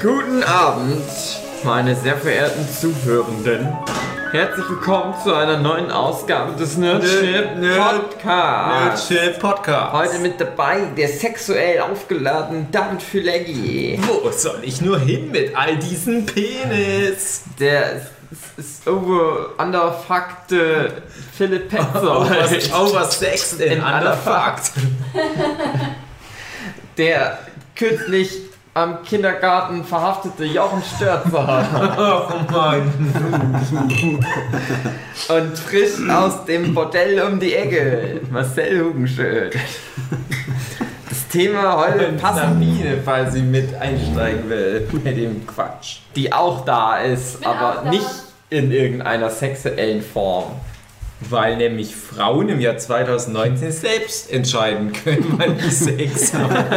Guten Abend, meine sehr verehrten Zuhörenden. Herzlich willkommen zu einer neuen Ausgabe des Nerdship Podcasts. Nerdship Podcast. Heute mit dabei der sexuell aufgeladene David Fileggi. Wo soll ich nur hin mit all diesen Penis? Der s- over underfuckte Philipp Petzold. Oversext in In underfucked. Der kürzlich am Kindergarten verhaftete Jochen Störzer. Oh Mann. Und frisch aus dem Bordell um die Ecke, Marcel Hugenschön. Das Thema heute passend, Sabine, falls sie mit einsteigen will bei dem Quatsch. die auch da ist, Bin aber nicht in irgendeiner sexuellen Form. Weil nämlich Frauen im Jahr 2019 selbst entscheiden können, wann die Sex haben. Der,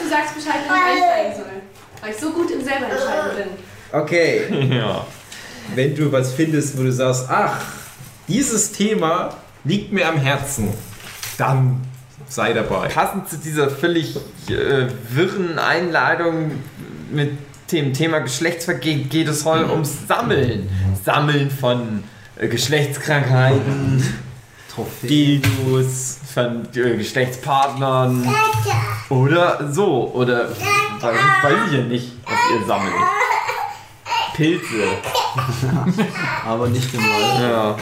du sagst Bescheid, wenn ich einsteigen soll. Weil ich so gut im selber entscheiden bin. Okay, Ja. wenn du was findest, wo du sagst, ach, dieses Thema liegt mir am Herzen, dann sei dabei. Passend zu dieser völlig äh, wirren Einladung mit dem Thema Geschlechtsverkehr geht es heute ums Sammeln. Sammeln von äh, Geschlechtskrankheiten, Dildos, von äh, Geschlechtspartnern oder so. Oder weiß, weiß ich ja nicht, was ihr sammelt. Pilze. Aber nicht im Wald. Ja.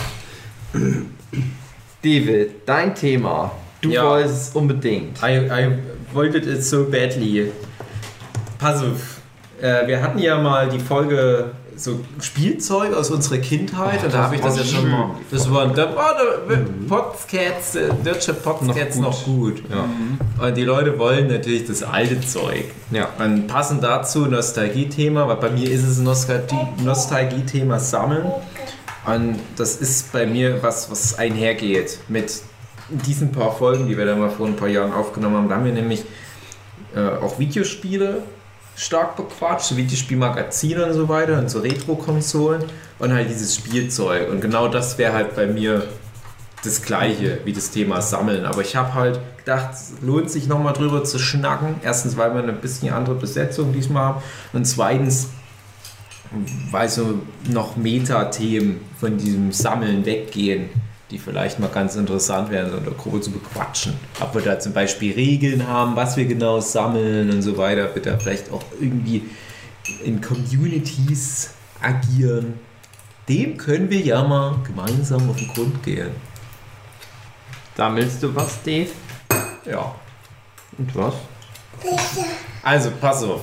David, dein Thema. Du Ja. wolltest es unbedingt. I, I wanted it so badly. Pass auf. Äh, wir hatten ja mal die Folge so Spielzeug aus unserer Kindheit Oh, und da habe ich das ja schon mal. Das war da war der Podcast, äh, deutsche Podcast Noch noch gut. Ja. Und die Leute wollen natürlich das alte Zeug. Ja. Und passend dazu Nostalgie-Thema, weil bei mir ist es ein Nostalgie-Thema Sammeln. Und das ist bei mir was, was einhergeht mit diesen paar Folgen, die wir da mal vor ein paar Jahren aufgenommen haben. Da haben wir nämlich äh, auch Videospiele stark bequatscht, so Videospielmagazine und so weiter und so Retro-Konsolen und halt dieses Spielzeug. Und genau das wäre halt bei mir das gleiche wie das Thema Sammeln. Aber ich habe halt gedacht, es lohnt sich nochmal drüber zu schnacken. Erstens, weil wir eine bisschen andere Besetzung diesmal haben. Und zweitens, weil so noch Meta-Themen von diesem Sammeln weggehen, die vielleicht mal ganz interessant wären, so in der Gruppe zu bequatschen. Ob wir da zum Beispiel Regeln haben, was wir genau sammeln und so weiter, ob wir da vielleicht auch irgendwie in Communities agieren. Dem können wir ja mal gemeinsam auf den Grund gehen. Sammelst du was, Dave? Ja. Und was? Also, pass auf.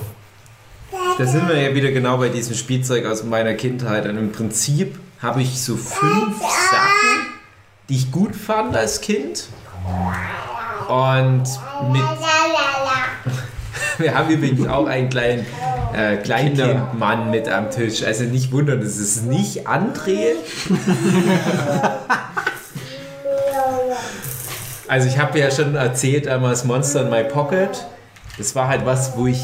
Da sind wir ja wieder genau bei diesem Spielzeug aus meiner Kindheit. Und im Prinzip habe ich so fünf Sachen, die ich gut fand als Kind. Und mit. Wir haben übrigens auch einen kleinen äh, Kleinkindmann mit am Tisch. Also nicht wundern, es ist nicht André. Also ich habe ja schon erzählt, damals Monster in My Pocket. Das war halt was, wo ich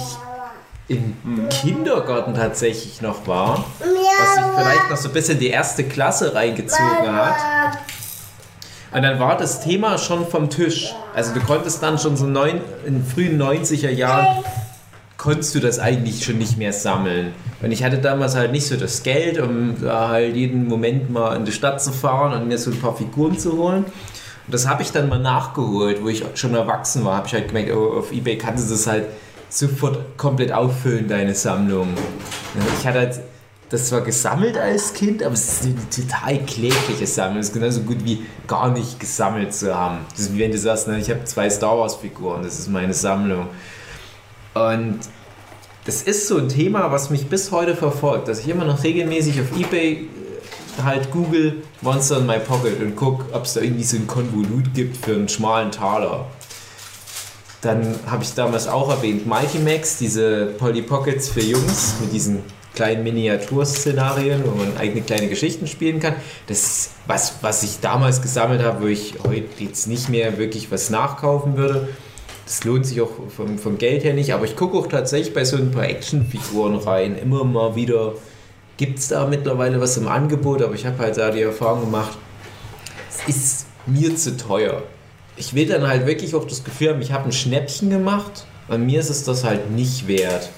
im Kindergarten tatsächlich noch war. Was sich vielleicht noch so ein bisschen die erste Klasse reingezogen hat. Und dann war das Thema schon vom Tisch. Also du konntest dann schon so neun, in frühen 90er Jahren konntest du das eigentlich schon nicht mehr sammeln. Und ich hatte damals halt nicht so das Geld, um halt jeden Moment mal in die Stadt zu fahren und mir so ein paar Figuren zu holen. Und das habe ich dann mal nachgeholt, wo ich schon erwachsen war. Habe ich halt gemerkt, oh, auf Ebay kannst du das halt sofort komplett auffüllen, deine Sammlung. Ich hatte halt das zwar gesammelt als Kind, aber es ist eine total klägliche Sammlung. Es ist genauso gut wie gar nicht gesammelt zu haben. Das ist wie wenn du sagst, ich habe zwei Star Wars Figuren, das ist meine Sammlung. Und das ist so ein Thema, was mich bis heute verfolgt, dass ich immer noch regelmäßig auf Ebay äh, halt google Monster in my Pocket und guck, ob es da irgendwie so ein Konvolut gibt für einen schmalen Taler. Dann habe ich damals auch erwähnt Mighty Max, diese Polly Pockets für Jungs mit diesen kleinen Miniaturszenarien, wo man eigene kleine Geschichten spielen kann. Das was, was ich damals gesammelt habe, wo ich heute jetzt nicht mehr wirklich was nachkaufen würde. Das lohnt sich auch vom, vom Geld her nicht, aber ich gucke auch tatsächlich bei so ein paar Actionfiguren rein. Immer mal wieder gibt es da mittlerweile was im Angebot, aber ich habe halt da die Erfahrung gemacht, es ist mir zu teuer. Ich will dann halt wirklich auch das Gefühl haben, ich habe ein Schnäppchen gemacht Und mir ist es das halt nicht wert,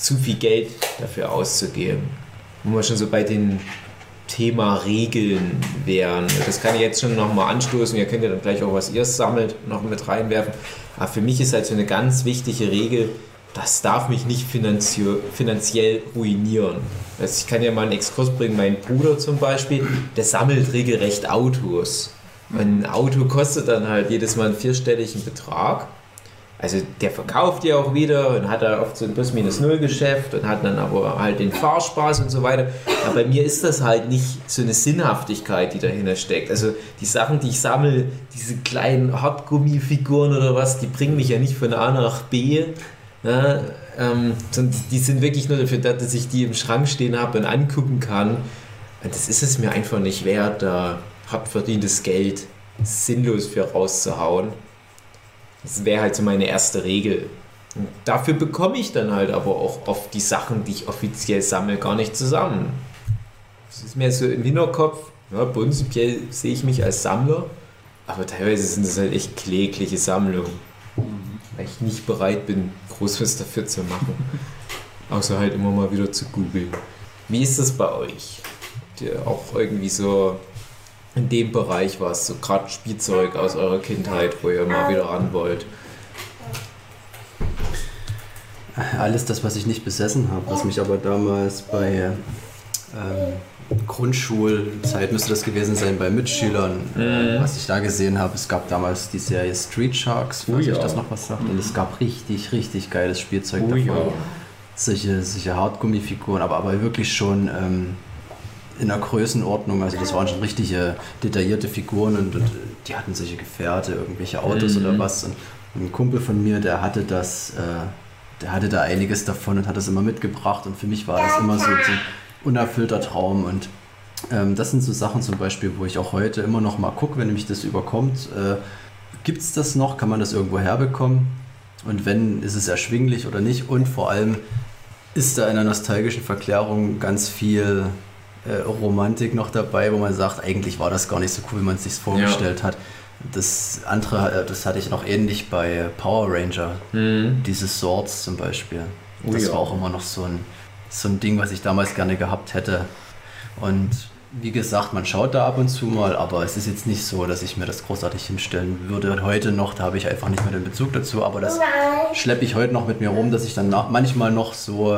zu viel Geld dafür auszugeben. Wo wir schon so bei den Thema Regeln wären. Das kann ich jetzt schon nochmal anstoßen. Ihr könnt ja dann gleich auch, was ihr sammelt, noch mit reinwerfen. Aber für mich ist halt so eine ganz wichtige Regel, das darf mich nicht finanziell, ruinieren. Also ich kann ja mal einen Exkurs bringen. Mein Bruder zum Beispiel, der sammelt regelrecht Autos. Ein Auto kostet dann halt jedes Mal einen vierstelligen Betrag. Also der verkauft ja auch wieder und hat da oft so ein Plus-Minus-Null-Geschäft und hat dann aber halt den Fahrspaß und so weiter. Aber bei mir ist das halt nicht so eine Sinnhaftigkeit, die dahinter steckt. Also die Sachen, die ich sammle, diese kleinen Hartgummifiguren oder was, die bringen mich ja nicht von A nach B. Ne? Ähm, die sind wirklich nur dafür da, dass ich die im Schrank stehen habe und angucken kann. Und das ist es mir einfach nicht wert, da hart verdientes Geld sinnlos für rauszuhauen. Das wäre halt so meine erste Regel. Und dafür bekomme ich dann halt aber auch oft die Sachen, die ich offiziell sammle, gar nicht zusammen. Das ist mir so im Hinterkopf, ja, prinzipiell sehe ich mich als Sammler, aber teilweise sind das halt echt klägliche Sammlungen. Weil ich nicht bereit bin, groß was dafür zu machen. Außer halt immer mal wieder zu googeln. Wie ist das bei euch? Habt ihr auch irgendwie so in dem Bereich was, so gerade Spielzeug aus eurer Kindheit, wo ihr mal wieder ran wollt? Alles das, was ich nicht besessen habe, was mich aber damals bei ähm, Grundschulzeit müsste das gewesen sein, bei Mitschülern, Mhm. was ich da gesehen habe. Es gab damals die Serie Street Sharks, falls Oh ja. das noch was sagt. Und es gab richtig, richtig geiles Spielzeug Oh davon. ja. Solche, solche Hartgummifiguren, aber, aber wirklich schon ähm, in der Größenordnung. Also das waren schon richtige detaillierte Figuren und, und die hatten solche Gefährte, irgendwelche Autos Mhm. oder was. Und ein Kumpel von mir, der hatte das, äh, der hatte da einiges davon und hat das immer mitgebracht. Und für mich war das immer so, so ein unerfüllter Traum. Und ähm, das sind so Sachen zum Beispiel, wo ich auch heute immer noch mal gucke, wenn mich das überkommt. Äh, Gibt es das noch? Kann man das irgendwo herbekommen? Und wenn, ist es erschwinglich oder nicht? Und vor allem, ist da in der nostalgischen Verklärung ganz viel äh, Romantik noch dabei, wo man sagt, eigentlich war das gar nicht so cool, wie man es sich vorgestellt hat. Das andere, äh, das hatte ich noch ähnlich bei Power Ranger, Mhm. diese Swords zum Beispiel. Oh das ja. war auch immer noch so ein, so ein Ding, was ich damals gerne gehabt hätte. Und wie gesagt, man schaut da ab und zu mal, aber es ist jetzt nicht so, dass ich mir das großartig hinstellen würde. Heute noch, da habe ich einfach nicht mehr den Bezug dazu, aber das schleppe ich heute noch mit mir rum, dass ich dann nach, manchmal noch so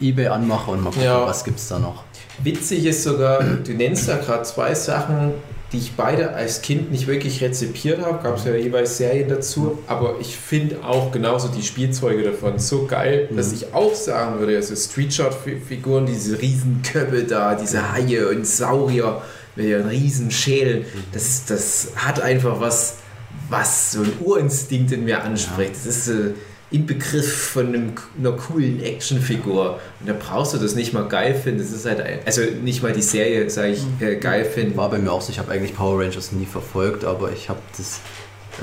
Ebay anmache und mal gucke, Ja. was gibt es da noch. Witzig ist sogar, du nennst da gerade zwei Sachen, die ich beide als Kind nicht wirklich rezipiert habe. Gab es ja jeweils Serien dazu. Aber ich finde auch genauso die Spielzeuge davon so geil, dass ich auch sagen würde, also Streetshot-Figuren, diese Riesenköpfe da, diese Haie und Saurier mit ihren riesen Schälen, das, das hat einfach was, was so ein Urinstinkt in mir anspricht. Das ist äh, Inbegriff von einem, einer coolen Actionfigur. Und da brauchst du das nicht mal geil finden. Das ist halt, also nicht mal die Serie, sage ich, äh, geil finden. War bei mir auch so, ich habe eigentlich Power Rangers nie verfolgt, aber ich habe das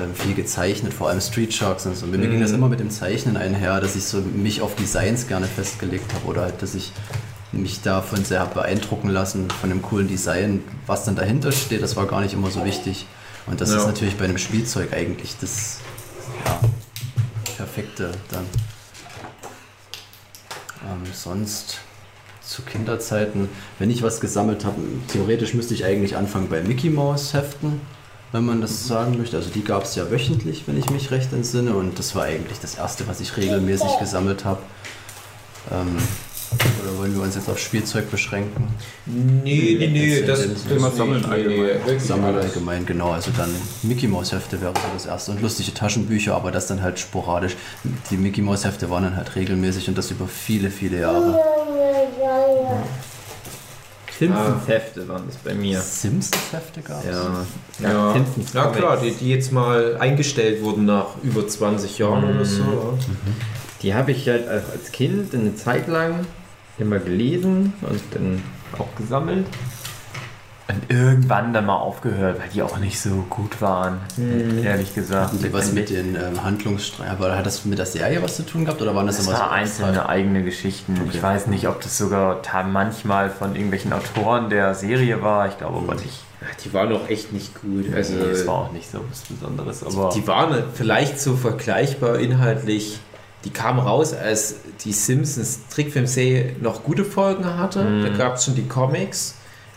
ähm, viel gezeichnet, vor allem Street Sharks und so. Mir ging das immer mit dem Zeichnen einher, dass ich so mich auf Designs gerne festgelegt habe oder halt, dass ich mich davon sehr beeindrucken lassen, von dem coolen Design. Was dann dahinter steht, das war gar nicht immer so wichtig. Und das Ja. ist natürlich bei einem Spielzeug eigentlich das ja, Perfekte dann. Ähm, sonst zu Kinderzeiten, wenn ich was gesammelt habe, theoretisch müsste ich eigentlich anfangen bei Mickey Mouse Heften, wenn man das sagen möchte. Also die gab es ja wöchentlich, wenn ich mich recht entsinne. Und das war eigentlich das erste, was ich regelmäßig gesammelt habe. Ähm, oder wollen wir uns jetzt auf Spielzeug beschränken? Nee, nee, nee, das, das Thema Sammeln nee, nee, allgemein. Sammeln allgemein, genau. Also dann Mickey Mouse Hefte wäre so das erste. Und lustige Taschenbücher, aber das dann halt sporadisch. Die Mickey Mouse Hefte waren dann halt regelmäßig und das über viele, viele Jahre. Simpsons-Hefte waren das bei mir. Simpsons Hefte gab es? Ja. Ja, Simpsons ja klar, die, die jetzt mal eingestellt wurden nach über 20 Jahren oder so. Die habe ich halt als Kind eine Zeit lang immer gelesen und dann auch gesammelt. Und irgendwann dann mal aufgehört, weil die auch nicht so gut waren, ehrlich gesagt. Hatten Sie was mit den ähm, Handlungssträngen? Aber hat das mit der Serie was zu tun gehabt oder waren das, Das immer war so einzelne eigene Geschichten. Ich Okay. weiß nicht, ob das sogar manchmal von irgendwelchen Autoren der Serie war. Ich glaube aber nicht. Die waren auch echt nicht gut. Also, nee, es war auch nicht so was Besonderes, aber. Die waren vielleicht so vergleichbar inhaltlich. Die kamen raus, als die Simpsons Trickfilmserie noch gute Folgen hatte. Mhm. Da gab es schon die Comics.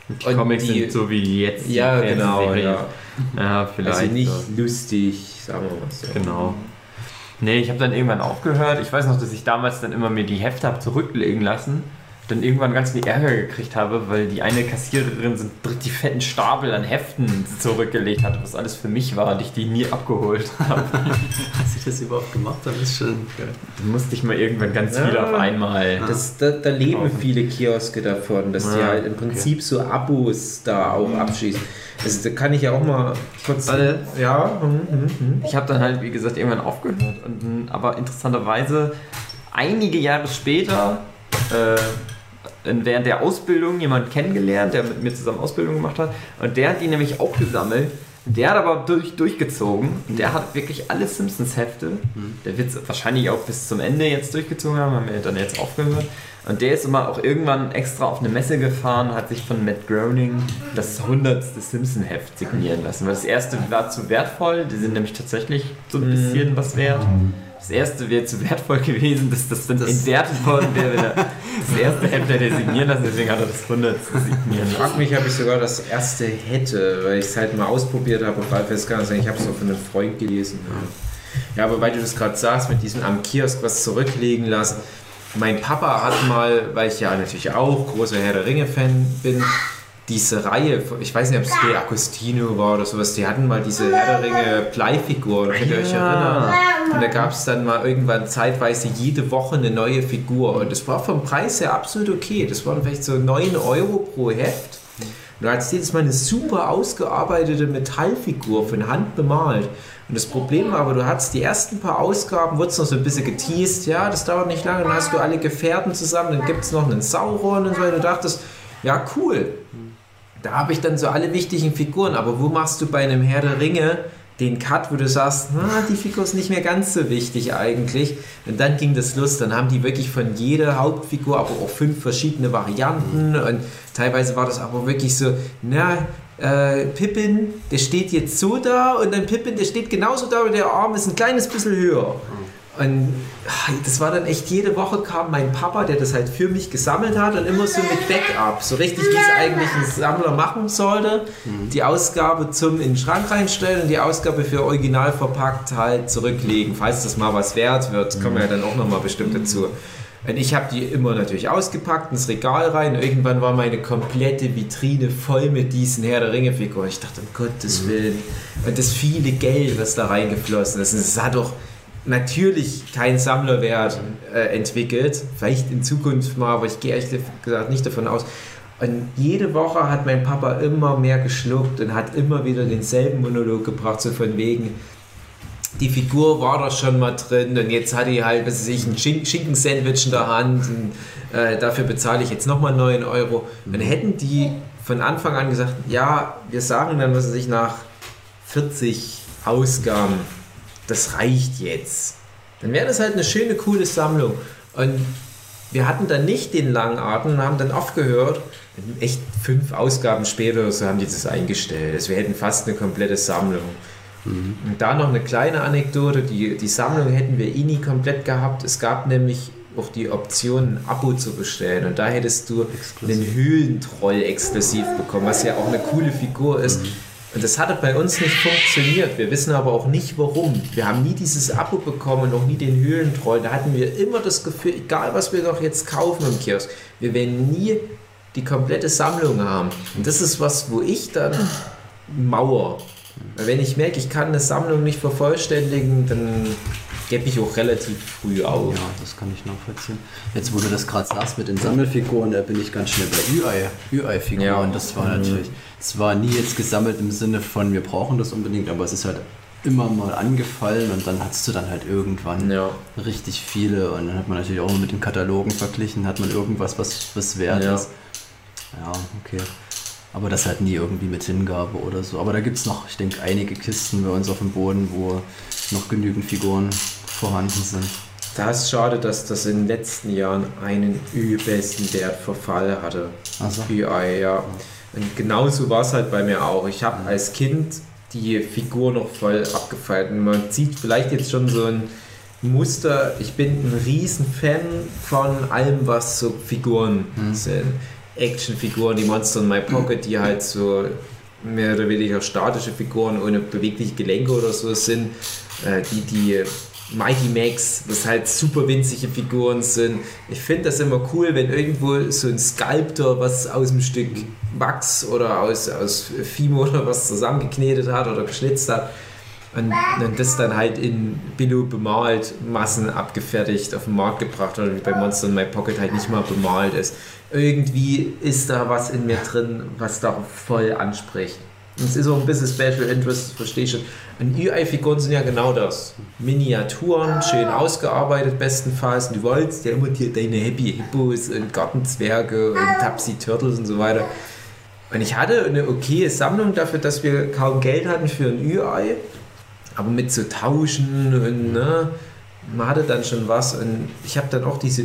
die und Comics die- sind so wie jetzt. Ja, genau. Ja. Ja, vielleicht. Also nicht so. lustig, sagen wir mal so. Genau. Nee, ich habe dann irgendwann aufgehört. Ich weiß noch, dass ich damals dann immer mir die Hefte habe zurücklegen lassen. Dann irgendwann ganz viel Ärger gekriegt habe, weil die eine Kassiererin so einen richtig fetten Stapel an Heften zurückgelegt hatte, was alles für mich war und ich die nie abgeholt habe. Hast du das überhaupt gemacht? Das ist schon geil. Dann musste ich mal irgendwann ganz Ja. viel auf einmal. Das, da, da leben Kaufen. viele Kioske davon, dass die Ja, halt im Prinzip so Abos da auch abschließen. Also da kann ich ja auch mal kurz. Warte. Ja, hm, hm, hm. Ich habe dann halt, wie gesagt, irgendwann aufgehört. Und, aber interessanterweise, einige Jahre später, äh, während der Ausbildung jemanden kennengelernt, der mit mir zusammen Ausbildung gemacht hat. Und der hat die nämlich auch gesammelt. Der hat aber durch, durchgezogen. Und der hat wirklich alle Simpsons-Hefte. Der wird es wahrscheinlich auch bis zum Ende jetzt durchgezogen haben, haben wir dann jetzt aufgehört. Und der ist immer auch irgendwann extra auf eine Messe gefahren, hat sich von Matt Groening das 100. Simpson-Heft signieren lassen. Weil das erste war zu wertvoll, die sind nämlich tatsächlich so ein bisschen was wert. Das erste wäre zu wertvoll gewesen, dass das dann Das- entwertet worden wäre. wenn er- Das erste hätte er signieren lassen, deswegen hat er das 100. signieren Ich lassen. frag mich, ob ich sogar das erste hätte, weil ich es halt mal ausprobiert habe auf Ralf kann sagen, ich habe es auch von einem Freund gelesen. Ja, aber weil du das gerade sagst, mit diesem am Kiosk was zurücklegen lassen. Mein Papa hat mal, weil ich ja natürlich auch großer Herr der Ringe-Fan bin, diese Reihe, ich weiß nicht, ob es De Agostino war oder sowas, die hatten mal diese Herr der Ringe Bleifiguren, könnt ihr euch Ja. erinnern? Und da gab es dann mal irgendwann zeitweise jede Woche eine neue Figur. Und das war vom Preis her absolut okay. Das waren vielleicht so 9 Euro pro Heft. Und du hattest jedes Mal eine super ausgearbeitete Metallfigur von Hand bemalt. Und das Problem war aber, du hattest die ersten paar Ausgaben, wurde es noch so ein bisschen geteased, ja, das dauert nicht lange, dann hast du alle Gefährten zusammen, dann gibt es noch einen Sauron und so, und du dachtest, ja, cool. Da habe ich dann so alle wichtigen Figuren, aber wo machst du bei einem Herr der Ringe den Cut, wo du sagst, na, die Figur ist nicht mehr ganz so wichtig eigentlich. Und dann ging das los, dann haben die wirklich von jeder Hauptfigur, aber auch fünf verschiedene Varianten und teilweise war das aber wirklich so, na, äh, Pippin, der steht jetzt so da und dann Pippin, der steht genauso da, aber der Arm ist ein kleines bisschen höher. Und ah, das war dann echt, jede Woche kam mein Papa, der das halt für mich gesammelt hat und immer so mit Backup, so richtig wie es eigentlich ein Sammler machen sollte. Die Ausgabe zum in den Schrank reinstellen und die Ausgabe für original verpackt halt zurücklegen, falls das mal was wert wird, kommen wir ja dann auch nochmal bestimmt dazu. Und ich habe die immer natürlich ausgepackt ins Regal rein. Irgendwann war meine komplette Vitrine voll mit diesen Herr der Ringe Figuren. Ich dachte, um Gottes Willen. Und das viele Geld, was da reingeflossen ist. Und es hat doch natürlich keinen Sammlerwert äh, entwickelt. Vielleicht in Zukunft mal, aber ich gehe ehrlich gesagt nicht davon aus. Und jede Woche hat mein Papa immer mehr geschluckt und hat immer wieder denselben Monolog gebracht, so von wegen, die Figur war doch schon mal drin und jetzt hat die halt, was ich, ein Schin Schinkensandwich in der Hand und äh, dafür bezahle ich jetzt nochmal 9 Euro. Dann hätten die von Anfang an gesagt, ja, wir sagen dann, was weiß ich, nach 40 Ausgaben, das reicht jetzt. Dann wäre das halt eine schöne, coole Sammlung. Und wir hatten dann nicht den langen Atem und haben dann aufgehört. Echt fünf Ausgaben später oder so haben die das eingestellt. Also wir hätten fast eine komplette Sammlung. Und da noch eine kleine Anekdote, die, die Sammlung hätten wir eh nie komplett gehabt. Es gab nämlich auch die Option, ein Abo zu bestellen. Und da hättest du einen Höhlentroll exklusiv bekommen, was ja auch eine coole Figur ist. Und das hatte bei uns nicht funktioniert. Wir wissen aber auch nicht warum. Wir haben nie dieses Abo bekommen, noch nie den Höhlentroll. Da hatten wir immer das Gefühl, egal was wir doch jetzt kaufen im Kiosk, wir werden nie die komplette Sammlung haben. Und das ist was, wo ich dann mauer. Wenn ich merke, ich kann eine Sammlung nicht vervollständigen, dann gebe ich auch relativ früh auf. Ja, das kann ich nachvollziehen. Jetzt, wo du das gerade sagst mit den Sammelfiguren, da bin ich ganz schnell bei Ü-Ei. Ü-Ei-Figuren, Ja. das war natürlich, es war nie jetzt gesammelt im Sinne von, wir brauchen das unbedingt, aber es ist halt immer mal angefallen und dann hattest du dann halt irgendwann Ja. richtig viele und dann hat man natürlich auch mit den Katalogen verglichen, hat man irgendwas, was, was wert Ja. ist. Ja, okay. Aber das halt nie irgendwie mit Hingabe oder so. Aber da gibt es noch, ich denke, einige Kisten bei uns auf dem Boden, wo noch genügend Figuren vorhanden sind. Da ist schade, dass das in den letzten Jahren einen übelsten Wertverfall hatte. Also, UI, ja. Und genauso war es halt bei mir auch. Ich habe als Kind die Figur noch voll. Und man sieht vielleicht jetzt schon so ein Muster. Ich bin ein riesen Fan von allem, was so Figuren sind. Actionfiguren, die Monster in My Pocket, die halt so mehr oder weniger statische Figuren ohne bewegliche Gelenke oder so sind. Äh, die, die Mighty Max, was halt super winzige Figuren sind. Ich finde das immer cool, wenn irgendwo so ein Sculptor was aus einem Stück Wachs oder aus, aus Fimo oder was zusammengeknetet hat oder geschnitzt hat und, und das dann halt in Billo bemalt, Massen abgefertigt, auf den Markt gebracht oder wie bei Monster in My Pocket halt nicht mal bemalt ist. Irgendwie ist da was in mir drin, was da voll anspricht. Es ist auch ein bisschen Special Interest, das verstehe ich schon. Und UI-Figuren sind ja genau das. Miniaturen, schön ausgearbeitet bestenfalls. Und du wolltest ja immer dir deine Happy Hippos und Gartenzwerge und Tapsi Turtles und so weiter. Und ich hatte eine okaye Sammlung dafür, dass wir kaum Geld hatten für ein UI. Aber mit so Tauschen und ne, man hatte dann schon was. Und ich habe dann auch diese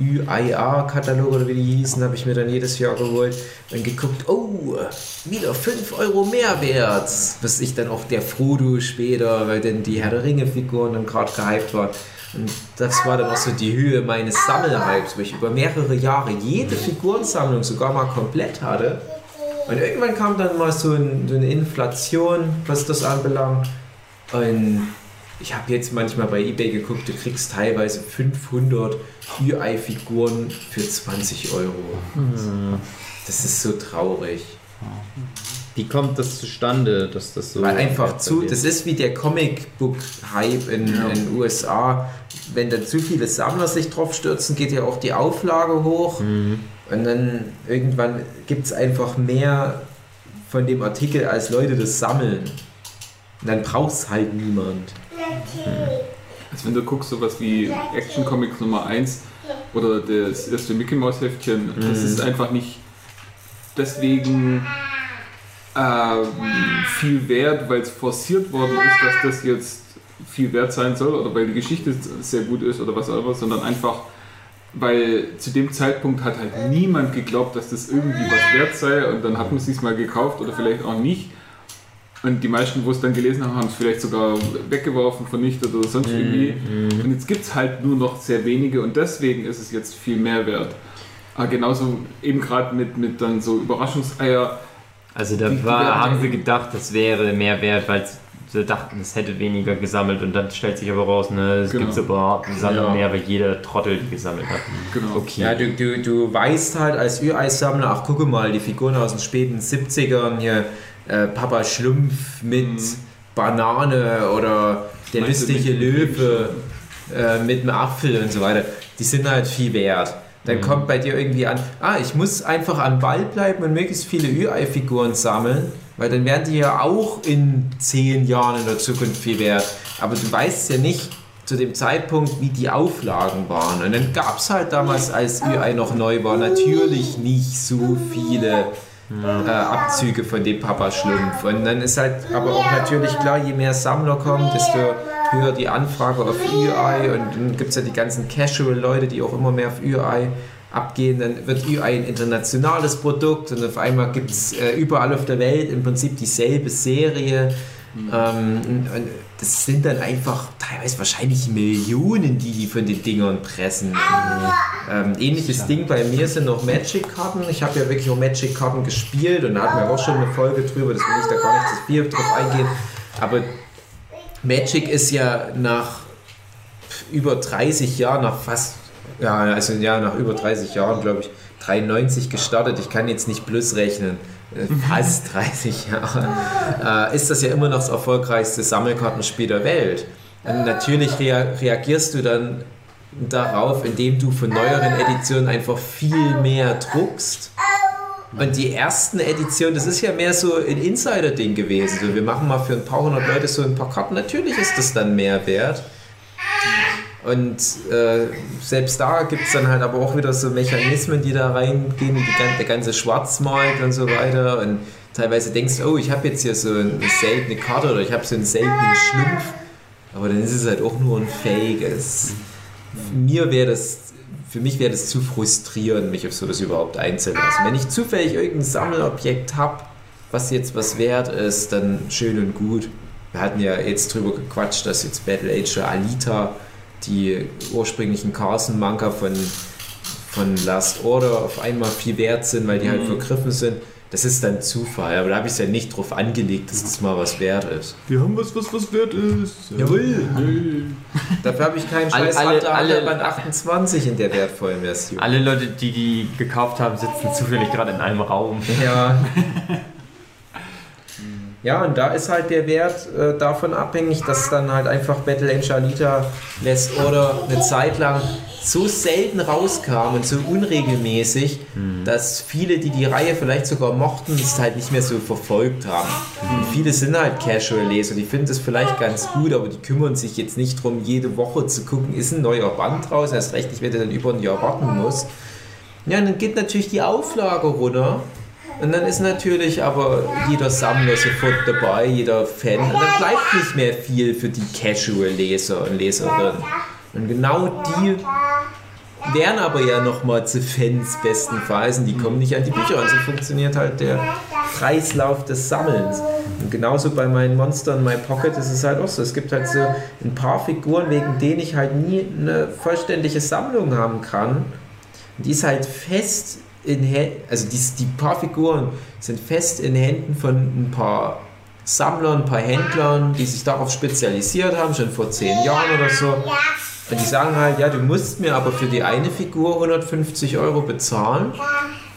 UIA-Katalog oder wie die hießen, habe ich mir dann jedes Jahr geholt und geguckt, oh, wieder 5 Euro Mehrwert. Bis ich dann auch der Frodo später, weil dann die Herr der Ringe-Figuren dann gerade gehypt waren. Und das war dann auch so die Höhe meines Sammelhypes, wo ich über mehrere Jahre jede Figurensammlung sogar mal komplett hatte. Und irgendwann kam dann mal so, ein, so eine Inflation, was das anbelangt. Und ich habe jetzt manchmal bei eBay geguckt, du kriegst teilweise 500 UI-Figuren für 20 Euro. Das ist so traurig. Wie kommt das zustande, dass das so. Weil einfach zu, das ist wie der Comicbook-Hype in den USA. Wenn dann zu viele Sammler sich drauf stürzen, geht ja auch die Auflage hoch. Mhm. Und dann irgendwann gibt es einfach mehr von dem Artikel, als Leute das sammeln. Und dann braucht es halt niemand. Also wenn du guckst, sowas wie Action Comics Nummer 1 oder das erste Mickey Mouse Heftchen, das ist einfach nicht deswegen ähm, viel wert, weil es forciert worden ist, dass das jetzt viel wert sein soll oder weil die Geschichte sehr gut ist oder was auch immer, sondern einfach, weil zu dem Zeitpunkt hat halt niemand geglaubt, dass das irgendwie was wert sei und dann hat man es sich mal gekauft oder vielleicht auch nicht. Und die meisten, wo es dann gelesen haben, haben es vielleicht sogar weggeworfen, vernichtet oder sonst irgendwie. Und jetzt gibt es halt nur noch sehr wenige und deswegen ist es jetzt viel mehr wert. Aber genauso eben gerade mit, mit dann so Überraschungseier. Also da war, haben sie gedacht, das wäre mehr wert, weil sie dachten, es hätte weniger gesammelt und dann stellt sich aber raus, ne, es Genau. gibt überhaupt sammeln Ja. mehr, weil jeder Trottel die gesammelt hat. Genau. Okay. Ja, du, du, du weißt halt als Ü-Eis-Sammler, ach gucke mal, die Figuren aus den späten 70ern hier, äh, Papa Schlumpf mit Mhm. Banane oder der Meinst lustige Löwe äh, mit einem Apfel und so weiter, die sind halt viel wert. Dann kommt bei dir irgendwie an, ah, ich muss einfach am Ball bleiben und möglichst viele Ü-Ei-Figuren sammeln, weil dann werden die ja auch in zehn Jahren in der Zukunft viel wert. Aber du weißt ja nicht zu dem Zeitpunkt, wie die Auflagen waren. Und dann gab es halt damals, als Ü-Ei noch neu war, natürlich nicht so viele äh, Abzüge von dem Papa Schlumpf. Und dann ist halt aber auch natürlich klar, je mehr Sammler kommen, desto höher die Anfrage auf Ü-Ei. Und dann gibt es ja die ganzen Casual-Leute, die auch immer mehr auf Ü-Ei abgehen. Dann wird Ü-Ei ein internationales Produkt und auf einmal gibt es äh, überall auf der Welt im Prinzip dieselbe Serie. Ähm, und, und das sind dann einfach teilweise wahrscheinlich Millionen, die die von den Dingern pressen. Ähm, ähnliches Ding bei mir sind noch Magic-Karten. Ich habe ja wirklich auch Magic-Karten gespielt und da hatten wir auch schon eine Folge drüber, deswegen will ich da gar nicht zu viel drauf eingehen. Aber Magic ist ja nach über 30 Jahren, nach fast, ja, also ja, nach über 30 Jahren, glaube ich, 93 gestartet. Ich kann jetzt nicht plus rechnen. Äh, Fast 30 Jahre. Äh, ist das ja immer noch das erfolgreichste Sammelkartenspiel der Welt. Und natürlich rea reagierst du dann darauf, indem du von neueren Editionen einfach viel mehr druckst. Und die ersten Editionen, das ist ja mehr so ein Insider-Ding gewesen. So, wir machen mal für ein paar hundert Leute so ein paar Karten. Natürlich ist das dann mehr wert. Und äh, selbst da gibt es dann halt aber auch wieder so Mechanismen, die da reingehen, die, der ganze Schwarzmarkt und so weiter. Und teilweise denkst du, oh, ich habe jetzt hier so eine seltene Karte oder ich habe so einen seltenen Schlumpf. Aber dann ist es halt auch nur ein Fake. Mir wäre das für mich wäre das zu frustrierend, mich auf sowas überhaupt einzulassen. Wenn ich zufällig irgendein Sammelobjekt habe, was jetzt was wert ist, dann schön und gut. Wir hatten ja jetzt drüber gequatscht, dass jetzt Battle Age Alita, die ursprünglichen Carson-Manga von, von Last Order, auf einmal viel wert sind, weil die halt vergriffen sind. Das ist dann Zufall, aber da habe ich es ja nicht drauf angelegt, dass das mal was wert ist. Wir haben was, was was wert ist. Jawohl. Dafür habe ich keinen scheiß alle- alle- alle, Band 28 in der wertvollen Version. Alle Leute, die die gekauft haben, sitzen zufällig gerade in einem Raum. Ja. Ja, und da ist halt der Wert äh, davon abhängig, dass dann halt einfach Battle Angel Alita Last Order eine Zeit lang so selten rauskam und so unregelmäßig, dass viele, die die Reihe vielleicht sogar mochten, es halt nicht mehr so verfolgt haben. Und viele sind halt Casual-Leser, die finden das vielleicht ganz gut, aber die kümmern sich jetzt nicht darum, jede Woche zu gucken, ist ein neuer Band draußen, erst recht nicht, wenn du dann über ein Jahr warten musst. Ja, dann geht natürlich die Auflage runter. Und dann ist natürlich aber jeder Sammler sofort dabei, jeder Fan. Und dann bleibt nicht mehr viel für die Casual-Leser und Leserinnen. Und genau die werden aber ja nochmal zu Fans bestenfalls und die kommen nicht an die Bücher. Und so funktioniert halt der Kreislauf des Sammelns. Und genauso bei meinen Monstern My Pocket ist es halt auch so. Es gibt halt so ein paar Figuren, wegen denen ich halt nie eine vollständige Sammlung haben kann. Und die ist halt fest in Händen, also die, die paar Figuren sind fest in Händen von ein paar Sammlern, ein paar Händlern, die sich darauf spezialisiert haben, schon vor zehn Jahren oder so. Und die sagen halt, ja, du musst mir aber für die eine Figur 150 Euro bezahlen.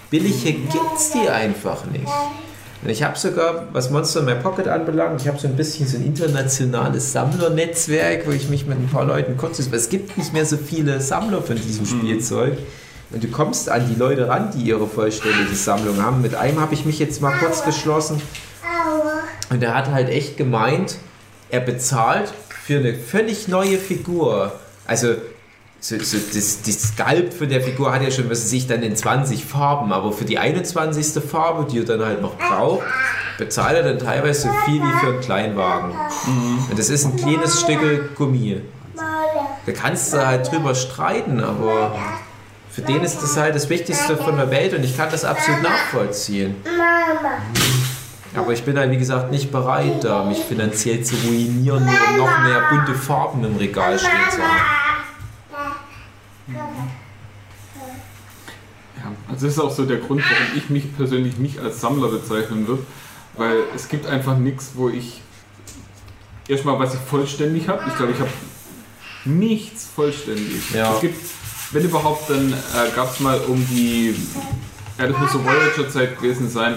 Billige gibt's die einfach nicht. Und ich habe sogar, was Monster in My Pocket anbelangt, ich habe so ein bisschen so ein internationales Sammlernetzwerk, wo ich mich mit ein paar Leuten kurz... weil Es gibt nicht mehr so viele Sammler von diesem Spielzeug. Und du kommst an die Leute ran, die ihre vollständige Sammlung haben. Mit einem habe ich mich jetzt mal kurz geschlossen. Und der hat halt echt gemeint, er bezahlt für eine völlig neue Figur. Also so, so das, das Sculpt von der Figur hat ja schon, was weiß ich, dann in 20 Farben, aber für die 21. Farbe, die er dann halt noch braucht, bezahlt er dann teilweise so viel wie für einen Kleinwagen. Und das ist ein kleines Stück Gummi. Da kannst du halt drüber streiten, aber für den ist das halt das Wichtigste von der Welt und ich kann das absolut nachvollziehen. Aber ich bin halt, wie gesagt, nicht bereit, da mich finanziell zu ruinieren, nur um noch mehr bunte Farben im Regal stehen zu haben. Ja, also das ist auch so der Grund, warum ich mich persönlich nicht als Sammler bezeichnen würde, weil es gibt einfach nichts, wo ich erstmal was ich vollständig habe. Ich glaube, ich habe nichts vollständig. Ja. Es gibt, wenn überhaupt, dann äh, gab es mal um die, ja, das muss so Voyager-Zeit gewesen sein,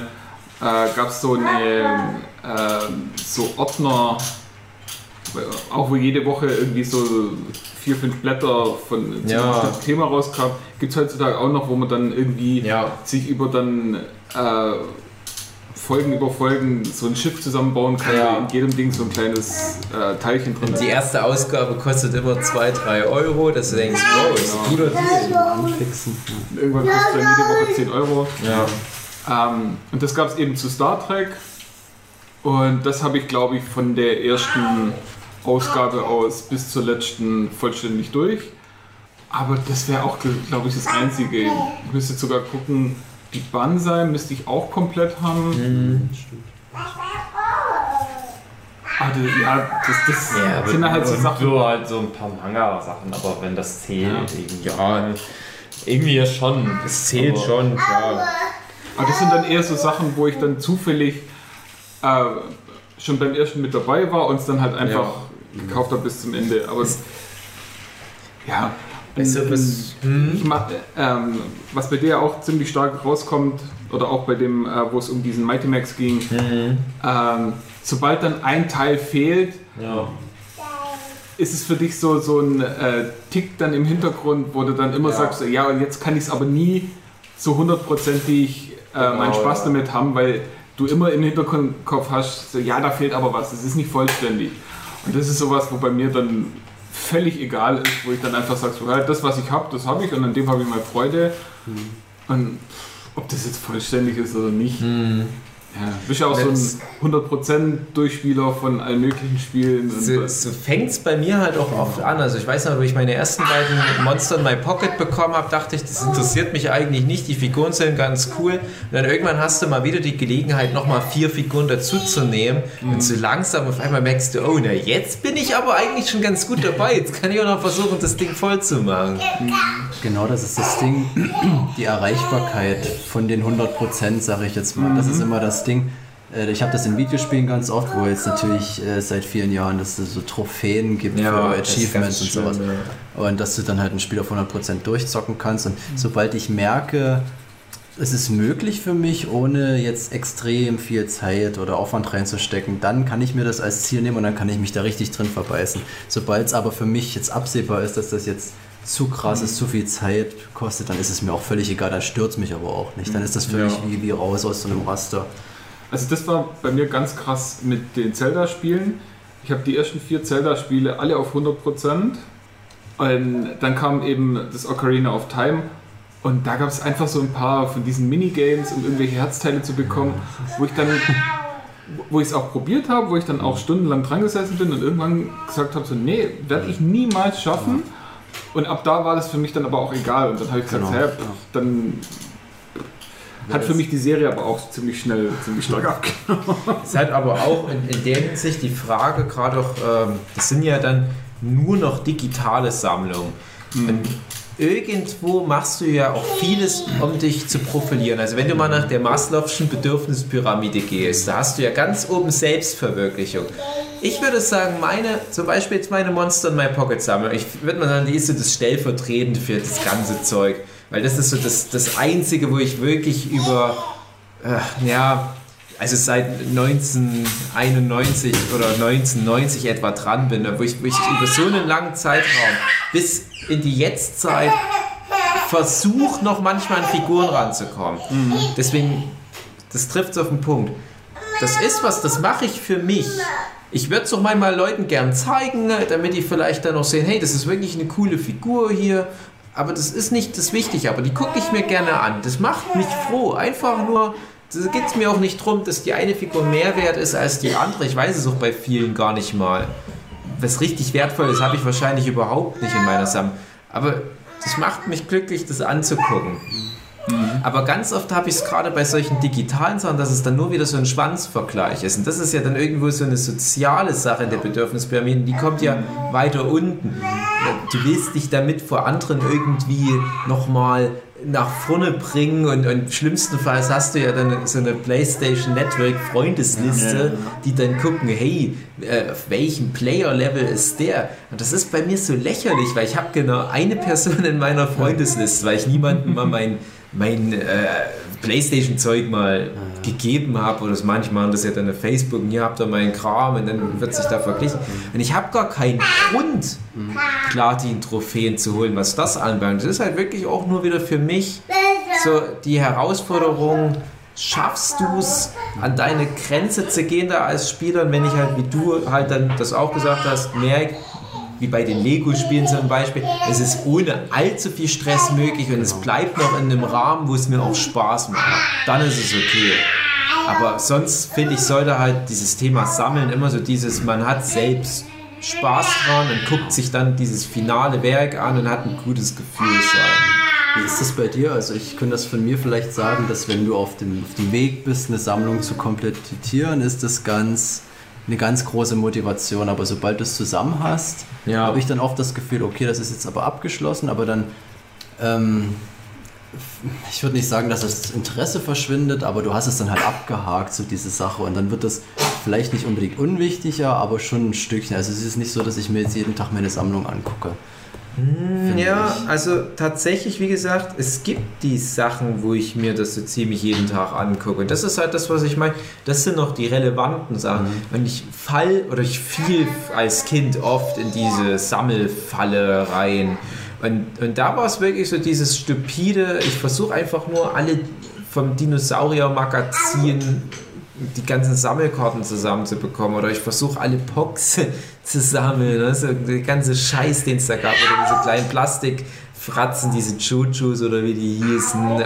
äh, gab es so eine äh, so Ordner, auch wo jede Woche irgendwie so vier, fünf Blätter von Ja. Thema rauskam, gibt es heutzutage auch noch, wo man dann irgendwie Ja. sich über dann äh, Folgen über Folgen so ein Schiff zusammenbauen kann, Ja. in jedem Ding so ein kleines äh, Teilchen drin Und die erste Ausgabe kostet immer 2, 3 Euro, dass du denkst, wow, ist ein guter Deal. Anfixen. Irgendwann kostet dann jede Woche 10 Euro. Ja. Ähm, und das gab es eben zu Star Trek. Und das habe ich, glaube ich, von der ersten Ausgabe aus bis zur letzten vollständig durch. Aber das wäre auch, glaube ich, das Einzige. Ich müsste sogar gucken, die Banzai müsste ich auch komplett haben. Ah, das, ja, das, das Ja, aber sind halt so Sachen. So halt so ein paar Manga-Sachen, aber wenn das zählt, Ja. irgendwie. Ja. Irgendwie ja schon. Es zählt Aber- schon, klar. Aber das sind dann eher so Sachen, wo ich dann zufällig äh, schon beim ersten mit dabei war und es dann halt einfach gekauft habe bis zum Ende. Aber es, ja, Weißt du, was- ich mach, ähm, was bei dir auch ziemlich stark rauskommt, oder auch bei dem, äh, wo es um diesen Mighty Max ging, ähm, sobald dann ein Teil fehlt, Ja. ist es für dich so, so ein äh, Tick dann im Hintergrund, wo du dann immer Ja. sagst, ja, und jetzt kann ich es aber nie so hundertprozentig äh, meinen Genau, Spaß ja. damit haben, weil du immer im Hinterkopf hast, so, ja, da fehlt aber was, es ist nicht vollständig. Und das ist sowas, wo bei mir dann völlig egal ist, wo ich dann einfach sage, so, ja, das, was ich habe, das habe ich und an dem habe ich mal Freude. Und ob das jetzt vollständig ist oder nicht, Ja, du bist ja auch so Das- ein 100% Durchspieler von allen möglichen Spielen. So, so fängt es bei mir halt auch oft an. Also ich weiß noch, wo ich meine ersten beiden Monster in My Pocket bekommen habe, dachte ich, das interessiert mich eigentlich nicht. Die Figuren sind ganz cool. Und dann irgendwann hast du mal wieder die Gelegenheit, nochmal vier Figuren dazuzunehmen. Und so langsam auf einmal merkst du, oh, na jetzt bin ich aber eigentlich schon ganz gut dabei. Jetzt kann ich auch noch versuchen, das Ding voll zu machen. Genau, das ist das Ding. Die Erreichbarkeit von den 100%, sage ich jetzt mal. Das ist immer das Ding. Äh, Ich habe das in Videospielen ganz oft, wo jetzt natürlich äh, seit vielen Jahren, dass es so Trophäen gibt für das ist Achievements und sowas. schlimm, ja. Und dass du dann halt ein Spiel auf 100% durchzocken kannst. Mhm. Und sobald ich merke, es ist möglich für mich, ohne jetzt extrem viel Zeit oder Aufwand reinzustecken, dann kann ich mir das als Ziel nehmen und dann kann ich mich da richtig drin verbeißen. Sobald es aber für mich jetzt absehbar ist, dass das jetzt zu krass Mhm. ist, zu viel Zeit kostet, dann ist es mir auch völlig egal, dann stört es mich aber auch nicht. Dann ist das für Ja. mich wie, wie raus aus so einem Raster. Also das war bei mir ganz krass mit den Zelda-Spielen. Ich habe die ersten vier Zelda-Spiele alle auf 100%. Und dann kam eben das Ocarina of Time. Und da gab es einfach so ein paar von diesen Minigames, um irgendwelche Herzteile zu bekommen, wo ich dann, wo ich es auch probiert habe, wo ich dann auch stundenlang dran gesessen bin und irgendwann gesagt habe, so, nee, werde ich niemals schaffen. Und ab da war das für mich dann aber auch egal. Und dann habe ich gesagt, Genau. hä, pff, dann hat für mich die Serie aber auch ziemlich schnell, ziemlich stark abgenommen. Es hat aber auch in, in der Hinsicht die Frage, gerade auch, ähm, das sind ja dann nur noch digitale Sammlungen. Und irgendwo machst du ja auch vieles, um dich zu profilieren. Also wenn du mal nach der Maslow'schen Bedürfnispyramide gehst, da hast du ja ganz oben Selbstverwirklichung. Ich würde sagen, meine, zum Beispiel jetzt meine Monster in My Pocket Sammlung, ich würde mal sagen, die ist so das stellvertretende für das ganze Zeug. Weil das ist so das, das Einzige, wo ich wirklich über, äh, ja, also seit 1991 oder 1990 etwa dran bin, wo ich, wo ich über so einen langen Zeitraum bis in die Jetztzeit versuche, noch manchmal an Figuren ranzukommen. Deswegen, das trifft es auf den Punkt. Das ist was, das mache ich für mich. Ich würde es doch manchmal Leuten gern zeigen, damit die vielleicht dann auch sehen, hey, das ist wirklich eine coole Figur hier. Aber das ist nicht das Wichtige, aber die gucke ich mir gerne an. Das macht mich froh. Einfach nur, da geht es mir auch nicht darum, dass die eine Figur mehr wert ist als die andere. Ich weiß es auch bei vielen gar nicht mal. Was richtig wertvoll ist, habe ich wahrscheinlich überhaupt nicht in meiner Sammlung. Aber das macht mich glücklich, das anzugucken. Aber ganz oft habe ich es gerade bei solchen digitalen Sachen, dass es dann nur wieder so ein Schwanzvergleich ist. Und das ist ja dann irgendwo so eine soziale Sache in der Bedürfnispyramide. Die kommt ja weiter unten. Du willst dich damit vor anderen irgendwie nochmal nach vorne bringen und, und schlimmstenfalls hast du ja dann so eine PlayStation Network Freundesliste, die dann gucken, hey, äh, auf welchem Player-Level ist der? Und das ist bei mir so lächerlich, weil ich habe genau eine Person in meiner Freundesliste, weil ich niemandem mal mein, mein äh, Playstation-Zeug mal gegeben habe oder das manchmal das ja dann auf Facebook und hier habt ihr meinen Kram und dann wird sich da verglichen. Und ich habe gar keinen Grund, Platin-Trophäen zu holen, was das anbelangt. Das ist halt wirklich auch nur wieder für mich so die Herausforderung, schaffst du es, an deine Grenze zu gehen da als Spieler und wenn ich halt, wie du halt dann das auch gesagt hast, merke, wie bei den Lego-Spielen zum Beispiel, es ist ohne allzu viel Stress möglich und es bleibt noch in einem Rahmen, wo es mir auch Spaß macht. Dann ist es okay. Aber sonst finde ich, sollte halt dieses Thema Sammeln immer so dieses, man hat selbst Spaß dran und guckt sich dann dieses finale Werk an und hat ein gutes Gefühl sein. Wie ist das bei dir? Also ich könnte das von mir vielleicht sagen, dass wenn du auf dem, auf dem Weg bist, eine Sammlung zu komplettieren, ist das ganz eine ganz große Motivation. Aber sobald du es zusammen hast, Ja. habe ich dann oft das Gefühl, okay, das ist jetzt aber abgeschlossen, aber dann ähm, ich würde nicht sagen, dass das Interesse verschwindet, aber du hast es dann halt abgehakt, so diese Sache. Und dann wird das vielleicht nicht unbedingt unwichtiger, aber schon ein Stückchen. Also es ist nicht so, dass ich mir jetzt jeden Tag meine Sammlung angucke. Ja, ich. also tatsächlich, wie gesagt, es gibt die Sachen, wo ich mir das so ziemlich jeden Tag angucke. Und das ist halt das, was ich meine. Das sind noch die relevanten Sachen. Und ich fall oder ich fiel als Kind oft in diese Sammelfalle rein. Und, und da war es wirklich so dieses stupide, ich versuche einfach nur alle vom Dinosaurier-Magazin die ganzen Sammelkarten zusammenzubekommen oder ich versuche alle Pox zu sammeln, so der ganze Scheiß, den es da gab oder diese kleinen Plastikfratzen, diese Chujus oder wie die hießen und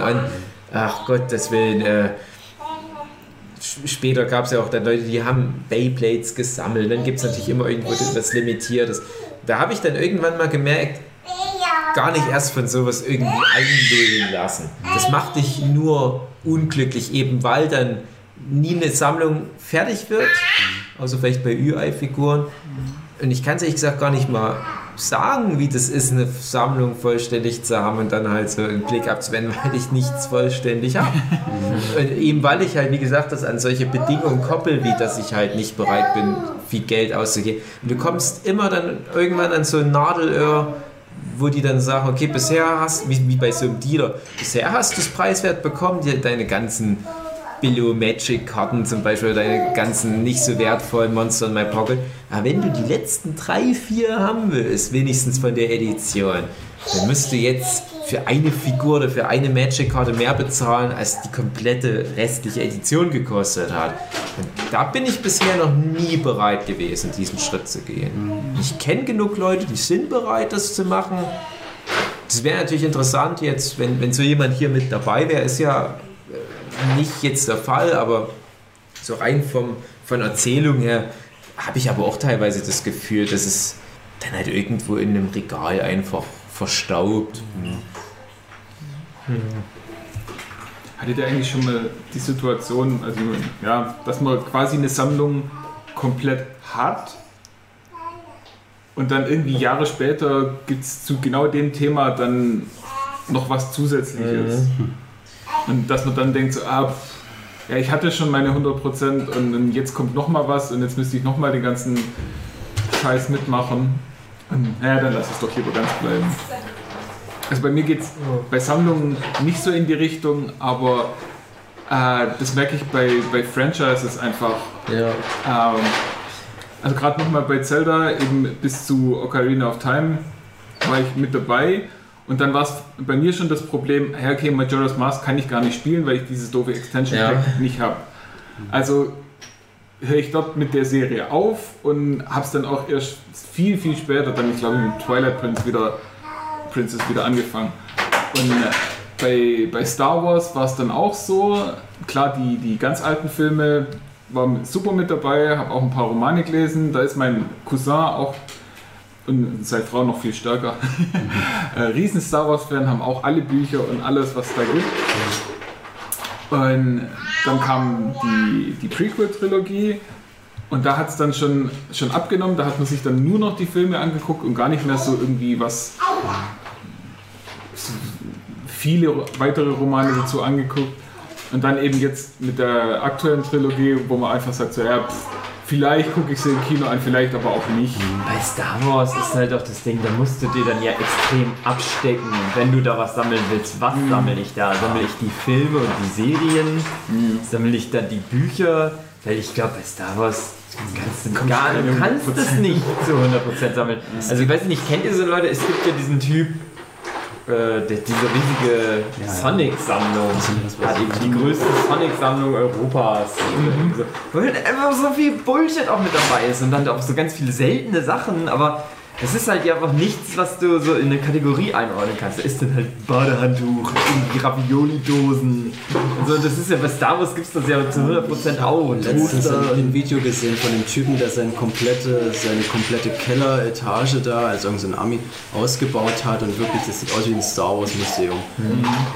ach Gottes Willen, äh, sch- später gab es ja auch dann Leute, die haben Beyblades gesammelt. Dann gibt es natürlich immer irgendwo was Limitiertes. Da habe ich dann irgendwann mal gemerkt, gar nicht erst von sowas irgendwie einlullen lassen. Das macht dich nur unglücklich, eben weil dann nie eine Sammlung fertig wird, außer vielleicht bei Ü-Ei-Figuren. Und ich kann es ehrlich gesagt gar nicht mal sagen, wie das ist, eine Sammlung vollständig zu haben und dann halt so einen Blick abzuwenden, weil ich nichts vollständig habe. und eben weil ich halt, wie gesagt, das an solche Bedingungen koppel, wie dass ich halt nicht bereit bin, viel Geld auszugeben. Und du kommst immer dann irgendwann an so ein Nadelöhr, wo die dann sagen, okay, bisher hast, wie, wie bei so einem Dealer, bisher hast du es preiswert bekommen, dir deine ganzen Billo Magic Karten zum Beispiel, deine ganzen nicht so wertvollen Monster in My Pocket. Aber wenn du die letzten drei, vier haben willst, wenigstens von der Edition, dann musst du jetzt für eine Figur oder für eine Magic Karte mehr bezahlen, als die komplette restliche Edition gekostet hat. Und da bin ich bisher noch nie bereit gewesen, diesen Schritt zu gehen. Ich kenne genug Leute, die sind bereit, das zu machen. Das wäre natürlich interessant jetzt, wenn, wenn so jemand hier mit dabei wäre, ist ja äh, nicht jetzt der Fall, aber so rein vom, von Erzählung her habe ich aber auch teilweise das Gefühl, dass es dann halt irgendwo in einem Regal einfach verstaubt. Hattet ihr eigentlich schon mal die Situation, also ja, dass man quasi eine Sammlung komplett hat und dann irgendwie Jahre später gibt es zu genau dem Thema dann noch was Zusätzliches. Und dass man dann denkt, so, ah, ja, ich hatte schon meine 100% und, und jetzt kommt noch mal was und jetzt müsste ich noch mal den ganzen Scheiß mitmachen. Und, naja, dann lass es doch lieber ganz bleiben. Also bei mir geht es bei Sammlungen nicht so in die Richtung, aber äh, das merke ich bei, bei Franchises einfach. Ja. Ähm, also gerade nochmal bei Zelda, eben bis zu Ocarina of Time war ich mit dabei und dann war es bei mir schon das Problem, ja, okay, Majora's Mask kann ich gar nicht spielen, weil ich dieses doofe Extension Ja. Pack nicht habe. Also höre ich dort mit der Serie auf und habe es dann auch erst viel, viel später, dann ich glaube mit Twilight Prince wieder, Princess wieder angefangen. Und äh, bei, bei Star Wars war es dann auch so, klar, die, die ganz alten Filme waren super mit dabei, habe auch ein paar Romane gelesen, da ist mein Cousin auch und seine Frau noch viel stärker. äh, riesen Star Wars Fan, haben auch alle Bücher und alles, was da gibt. Und dann kam die, die Prequel-Trilogie und da hat es dann schon, schon abgenommen. Da hat man sich dann nur noch die Filme angeguckt und gar nicht mehr so irgendwie was. viele weitere Romane dazu angeguckt. Und dann eben jetzt mit der aktuellen Trilogie, wo man einfach sagt, so, ja, pff, vielleicht gucke ich sie im Kino an, vielleicht aber auch nicht. Bei Star Wars ist halt auch das Ding, da musst du dir dann ja extrem abstecken, wenn du da was sammeln willst. Was sammle ich da? Sammle ich die Filme und die Serien? Sammle ich dann die Bücher? Weil ich glaube, bei Star Wars kannst du gar du du kannst 100%. es nicht zu 100% sammeln. Also ich weiß nicht, kennt ihr so Leute? Es gibt ja diesen Typ, äh, der, diese riesige ja. Sonic-Sammlung hat die größte Sonic-Sammlung Europas. So, wo halt einfach so viel Bullshit auch mit dabei ist und dann auch so ganz viele seltene Sachen, aber es ist halt ja einfach nichts, was du so in eine Kategorie einordnen kannst. Da ist dann halt Badehandtuch, Ravioli-Dosen und so. Das ist ja bei Star Wars gibt es das ja zu 100% auch. Und Letztens Toaster ein, ein Video gesehen von dem Typen, der seine komplette, seine komplette Kelleretage da, also irgendein so Ami, ausgebaut hat und wirklich, das sieht aus wie ein Star Wars Museum.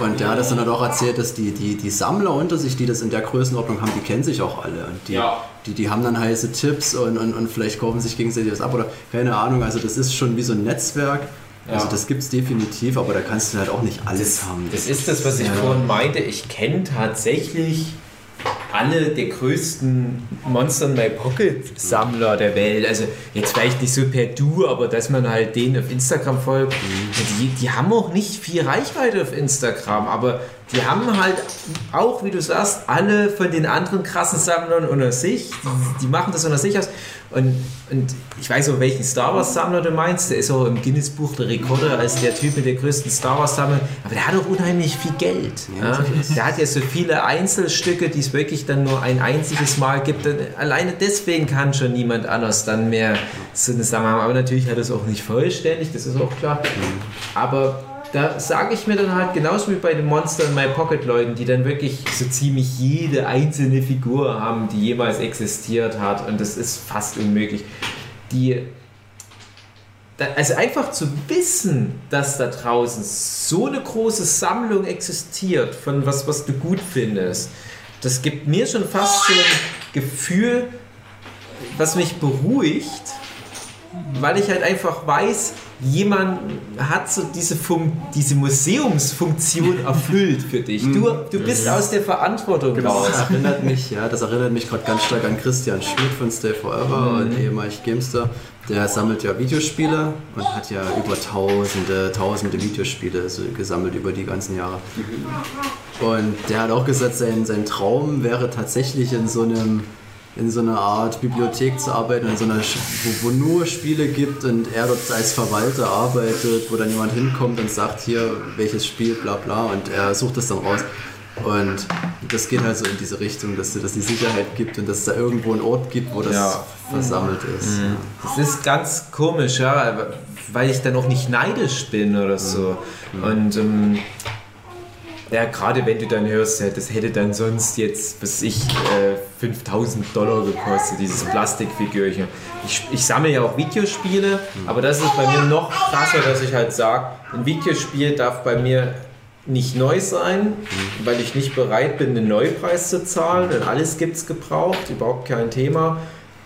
Und der hat das dann halt auch erzählt, dass die, die, die Sammler unter sich, die das in der Größenordnung haben, die kennen sich auch alle. Und die, Ja. Die, die haben dann heiße Tipps und, und, und vielleicht kaufen sich gegenseitig was ab oder keine Ahnung. Also das ist schon wie so ein Netzwerk. Also Ja. das gibt es definitiv, aber da kannst du halt auch nicht alles Das, haben. das ist das, was ich vorhin meinte. Ich kenne tatsächlich alle der größten Monster in My Pocket Sammler der Welt. Also jetzt vielleicht nicht so per Du, aber dass man halt denen auf Instagram folgt. Die, die haben auch nicht viel Reichweite auf Instagram, aber die haben halt auch, wie du sagst, alle von den anderen krassen Sammlern unter sich. Die, die machen das unter sich aus. Und, und ich weiß auch, welchen Star Wars Sammler du meinst. Der ist auch im Guinness Buch der Rekorde als der Typ mit der größten Star Wars Sammlung. Aber der hat auch unheimlich viel Geld. Ja, Der hat ja so viele Einzelstücke, die es wirklich dann nur ein einziges Mal gibt. Und alleine deswegen kann schon niemand anders dann mehr so eine Sammlung haben. Aber natürlich hat er es auch nicht vollständig, das ist auch klar. Aber da sage ich mir dann halt genauso wie bei den Monster in My Pocket Leuten, die dann wirklich so ziemlich jede einzelne Figur haben, die jemals existiert hat und das ist fast unmöglich. Die also einfach zu wissen, dass da draußen so eine große Sammlung existiert von was, was du gut findest, das gibt mir schon fast so ein Gefühl, was mich beruhigt, weil ich halt einfach weiß, jemand hat so diese, Fun diese Museumsfunktion erfüllt für dich. Du, du bist aus der Verantwortung Genau, raus. das erinnert mich, ja, das erinnert mich gerade ganz stark an Christian Schmidt von Stay Forever und ehemalig Gamester. Der sammelt ja Videospiele und hat ja über tausende, tausende Videospiele so gesammelt über die ganzen Jahre. Und der hat auch gesagt, sein, sein Traum wäre tatsächlich in so einem in so einer Art Bibliothek zu arbeiten, in so einer, wo, wo nur Spiele gibt und er dort als Verwalter arbeitet, wo dann jemand hinkommt und sagt, hier, welches Spiel, bla bla, und er sucht es dann raus. Und das geht halt so in diese Richtung, dass es die Sicherheit gibt und dass es da irgendwo einen Ort gibt, wo das Ja. versammelt ist. Ja. Das ist ganz komisch, ja, weil ich dann auch nicht neidisch bin oder so. Und ähm, ja, gerade wenn du dann hörst, das hätte dann sonst jetzt, was ich, äh, 5000 Dollar gekostet, dieses Plastikfigürchen. Ich, ich sammle ja auch Videospiele, aber das ist bei mir noch krasser, dass ich halt sage, ein Videospiel darf bei mir nicht neu sein, weil ich nicht bereit bin, einen Neupreis zu zahlen, denn alles gibt es gebraucht, überhaupt kein Thema.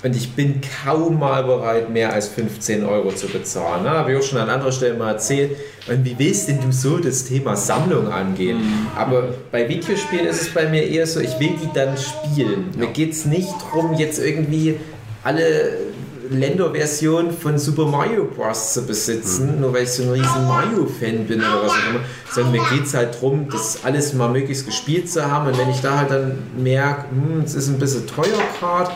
Und ich bin kaum mal bereit, mehr als 15 Euro zu bezahlen. Ne? Habe ich auch schon an anderer Stelle mal erzählt. Und wie willst denn du so das Thema Sammlung angehen? Aber bei Videospielen ist es bei mir eher so, ich will die dann spielen. Mir geht es nicht darum, jetzt irgendwie alle Länderversionen von Super Mario Bros. zu besitzen, nur weil ich so ein riesen Mario-Fan bin oder was auch immer. Sondern mir geht es halt darum, das alles mal möglichst gespielt zu haben. Und wenn ich da halt dann merke, hm, es ist ein bisschen teuer gerade,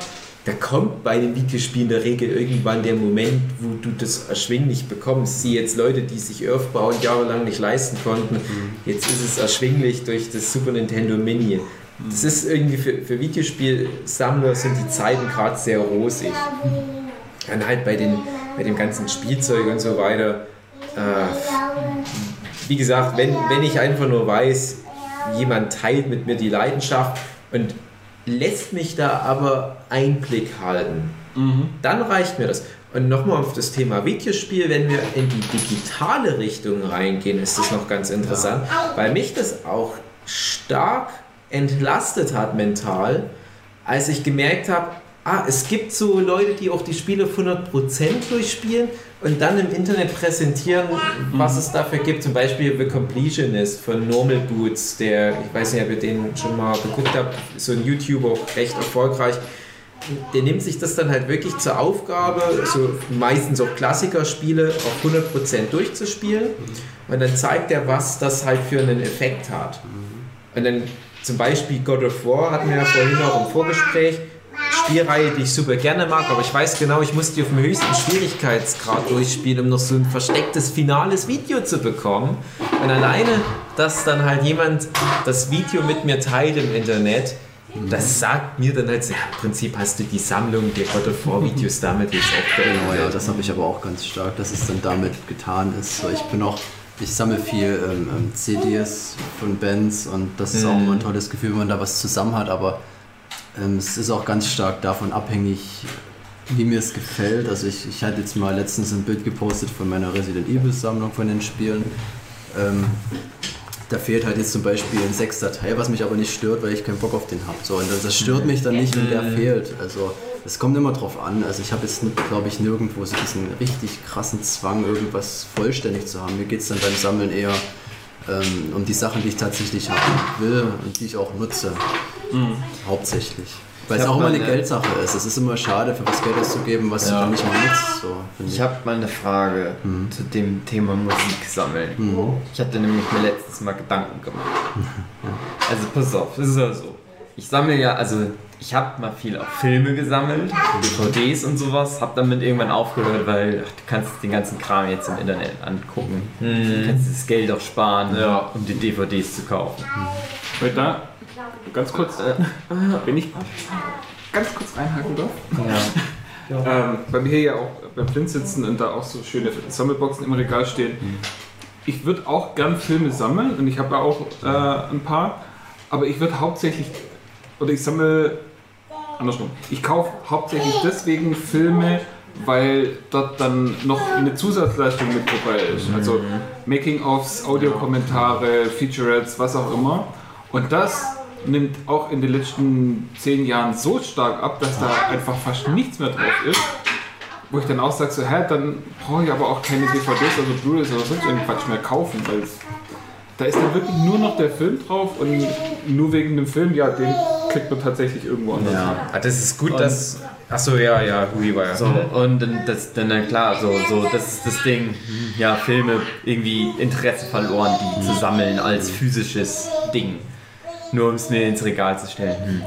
da kommt bei den Videospielen in der Regel irgendwann der Moment, wo du das erschwinglich bekommst. Sieh jetzt Leute, die sich Earthbound jahrelang nicht leisten konnten, jetzt ist es erschwinglich durch das Super Nintendo Mini. Das ist irgendwie für, für Videospielsammler sind die Zeiten gerade sehr rosig. Und halt bei, den, bei dem ganzen Spielzeug und so weiter. Äh, wie gesagt, wenn, wenn ich einfach nur weiß, jemand teilt mit mir die Leidenschaft und lässt mich da aber Einblick halten, dann reicht mir das. Und nochmal auf das Thema Videospiel, wenn wir in die digitale Richtung reingehen, ist das noch ganz interessant, weil mich das auch stark entlastet hat mental, als ich gemerkt habe, ah, es gibt so Leute, die auch die Spiele auf 100% durchspielen und dann im Internet präsentieren, was es dafür gibt. Zum Beispiel The Completionist von Normal Boots, der, ich weiß nicht, ob ihr den schon mal geguckt habt, so ein YouTuber, recht erfolgreich. Der nimmt sich das dann halt wirklich zur Aufgabe, so meistens auch Klassikerspiele auf 100% durchzuspielen und dann zeigt er, was das halt für einen Effekt hat. Und dann zum Beispiel God of War hatten wir ja vorhin auch im Vorgespräch. Spielreihe, die ich super gerne mag, aber ich weiß genau, ich muss die auf dem höchsten Schwierigkeitsgrad durchspielen, um noch so ein verstecktes finales Video zu bekommen. Und alleine, dass dann halt jemand das Video mit mir teilt im Internet, das sagt mir dann halt, ja, im Prinzip hast du die Sammlung der God of War Videos damit jetzt auch Genau, ja, das habe ich aber auch ganz stark, dass es dann damit getan ist. Ich bin auch, ich sammle viel ähm, ähm, CDs von Bands und das ist auch immer ein tolles Gefühl, wenn man da was zusammen hat, aber ähm, es ist auch ganz stark davon abhängig, wie mir es gefällt. Also ich, ich hatte jetzt mal letztens ein Bild gepostet von meiner Resident Evil Sammlung von den Spielen. Ähm, da fehlt halt jetzt zum Beispiel ein sechster Teil, was mich aber nicht stört, weil ich keinen Bock auf den habe. So, und das, das stört mich dann nicht, wenn der fehlt. Also es kommt immer drauf an. Also ich habe jetzt, glaube ich, nirgendwo so diesen richtig krassen Zwang, irgendwas vollständig zu haben. Mir geht es dann beim Sammeln eher ähm, um die Sachen, die ich tatsächlich haben will und die ich auch nutze. Hauptsächlich. Weil Ich es auch immer eine Geldsache ist. Es ist immer schade, für was Geld auszugeben, was du Ja. dann nicht mal nutzt. So, finde Ich habe mal eine Frage zu dem Thema Musik sammeln. Ich hatte nämlich mir letztes Mal Gedanken gemacht. Also pass auf, es ist ja so. Ich sammle ja, also ich habe mal viel auch Filme gesammelt, DVDs und sowas, habe damit irgendwann aufgehört, weil ach, du kannst den ganzen Kram jetzt im Internet angucken. Du kannst das Geld auch sparen, Ja. um die DVDs zu kaufen. Weil da, ganz kurz, Äh, wenn ich ganz kurz reinhaken darf. ja. Ähm, weil wir hier ja auch beim Flint sitzen und da auch so schöne Sammelboxen im Regal stehen. ich würde auch gern Filme sammeln und ich habe ja auch äh, ein paar, aber ich würde hauptsächlich, oder ich sammle, andersrum, ich kaufe hauptsächlich deswegen Filme, weil dort dann noch eine Zusatzleistung mit dabei ist. Also Making-ofs, Audiokommentare, Featurettes, was auch immer. Und das nimmt auch in den letzten zehn Jahren so stark ab, dass da einfach fast nichts mehr drauf ist. Wo ich dann auch sage, so, hä, dann brauche ich aber auch keine DVDs oder Blu-rays oder sonst Quatsch mehr kaufen, weil da ist dann wirklich nur noch der Film drauf und nur wegen dem Film, ja, den kriegt man tatsächlich irgendwo anders. Ja, ah, das ist gut, dass. Achso, ja, ja, Hui war ja. So, und dann, das, dann, dann klar, so, so, das ist das Ding, ja, Filme irgendwie Interesse verloren, die zu sammeln als physisches Ding. Nur um es mir ins Regal zu stellen. Hm.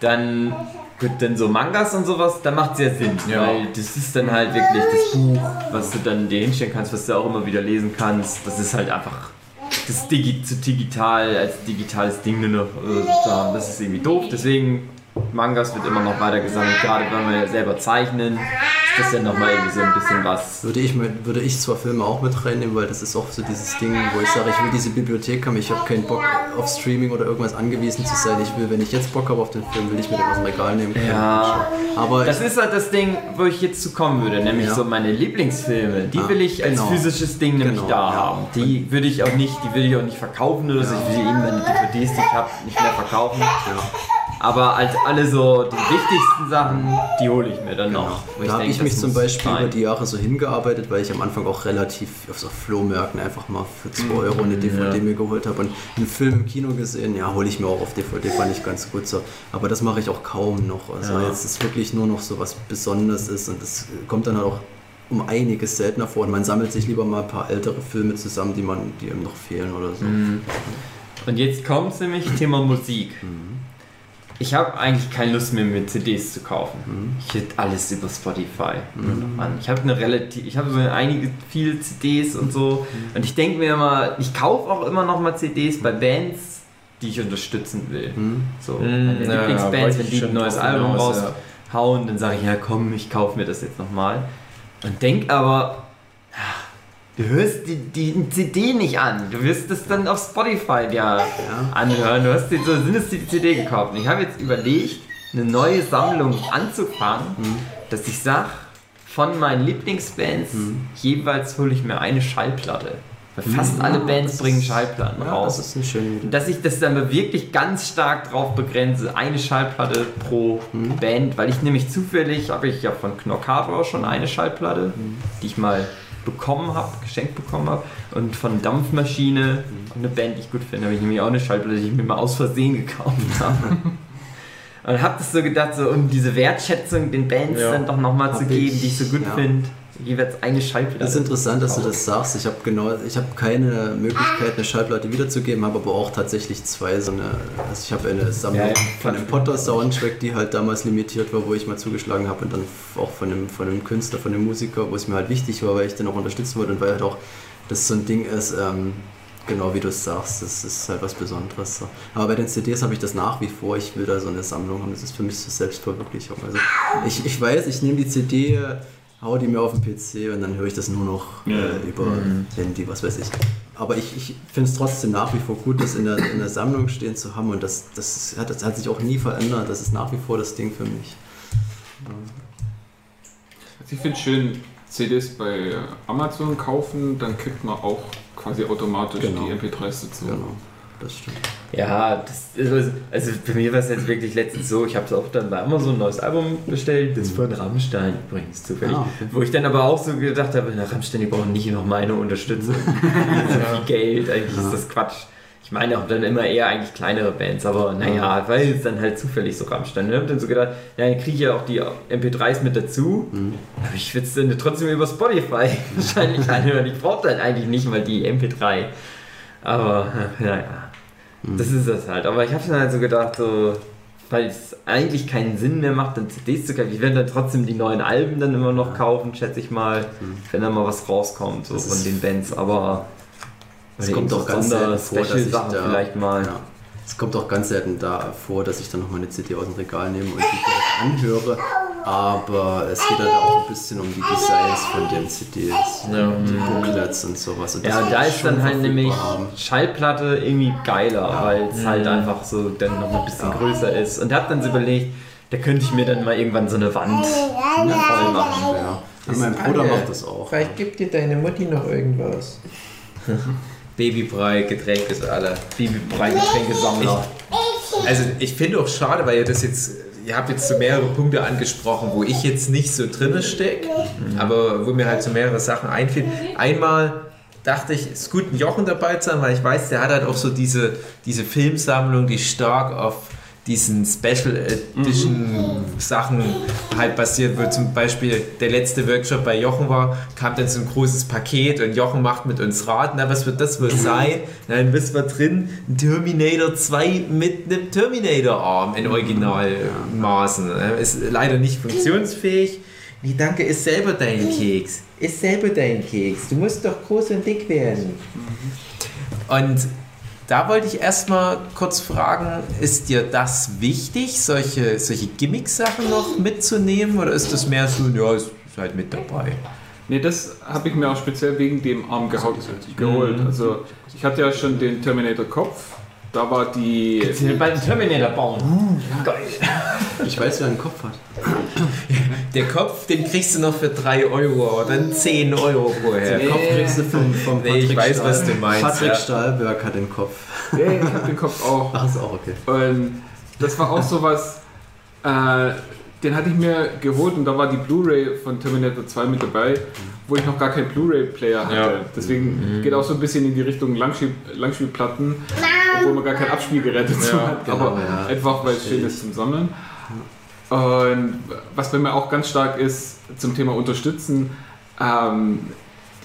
Dann, gut, dann so Mangas und sowas, da macht es ja Sinn, Ja. weil das ist dann halt wirklich das Buch, was du dann dir hinstellen kannst, was du auch immer wieder lesen kannst. Das ist halt einfach das Digi zu digital als digitales Ding nur noch äh, zu haben. Das ist irgendwie doof, deswegen Mangas wird immer noch weiter gesammelt, gerade wenn wir selber zeichnen, ist das ja nochmal irgendwie so ein bisschen was. Würde ich, mit- würde ich zwar Filme auch mit reinnehmen, weil das ist auch so dieses Ding, wo ich sage, ich will diese Bibliothek haben, ich habe keinen Bock auf Streaming oder irgendwas angewiesen zu sein. Ich will, wenn ich jetzt Bock habe auf den Film, will ich mir den aus dem Regal nehmen können. Ja, Aber das ist halt das Ding, wo ich jetzt zu kommen würde, nämlich Ja. so meine Lieblingsfilme, die Ah, will ich als genau. physisches Ding nämlich Genau, da ja. haben. Die würde ich auch nicht, die will ich auch nicht verkaufen oder so, ich will eben meine DVDs, die ich habe, nicht mehr verkaufen. Aber als alle so die wichtigsten Sachen, die hole ich mir dann noch. Genau. da habe ich mich zum Beispiel sein. über die Jahre so hingearbeitet, weil ich am Anfang auch relativ auf so Flohmärkten einfach mal für Mhm. 2 Euro eine DVD mir geholt habe und einen Film im Kino gesehen, ja, hole ich mir auch auf DVD, fand ich ganz gut so. Aber das mache ich auch kaum noch. Also Ja. jetzt ist wirklich nur noch so was Besonderes ist und das kommt dann halt auch um einiges seltener vor und man sammelt sich lieber mal ein paar ältere Filme zusammen, die man, die einem noch fehlen oder so. Mhm. Und jetzt kommt nämlich Thema Musik. Mhm. Ich habe eigentlich keine Lust mehr, mir CDs zu kaufen. Ich hätte alles über Spotify an. Ich habe eine relativ, ich habe so einige viele CDs und so. Und ich denke mir immer, ich kaufe auch immer noch mal CDs bei Bands, die ich unterstützen will. So meine ja, Lieblingsbands, wenn ich die ein neues Album ja. raushauen, dann sage ich, ja komm, ich kaufe mir das jetzt noch mal. Und denk aber, Du hörst die, die CD nicht an. Du wirst das dann auf Spotify ja, anhören. Du hast dir so die CD gekauft. Und ich habe jetzt überlegt, eine neue Sammlung anzufangen, dass ich sage, von meinen Lieblingsbands jeweils hole ich mir eine Schallplatte. Weil fast alle Bands bringen Schallplatten Ja, raus. das ist eine schöne Idee. Dass ich das dann wirklich ganz stark drauf begrenze, eine Schallplatte pro Band, weil ich nämlich zufällig, habe ich ja von Knockator schon eine Schallplatte, die ich mal bekommen habe, geschenkt bekommen habe und von Dampfmaschine, eine Band, die ich gut finde, habe ich nämlich auch eine Schallplatte, die ich mir mal aus Versehen gekauft habe. Und habe das so gedacht, so um diese Wertschätzung den Bands Ja. dann doch nochmal zu geben, ich, die ich so gut ja. finde, jeweils eine Schallplatte. Das ist interessant, dass du das sagst. Ich habe genau, ich habe keine Möglichkeit, eine Schallplatte wiederzugeben, habe aber auch tatsächlich zwei so eine. Also ich habe eine Sammlung Ja, ja. von einem Potter Soundtrack, die halt damals limitiert war, wo ich mal zugeschlagen habe und dann auch von einem, von einem Künstler, von einem Musiker, wo es mir halt wichtig war, weil ich den auch unterstützen wollte und weil halt auch das so ein Ding ist. Ähm, Genau wie du es sagst, das ist halt was Besonderes. So. Aber bei den CDs habe ich das nach wie vor. Ich will da so eine Sammlung haben. Das ist für mich so Selbstverwirklichung. Also ich, ich weiß, ich nehme die CD, hau die mir auf den PC und dann höre ich das nur noch äh, über Handy, was weiß ich. Aber ich, ich finde es trotzdem nach wie vor gut, das in der, in der Sammlung stehen zu haben und das, das, hat, das hat sich auch nie verändert. Das ist nach wie vor das Ding für mich. Also ich finde schön, CDs bei Amazon kaufen, dann kriegt man auch quasi automatisch Genau. die MP3s dazu. Genau, das stimmt. Ja, das ist, also bei mir war es jetzt wirklich letztens so, ich habe es auch dann bei Amazon ein neues Album bestellt, das von Rammstein übrigens zufällig, Ah, wo ich dann aber auch so gedacht habe, na Rammstein, die brauchen nicht noch meine Unterstützung. so viel Geld, eigentlich ist das Quatsch. Ich meine auch dann immer eher eigentlich kleinere Bands, aber naja, weil es dann halt zufällig so Rammstein. Ich habe dann so gedacht, ja, dann kriege ich ja auch die MP3s mit dazu, aber ich würde es dann trotzdem über Spotify wahrscheinlich anhören. Ich brauche dann eigentlich nicht mal die MP3. Aber naja. Das ist das halt. Aber ich habe dann halt so gedacht, so, weil es eigentlich keinen Sinn mehr macht, dann CDs zu kaufen. Ich werde dann trotzdem die neuen Alben dann immer noch kaufen, schätze ich mal, wenn da mal was rauskommt, so Das von den Bands. Aber Es kommt so ganz dass ich Special-Sachen da, vielleicht mal. Ja. Es kommt auch ganz selten da vor, dass ich dann nochmal eine CD aus dem Regal nehme und die direkt anhöre. Aber es geht halt auch ein bisschen um die Designs von den CDs, Ja. die Booklets und sowas. Und Ja, da ist dann halt nämlich haben. Schallplatte irgendwie geiler, weil es halt einfach so dann noch ein bisschen größer ist. Und hab dann so überlegt, da könnte ich mir dann mal irgendwann so eine Wand voll machen. Ja. Und mein Bruder macht das auch. Vielleicht gibt dir deine Mutti noch irgendwas. Babybrei, Getränk ist alle. Babybrei-Getränkesammler. Also ich finde auch schade, weil ihr das jetzt, ihr habt jetzt so mehrere Punkte angesprochen, wo ich jetzt nicht so drinne stecke, aber wo mir halt so mehrere Sachen einfielen. Einmal dachte ich, es ist gut, einen Jochen dabei zu haben, weil ich weiß, der hat halt auch so diese, diese Filmsammlung, die stark auf diesen Special Edition Sachen halt basiert, wo zum Beispiel der letzte Workshop bei Jochen war, kam dann so ein großes Paket und Jochen macht mit uns Rat, na was wird das wohl sein? Na, dann wissen wir drin, ein Terminator 2 mit einem Terminator-Arm in Originalmaßen. Ist leider nicht funktionsfähig. Nee, danke, ist selber dein Keks. Ist selber dein Keks. Du musst doch groß und dick werden. Und da wollte ich erstmal kurz fragen, ist dir das wichtig, solche, solche Gimmick-Sachen noch mitzunehmen oder ist das mehr so, ja, ist halt mit dabei? Nee, das habe ich mir auch speziell wegen dem Arm geholt. Also ich hatte ja schon den Terminator Kopf. Da war die. Ich will bald einen Terminator bauen. Geil. Ich weiß, wer einen Kopf hat. Der Kopf, den kriegst du noch für 3 Euro oder dann 10 Euro vorher. Den Kopf kriegst du vom, vom Nee, ich weiß, was du meinst, Patrick ja. Stahlberg hat den Kopf. Ja, ich habe den Kopf auch. Ach, ist auch okay. Und das war auch sowas, äh, den hatte ich mir geholt und da war die Blu-ray von Terminator 2 mit dabei, wo ich noch gar keinen Blu-ray-Player hatte. Ja. Deswegen geht auch so ein bisschen in die Richtung Langspiel Langspielplatten, obwohl man gar kein Abspielgerät dazu Ja, hat, genau, aber ja. einfach weil es schön ist zum Sammeln. Und was bei mir auch ganz stark ist zum Thema Unterstützen, ähm,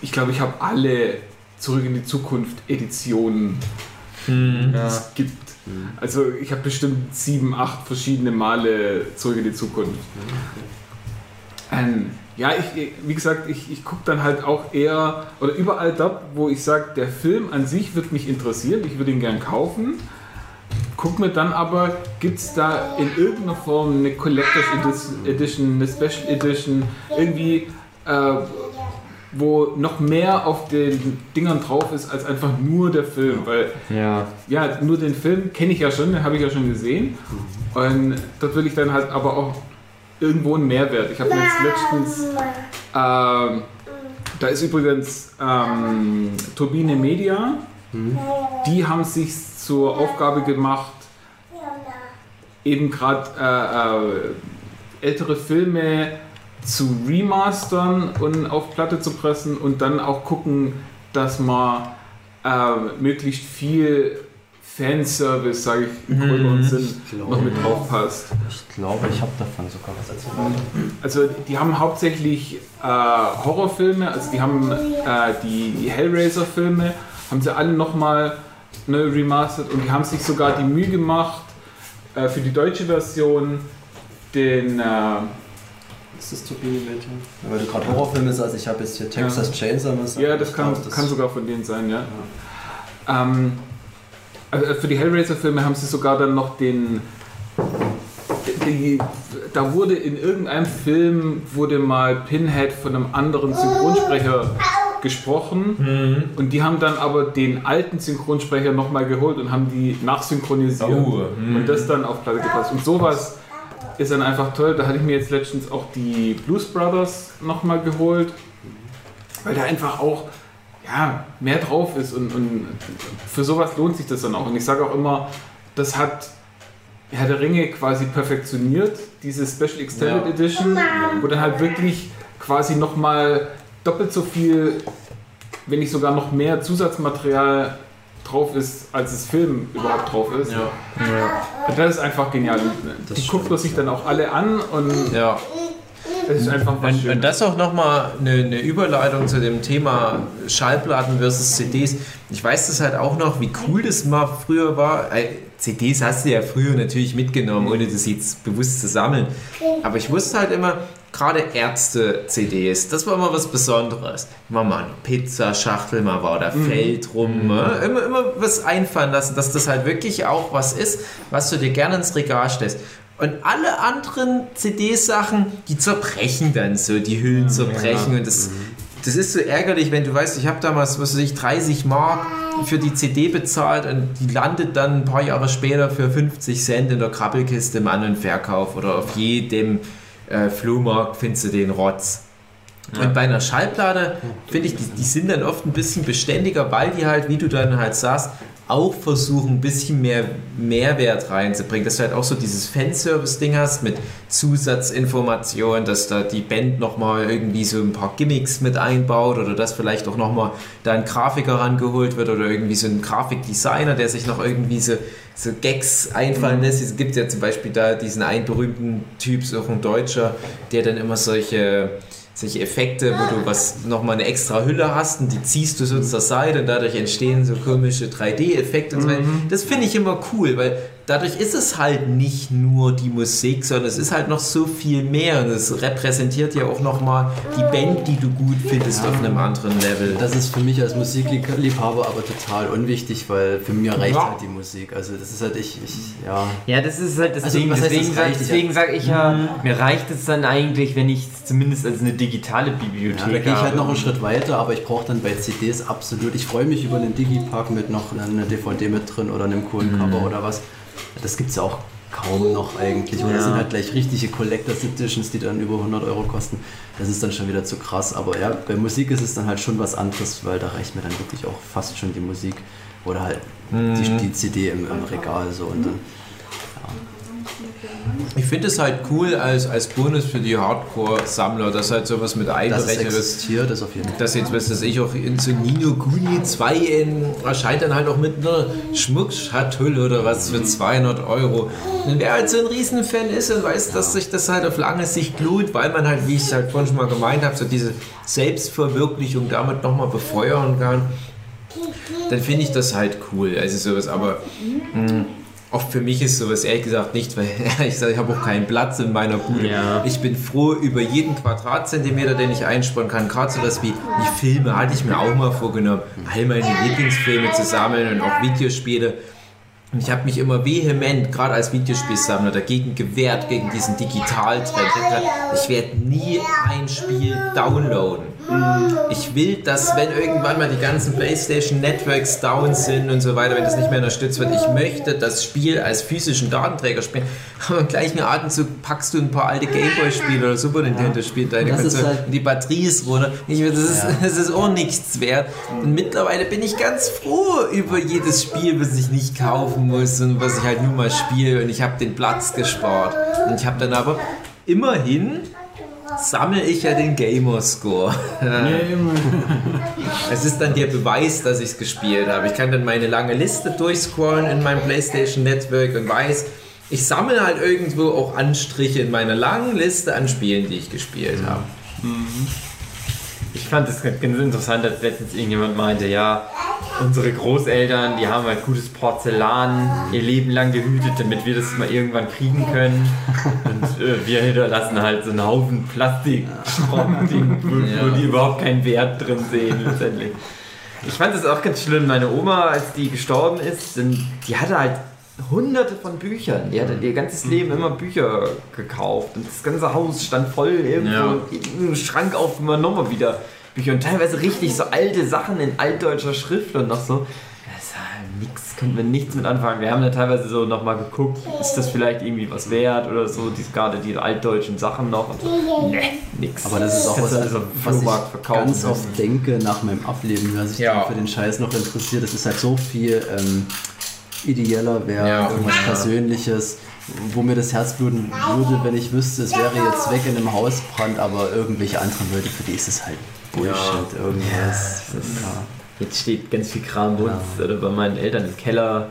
ich glaube, ich habe alle Zurück in die Zukunft Editionen Hm. die es gibt. Also ich habe bestimmt sieben, acht verschiedene Male Zurück in die Zukunft. Ähm, ja, ich, wie gesagt, ich, ich gucke dann halt auch eher, oder überall dort, wo ich sage, der Film an sich wird mich interessieren, ich würde ihn gern kaufen. Guck mir dann aber, gibt es da in irgendeiner Form eine Collector's Edi- Edition, eine Special Edition, irgendwie, äh, wo noch mehr auf den Dingern drauf ist als einfach nur der Film. Weil Ja. ja, nur den Film kenne ich ja schon, den habe ich ja schon gesehen. Und dort will ich dann halt aber auch irgendwo einen Mehrwert. Ich habe jetzt letztens, ähm, da ist übrigens ähm, Turbine Media, die haben sich zur Aufgabe gemacht, eben gerade äh, äh, ältere Filme zu remastern und auf Platte zu pressen und dann auch gucken, dass man äh, möglichst viel Fanservice, sage ich im größeren Sinn, noch mit drauf passt. Ich glaube, ich habe davon sogar was erzählt. Also die haben hauptsächlich äh, Horrorfilme, also die haben äh, die, die Hellraiser-Filme, haben sie alle nochmal ne, remastert und die haben sich sogar die Mühe gemacht, äh, für die deutsche Version den, äh, Ist das Turbine Media? Weil du gerade Horrorfilme sagst, ich habe jetzt hier Texas Chainsaw Massacre. ja das kann, glaub, kann sogar von denen sein, ja. Ähm, also für die Hellraiser-Filme haben sie sogar dann noch den. Die, da wurde in irgendeinem Film wurde mal Pinhead von einem anderen Synchronsprecher gesprochen und die haben dann aber den alten Synchronsprecher nochmal geholt und haben die nachsynchronisiert Oh, und das dann auf Platte gepasst. Und sowas ist dann einfach toll. Da hatte ich mir jetzt letztens auch die Blues Brothers nochmal geholt, weil da einfach auch ja, mehr drauf ist und, und für sowas lohnt sich das dann auch. Und ich sage auch immer, das hat Herr der Ringe quasi perfektioniert, diese Special Extended Ja. Edition, wo dann halt wirklich quasi nochmal doppelt so viel, wenn nicht sogar noch mehr Zusatzmaterial drauf ist, als das Film überhaupt drauf ist. Ja. Und das ist einfach genial. Das Die guckt man sich dann auch alle an und Ja. es ist einfach was Und, und das auch nochmal eine, eine Überleitung zu dem Thema Schallplatten versus CDs. Ich weiß das halt auch noch, wie cool das mal früher war. Äh, CDs hast du ja früher natürlich mitgenommen, ohne das jetzt bewusst zu sammeln. Aber ich wusste halt immer, gerade Ärzte-CDs, das war immer was Besonderes. Immer mal eine Pizzaschachtel, mal war da Feld rum. ne? Immer, immer was einfallen lassen, dass das halt wirklich auch was ist, was du dir gerne ins Regal stellst. Und alle anderen CD-Sachen, die zerbrechen dann so, die Hüllen zerbrechen. Und das, das ist so ärgerlich, wenn du weißt, ich habe damals, was weiß ich, 30 Mark für die CD bezahlt und die landet dann ein paar Jahre später für 50 Cent in der Krabbelkiste im An- und Verkauf oder auf jedem äh, Flohmarkt findest du den Rotz. Und bei einer Schallplatte finde ich, die, die sind dann oft ein bisschen beständiger, weil die halt, wie du dann halt sagst, auch versuchen, ein bisschen mehr Mehrwert reinzubringen. Dass du halt auch so dieses Fanservice-Ding hast mit Zusatzinformationen, dass da die Band nochmal irgendwie so ein paar Gimmicks mit einbaut oder dass vielleicht auch nochmal da ein Grafiker rangeholt wird oder irgendwie so ein Grafikdesigner, der sich noch irgendwie so, so Gags einfallen lässt. Es gibt ja zum Beispiel da diesen einen berühmten Typ, so auch ein Deutscher, der dann immer solche solche Effekte, wo du was nochmal eine extra Hülle hast und die ziehst du so zur Seite und dadurch entstehen so komische 3D-Effekte und so weiter. Das finde ich immer cool, weil dadurch ist es halt nicht nur die Musik, sondern es ist halt noch so viel mehr und es repräsentiert ja auch nochmal die Band, die du gut findest auf einem anderen Level. Das ist für mich als Musikliebhaber aber total unwichtig, weil für mich reicht halt die Musik. Also das ist halt ich, ich ja. Ja, das ist halt das Also, Ding. Deswegen, das sag- sage ich ja, mir reicht es dann eigentlich, wenn ich es zumindest als eine digitale Bibliothek Ja, da gehe ich halt noch einen Schritt weiter, aber ich brauche dann bei CDs absolut. Ich freue mich über einen Digipack mit noch einer DVD mit drin oder einem coolen Cover oder was. Das gibt es ja auch kaum noch eigentlich. Oder das Ja. sind halt gleich richtige Collectors Editions, die dann über 100 Euro kosten. Das ist dann schon wieder zu krass. Aber ja, bei Musik ist es dann halt schon was anderes, weil da reicht mir dann wirklich auch fast schon die Musik oder halt die, die CD im, im Regal so und dann. Ich finde es halt cool als, als Bonus für die Hardcore-Sammler, dass halt sowas mit Dass es einberechnet wird. existiert, ist auf jeden Fall. dass jetzt, was weiß ich, auch in so Nino Kuni 2 in, erscheint dann halt auch mit einer Schmuckschatulle oder was für 200 Euro. Und wer halt so ein Riesenfan ist und weiß, dass sich das halt auf lange Sicht lohnt, weil man halt, wie ich es halt vorhin schon mal gemeint habe, so diese Selbstverwirklichung damit nochmal befeuern kann, dann finde ich das halt cool. Also sowas, aber mh, auch für mich ist sowas ehrlich gesagt nicht, weil ich sage, ich habe auch keinen Platz in meiner Bude. Ja. Ich bin froh über jeden Quadratzentimeter, den ich einsparen kann. Gerade sowas wie die Filme hatte ich mir auch mal vorgenommen, all meine Lieblingsfilme zu sammeln und auch Videospiele. Und ich habe mich immer vehement, gerade als Videospielsammler, dagegen gewehrt, gegen diesen Digitaltrend. Ich werde nie ein Spiel downloaden. Ich will, dass wenn irgendwann mal die ganzen PlayStation Networks down sind und so weiter, wenn das nicht mehr unterstützt wird, ich möchte das Spiel als physischen Datenträger spielen. Aber im gleichen Atemzug packst du ein paar alte Gameboy-Spiele oder Super Nintendo-Spiele deine ist Konsole halt- und die Batterie ist runter. Ich, das, ist, Ja. das ist auch nichts wert. Und mittlerweile bin ich ganz froh über jedes Spiel, was ich nicht kaufen muss und was ich halt nur mal spiele und ich habe den Platz gespart. Und ich habe dann aber immerhin sammle ich ja den Gamerscore. Es ist dann der Beweis, dass ich es gespielt habe. Ich kann dann meine lange Liste durchscrollen in meinem PlayStation Network und weiß, ich sammle halt irgendwo auch Anstriche in meiner langen Liste an Spielen, die ich gespielt habe. Ich fand es ganz interessant, als letztens irgendjemand meinte, ja, unsere Großeltern, die haben halt gutes Porzellan ihr Leben lang gehütet, damit wir das mal irgendwann kriegen können. Und äh, wir hinterlassen halt so einen Haufen Plastikschrott-Ding, wo, wo die überhaupt keinen Wert drin sehen letztendlich. Ich fand es auch ganz schlimm, meine Oma, als die gestorben ist, die hatte halt hunderte von Büchern. Die hatte ihr ganzes Leben immer Bücher gekauft und das ganze Haus stand voll irgendwo Ja. im Schrank aufgemacht, nochmal wieder Bücher und teilweise richtig so alte Sachen in altdeutscher Schrift und noch so. Das ist halt nix, können wir nichts mit anfangen. Wir haben da teilweise so nochmal geguckt, ist das vielleicht irgendwie was wert oder so, die, gerade die altdeutschen Sachen noch und so. Ne, nix. Aber das ist auch was, dem was ich verkaufen ganz müssen. oft denke nach meinem Ableben, wer sich Ja. dann für den Scheiß noch interessiert. Es ist halt so viel ähm, ideeller, wäre Ja. irgendwas Ja. Persönliches, wo mir das Herz bluten würde, wenn ich wüsste, es wäre jetzt weg in einem Hausbrand, aber irgendwelche anderen Leute, für die ist es halt Bullshit, irgendwas. Ja. Jetzt steht ganz viel Kram bei uns oder bei meinen Eltern im Keller.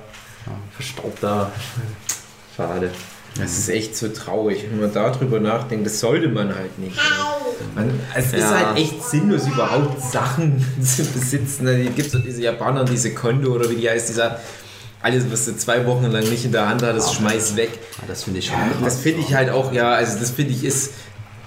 Verstaubt da. Schade. Das ist echt so traurig, wenn man darüber nachdenkt. Das sollte man halt nicht. Man, es ist Ja. halt echt sinnlos, überhaupt Sachen zu besitzen. Da gibt es doch diese Japaner, diese Kondo oder wie die heißt, die sagen, alles, was du zwei Wochen lang nicht in der Hand hattest, schmeiß weg. Ja, das finde ich schon Das finde ich halt auch, ja, also das finde ich ist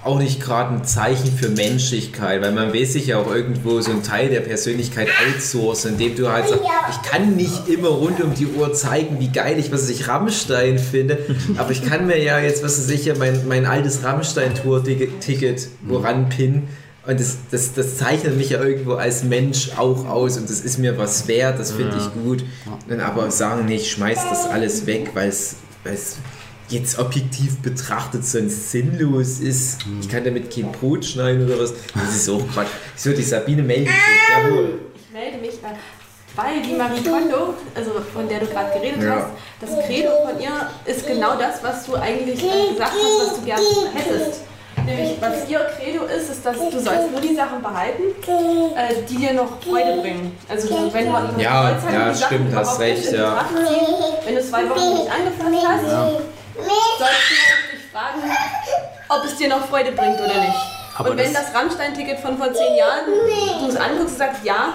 auch nicht gerade ein Zeichen für Menschlichkeit, weil man will sich ja auch irgendwo so einen Teil der Persönlichkeit outsourcen, indem du halt sagst, ich kann nicht immer rund um die Uhr zeigen, wie geil ich, was ich Rammstein finde, aber ich kann mir ja jetzt, was ich, ja mein, mein altes Rammstein-Tour-Ticket woran pinnen und das, das, das zeichnet mich ja irgendwo als Mensch auch aus und das ist mir was wert, das finde ich gut. Dann aber sagen, nee, ich schmeiß das alles weg, weil es jetzt objektiv betrachtet sonst sinnlos ist. Ich kann damit kein Brot schneiden oder was. Das ist auch Quatsch. So, die Sabine meldet sich. Jawohl. Ich melde mich, äh, weil die Marie Kondo, also von der du gerade geredet Ja. hast, das Credo von ihr ist genau das, was du eigentlich äh, gesagt hast, was du gerne hättest. Nämlich, was ihr Credo ist, ist, dass du sollst nur die Sachen behalten, äh, die dir noch Freude bringen. Also wenn du an Ja, Kreuzheim ja, die Sachen stimmt, hast recht, ja. Wenn du zwei Wochen nicht angefasst hast, sollst du dich fragen, ob es dir noch Freude bringt oder nicht. Aber und wenn das- das Rammstein-Ticket von vor zehn Jahren, du es anguckst und sagst, ja,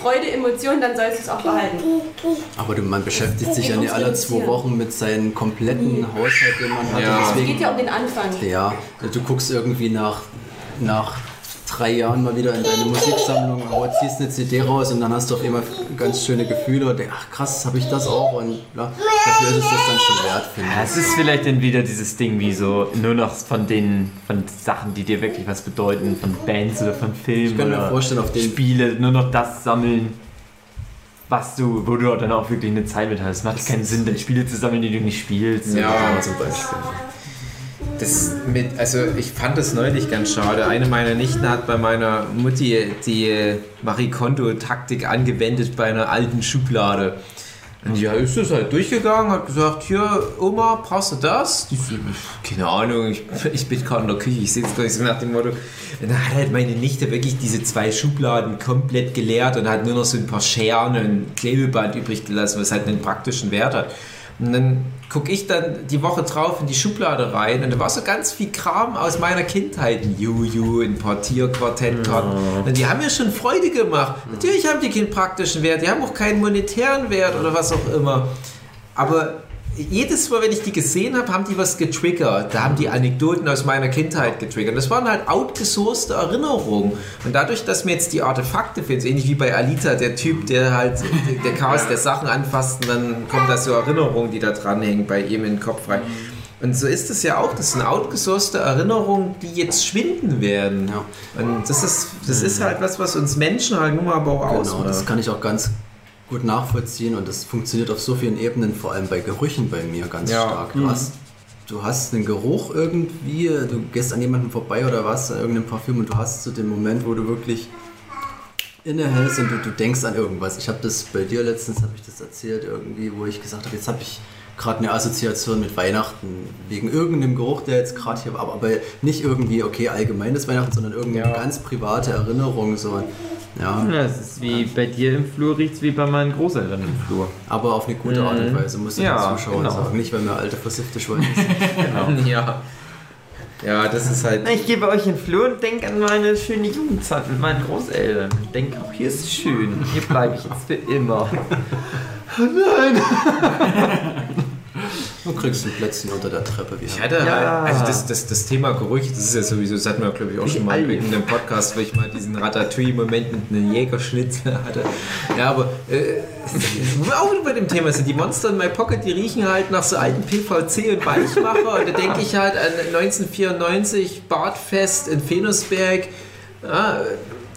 Freude, Emotion, dann sollst du es auch behalten. Aber du, man beschäftigt sich ja nicht alle zwei Wochen mit seinen kompletten Haushalt, den man hat. Ja. Und Es deswegen geht ja um den Anfang. Ja, du guckst irgendwie nach, nach drei Jahren mal wieder in deine Musiksammlung, oh, ziehst eine CD raus und dann hast du auf einmal ganz schöne Gefühle und denkst, ach krass, habe ich das auch und ja, dafür ist es das dann schon wert, finde Ja, ich. es ist vielleicht dann wieder dieses Ding wie so nur noch von den von Sachen, die dir wirklich was bedeuten, von Bands oder von Filmen Ich kann mir oder vorstellen, auf den- Spiele, nur noch das sammeln, was du, wo du dann auch wirklich eine Zeit mit hast. Es macht keinen Sinn, dann Spiele zu sammeln, die du nicht spielst. Ja. zum Beispiel. Das mit, also ich fand das neulich ganz schade. Eine meiner Nichten hat bei meiner Mutti die Marie Kondo-Taktik angewendet bei einer alten Schublade. Und ja, ist das halt durchgegangen, hat gesagt, hier, Oma, brauchst du das? Die so, keine Ahnung, ich, ich bin gerade in der Küche, ich es gar nicht so nach dem Motto. Und dann hat halt meine Nichte wirklich diese zwei Schubladen komplett geleert und hat nur noch so ein paar Scheren und Klebeband übrig gelassen, was halt einen praktischen Wert hat. Und dann gucke ich dann die Woche drauf in die Schublade rein und da war so ganz viel Kram aus meiner Kindheit. Ein Juju, ein paar Tierquartettkarten. Und die haben mir schon Freude gemacht. Natürlich haben die keinen praktischen Wert, die haben auch keinen monetären Wert oder was auch immer. Aber jedes Mal, wenn ich die gesehen habe, haben die was getriggert. Da haben die Anekdoten aus meiner Kindheit getriggert. Das waren halt outgesourcete Erinnerungen. Und dadurch, dass mir jetzt die Artefakte fehlen, so ähnlich wie bei Alita, der Typ, der halt, der Chaos der Sachen anfasst und dann kommen da so Erinnerungen, die da dranhängen, bei ihm in den Kopf rein. Und so ist es ja auch. Das sind outgesourcete Erinnerungen, die jetzt schwinden werden. Ja. Und das ist, das ist halt was, was uns Menschen halt nun mal aber auch Genau, ausmacht. das kann ich auch ganz gut nachvollziehen und das funktioniert auf so vielen Ebenen, vor allem bei Gerüchen bei mir ganz Ja. stark. Du hast, du hast einen Geruch irgendwie, du gehst an jemanden vorbei oder was, an irgendeinem Parfüm und du hast so den Moment, wo du wirklich innehältst und du, du denkst an irgendwas. Ich habe das bei dir letztens, habe ich das erzählt irgendwie, wo ich gesagt habe, jetzt habe ich gerade eine Assoziation mit Weihnachten wegen irgendeinem Geruch, der jetzt gerade hier war, aber, aber nicht irgendwie, okay, allgemeines Weihnachten, sondern irgendeine Ja. ganz private Erinnerung. So. Ja, Ja, es ist wie bei dir im Flur riecht es wie bei meinen Großeltern im Flur. aber auf eine gute Art und Weise, muss ich Ja, den Zuschauern genau. sagen. Nicht, weil wir alte versiffte Schweine sind. Ja. Ja, das ist halt. Ich gebe euch in den Flur und denke an meine schöne Jugendzeit mit meinen Großeltern. Ich denke, auch hier ist es schön. Hier bleibe ich jetzt für immer. Du kriegst ein Plätzchen unter der Treppe wieder. Ich hatte Ja. halt, also das, das, das Thema Gerüche, das ist ja sowieso, das hatten wir glaube ich auch schon mal in einem Podcast, wo ich mal diesen Ratatouille-Moment mit einem Jägerschnitzel hatte. Ja, aber äh, wo wir auch wieder bei dem Thema sind, die Monster in My Pocket, die riechen halt nach so alten PVC und Weichmacher und da denke ich halt an 1994 Bartfest in Venusberg. Ja,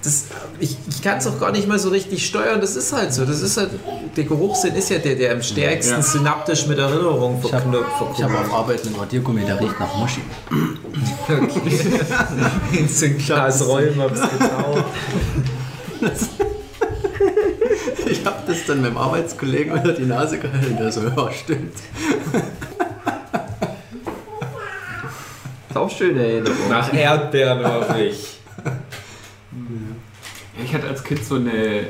das, ich ich kann es auch gar nicht mal so richtig steuern, das ist halt so. Das ist halt, der Geruchssinn ist ja der, der am stärksten Ja. synaptisch mit Erinnerungen Ich habe verknüpft. ich hab auf Arbeit einen Radiergummi, der riecht nach Muschi. In so ein Glas Räumen hab's getaucht. Ich habe das dann meinem Arbeitskollegen unter die Nase gehalten, der so, ja, stimmt. Ist auch schöne Erinnerung. Nach Erdbeeren hoffe ich. Ich hatte als Kind so eine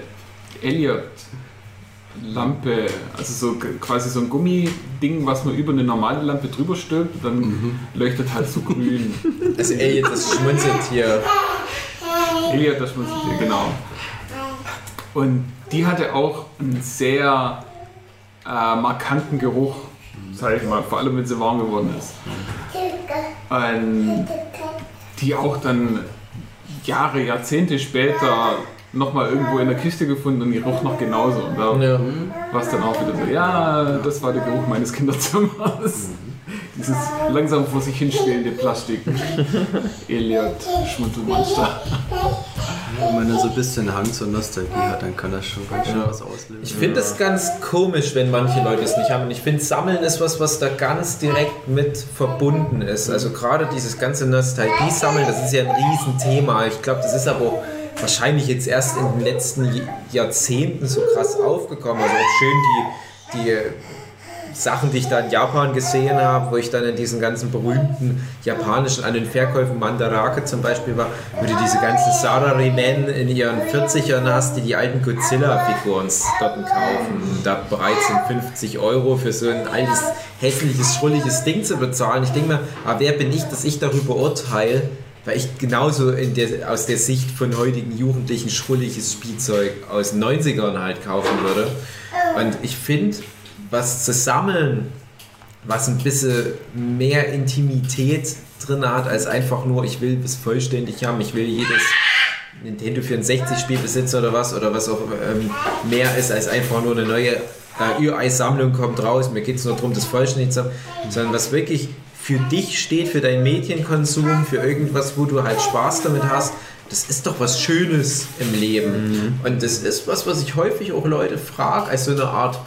Elliot-Lampe, also so quasi so ein Gummiding, was man über eine normale Lampe drüber stülpt und dann leuchtet halt so grün. Also ey, das schmunzelt hier. Elliot, das ich genau. Und die hatte auch einen sehr äh, markanten Geruch, sag ich mal, vor allem wenn sie warm geworden ist. Und die auch dann Jahre, Jahrzehnte später nochmal irgendwo in der Kiste gefunden und die roch noch genauso. Und da Ja. war es dann auch wieder so, ja, das war der Geruch meines Kinderzimmers. Dieses langsam vor sich hinschwelende Plastik. Elliot, Schmunzelmonster. Wenn man da so ein bisschen Hang zur Nostalgie hat, dann kann das schon ganz schön was auslösen. Ich finde es ganz komisch, wenn manche Leute es nicht haben. Und ich finde, Sammeln ist was, was da ganz direkt mit verbunden ist. Also gerade dieses ganze Nostalgie-Sammeln, das ist ja ein Riesenthema. Ich glaube, das ist aber auch wahrscheinlich jetzt erst in den letzten Jahrzehnten so krass aufgekommen. Also auch schön die, die Sachen, die ich da in Japan gesehen habe, wo ich dann in diesen ganzen berühmten japanischen, an den Verkäufen Mandarake zum Beispiel war, wo du diese ganzen Salarymen in ihren 40ern hast, die die alten Godzilla-Figuren dort kaufen und da bereit sind 50 Euro für so ein altes, hässliches, schrulliges Ding zu bezahlen. Ich denke mir, aber wer bin ich, dass ich darüber urteile, weil ich genauso der, aus der Sicht von heutigen Jugendlichen schrulliges Spielzeug aus den 90ern halt kaufen würde. Und ich finde, was zu sammeln, was ein bisschen mehr Intimität drin hat, als einfach nur, ich will es vollständig haben, ich will jedes Nintendo 64 Spiel besitzen oder was, oder was auch ähm, mehr ist als einfach nur eine neue äh, Ür-Ei-Sammlung kommt raus, mir geht es nur darum, das vollständig zu haben, sondern was wirklich für dich steht, für deinen Medienkonsum, für irgendwas, wo du halt Spaß damit hast, das ist doch was Schönes im Leben. Und das ist was, was ich häufig auch Leute frage, als so eine Art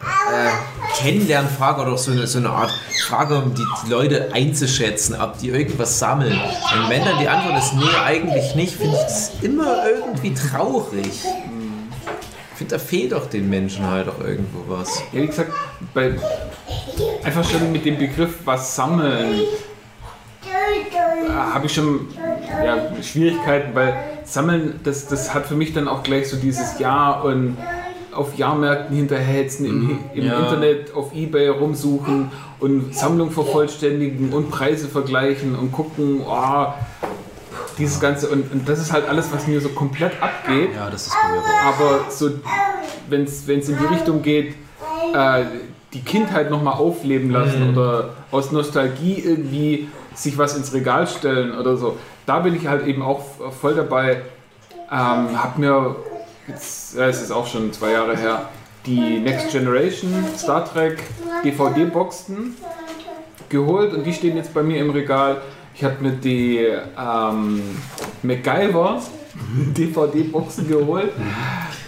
äh, Kennenlernfrage oder so eine, so eine Art Frage, um die, Leute einzuschätzen, ob die irgendwas sammeln. Und wenn dann die Antwort ist, nee, eigentlich nicht, finde ich das immer irgendwie traurig. Ich finde, da fehlt doch den Menschen halt auch irgendwo was. Wie gesagt, bei, einfach schon mit dem Begriff was sammeln, äh, habe ich schon ja, Schwierigkeiten, weil Sammeln, das, das hat für mich dann auch gleich so dieses Ja und auf Jahrmärkten hinterhetzen, im, im Ja. Internet, auf Ebay rumsuchen und Sammlung vervollständigen und Preise vergleichen und gucken, oh, dieses Ganze. Und, und das ist halt alles, was mir so komplett abgeht. Ja, das ist mir. Aber so, wenn es in die Richtung geht, äh, die Kindheit nochmal aufleben lassen oder aus Nostalgie irgendwie sich was ins Regal stellen oder so, da bin ich halt eben auch voll dabei. Ähm, hab mir, jetzt, ja, es ist auch schon zwei Jahre her, die Next Generation Star Trek DVD-Boxen geholt und die stehen jetzt bei mir im Regal. Ich habe mir die ähm, MacGyver DVD-Boxen geholt,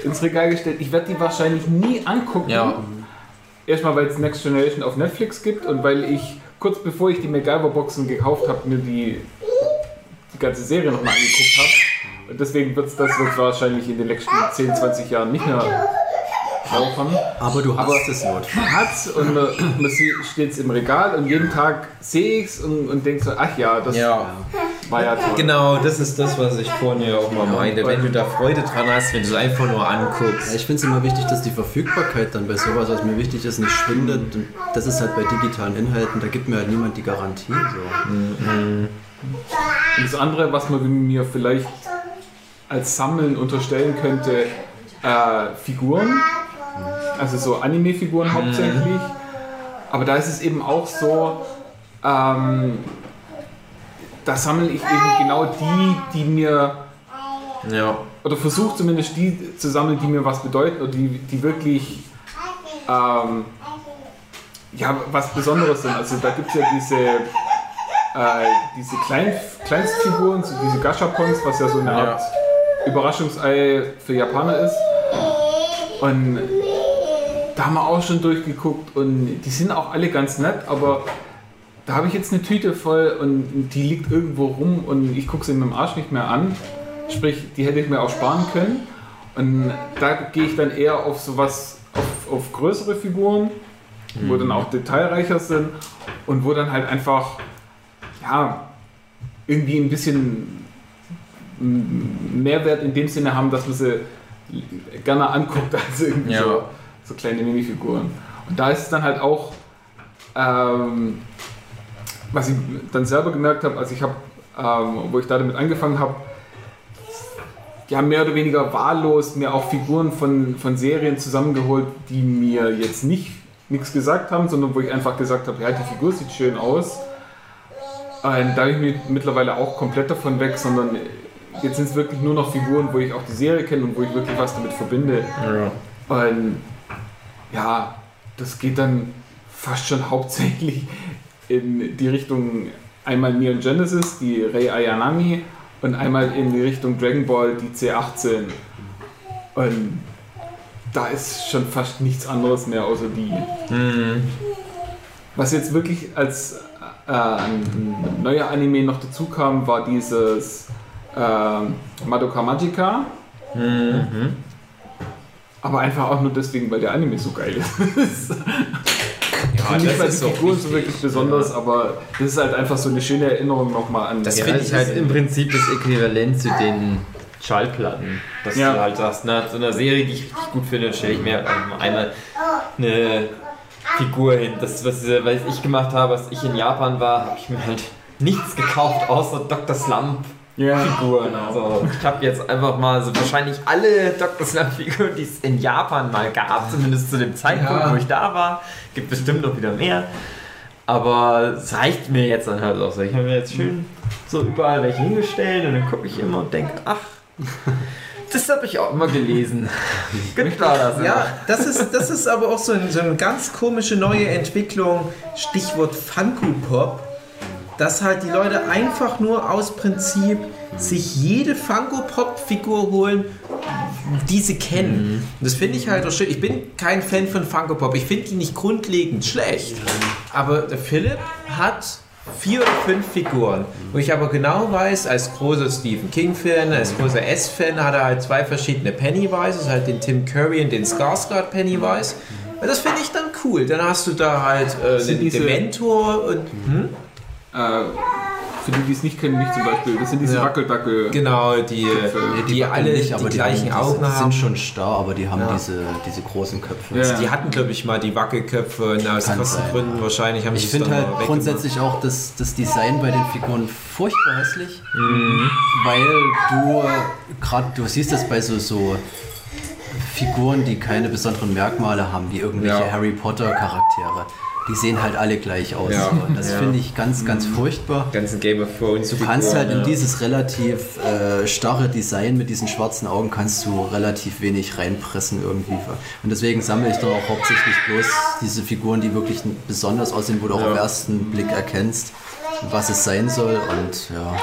ins Regal gestellt. Ich werde die wahrscheinlich nie angucken. Ja. Erstmal, weil es Next Generation auf Netflix gibt und weil ich kurz bevor ich die MacGyver-Boxen gekauft habe, mir die, die ganze Serie nochmal angeguckt habe. Und deswegen wird es das wird wahrscheinlich in den nächsten 10, 20 Jahren nicht mehr laufen. Aber du hast Aber- es notfalls. Man hat's und man, man steht es im Regal und jeden Tag sehe ich es und, und denke so, ach ja, das Ja. war ja toll. Genau, das ist das, was ich vorhin ja auch mal meinte. Wenn du da Freude dran hast, wenn du es einfach nur anguckst. ich finde es immer wichtig, dass die Verfügbarkeit dann bei sowas, was mir wichtig ist, nicht schwindet. Und das ist halt bei digitalen Inhalten, da gibt mir halt niemand die Garantie. So. Und das andere, was man mir vielleicht als Sammeln unterstellen könnte, äh, Figuren, also so Anime-Figuren hauptsächlich. Aber da ist es eben auch so, ähm, da sammle ich eben genau die, die mir, Ja. oder versuche zumindest die zu sammeln, die mir was bedeuten oder die, die wirklich ähm, ja, was Besonderes sind. Also da gibt es ja diese, äh, diese Klein, Kleinstfiguren, so diese Gashapons, was ja so eine Art Überraschungsei für Japaner ist. Und da haben wir auch schon durchgeguckt und die sind auch alle ganz nett, aber da habe ich jetzt eine Tüte voll und die liegt irgendwo rum und ich gucke sie mit dem Arsch nicht mehr an. Sprich, die hätte ich mir auch sparen können. Und da gehe ich dann eher auf sowas, auf, auf größere Figuren, wo dann auch detailreicher sind und wo dann halt einfach, ja, irgendwie ein bisschen Mehrwert in dem Sinne haben, dass man sie gerne anguckt als irgendwie Ja. so, so kleine Minifiguren. Und da ist es dann halt auch, ähm, was ich dann selber gemerkt habe, als ich habe, ähm, wo ich da damit angefangen habe, ja, mehr oder weniger wahllos mir auch Figuren von, von Serien zusammengeholt, die mir jetzt nicht nichts gesagt haben, sondern wo ich einfach gesagt habe, ja, die Figur sieht schön aus. Ähm, da bin ich mittlerweile auch komplett davon weg, sondern jetzt sind es wirklich nur noch Figuren, wo ich auch die Serie kenne und wo ich wirklich was damit verbinde. Ja. Und ja, das geht dann fast schon hauptsächlich in die Richtung einmal Neon Genesis, die Rei Ayanami, und einmal in die Richtung Dragon Ball, die C18. Und da ist schon fast nichts anderes mehr außer die. Was jetzt wirklich als äh, neuer Anime noch dazu kam, war dieses äh, Madoka Magica. Aber einfach auch nur deswegen, weil der Anime so geil ist. Ja, nicht, weil das die Figuren so wirklich besonders, aber das ist halt einfach so eine schöne Erinnerung nochmal an. Das Ja, finde ich halt im Prinzip das Äquivalent zu den Schallplatten. Dass Ja. du halt sagst, nach so einer Serie, die ich richtig gut finde, stelle ich mir halt einmal eine Figur hin. Das, was, was ich gemacht habe, als ich in Japan war, habe ich mir halt nichts gekauft, außer Dr. Slump. Ja, Figuren. Also ich habe jetzt einfach mal so wahrscheinlich alle Dr. Slump Figuren, die es in Japan mal gab, zumindest zu dem Zeitpunkt, Ja. wo ich da war. Gibt bestimmt noch wieder mehr. Aber es reicht mir jetzt dann halt auch so. Ich habe mir jetzt schön so überall welche hingestellt und dann gucke ich immer und denke, ach, das habe ich auch immer gelesen. War das. Ja, das ist, das ist aber auch so, ein, so eine ganz komische neue Entwicklung, Stichwort Funko Pop, dass halt die Leute einfach nur aus Prinzip sich jede Funko Pop Figur holen, die sie kennen. Und das finde ich halt auch schön. Ich bin kein Fan von Funko Pop. Ich finde die nicht grundlegend schlecht. Aber der Philipp hat vier oder fünf Figuren, wo ich aber genau weiß, als großer Stephen King-Fan, als großer S-Fan hat er halt zwei verschiedene Pennywises, halt den Tim Curry und den Skarsgård Pennywise. Und das finde ich dann cool. Dann hast du da halt äh, den diese- Dementor und hm? Äh, für die, die es nicht kennen, mich zum Beispiel, das sind diese Ja. Wackeldackel. genau die, die, die alle nicht, aber die gleichen haben, Augen die haben. sind schon starr, aber die haben Ja. diese, diese großen Köpfe. Ja. Die hatten, glaube ich, mal die Wackelköpfe und aus Kostengründen wahrscheinlich haben sie Ich es finde halt grundsätzlich auch das, das Design bei den Figuren furchtbar hässlich, Mhm. weil du gerade, du siehst das bei so, so Figuren, die keine besonderen Merkmale haben, wie irgendwelche Ja. Harry Potter Charaktere. Die sehen halt alle gleich aus. Ja. Und das Ja. finde ich ganz, ganz furchtbar. ganzen Game of Thrones. Du kannst halt in dieses relativ äh, starre Design mit diesen schwarzen Augen kannst du relativ wenig reinpressen irgendwie. Und deswegen sammle ich dann auch hauptsächlich bloß diese Figuren, die wirklich besonders aussehen, wo du auch auf ersten Blick erkennst, was es sein soll. Und ja,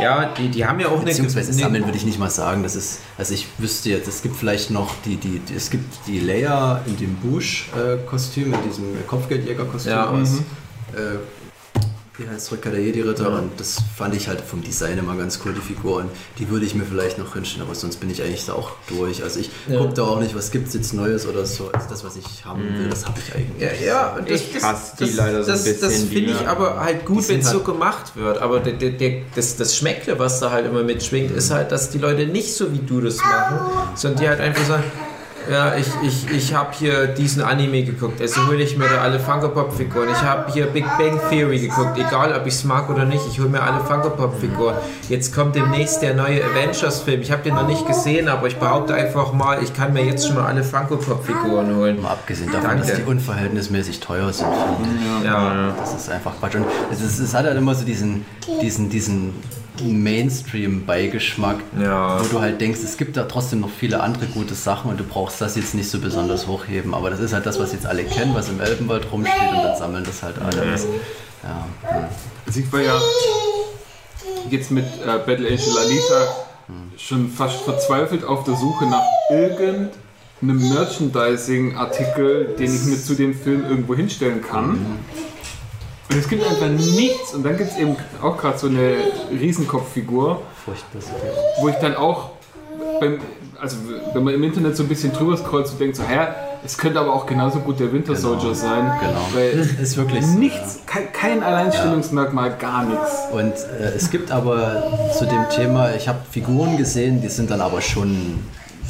Ja, die, die haben ja auch eine. beziehungsweise eine- sammeln würde ich nicht mal sagen. Das ist, also ich wüsste jetzt, es gibt vielleicht noch die, die, die es gibt die Leia in dem Bush-Kostüm, in diesem Kopfgeldjäger-Kostüm Ja. aus. Äh, wie heißt Rückkehr der Jedi-Ritter und das fand ich halt vom Design immer ganz cool, die Figur und die würde ich mir vielleicht noch wünschen, aber sonst bin ich eigentlich da auch durch. Also ich Ja. gucke da auch nicht, was gibt es jetzt Neues oder so. Also das, was ich haben will, das habe ich eigentlich. Ja, ja, und das, Ich das, hasse die das, leider so ein das, bisschen, Das die finde ich ja. aber halt Die gut, wenn es so halt- gemacht wird. Aber der, der, der, das, das Schmeckle, was da halt immer mitschwingt, ist halt, dass die Leute nicht so wie du das machen, sondern die halt einfach sagen, ja, ich, ich, ich habe hier diesen Anime geguckt, also hole ich mir da alle Funko Pop Figuren. Ich habe hier Big Bang Theory geguckt, egal ob ich es mag oder nicht, ich hole mir alle Funko Pop Figuren. Jetzt kommt demnächst der neue Avengers Film. Ich habe den noch nicht gesehen, aber ich behaupte einfach mal, ich kann mir jetzt schon mal alle Funko Pop Figuren holen. Mal abgesehen davon, Danke. dass die unverhältnismäßig teuer sind. finde ich. Ja, Das ist einfach Quatsch. Und es, ist, es hat halt immer so diesen, diesen, diesen Mainstream-Beigeschmack, Ja. wo du halt denkst, es gibt da trotzdem noch viele andere gute Sachen und du brauchst das jetzt nicht so besonders hochheben. Aber das ist halt das, was jetzt alle kennen, was im Elbenwald rumsteht und dann sammeln das halt alle. Das, ja. Also ich war ja jetzt mit äh, Battle Angel Alita schon fast verzweifelt auf der Suche nach irgendeinem Merchandising-Artikel, den ich mir zu dem Film irgendwo hinstellen kann. Und es gibt einfach nichts. Und dann gibt es eben auch gerade so eine Riesenkopffigur, Furchtbar. wo ich dann auch, beim, also wenn man im Internet so ein bisschen drüber scrollt, so denkt so, hä, es könnte aber auch genauso gut der Winter Soldier sein. Genau. Weil Ist wirklich so, nichts, kein, kein Alleinstellungsmerkmal, gar nichts. Und äh, es gibt aber zu dem Thema, ich habe Figuren gesehen, die sind dann aber schon,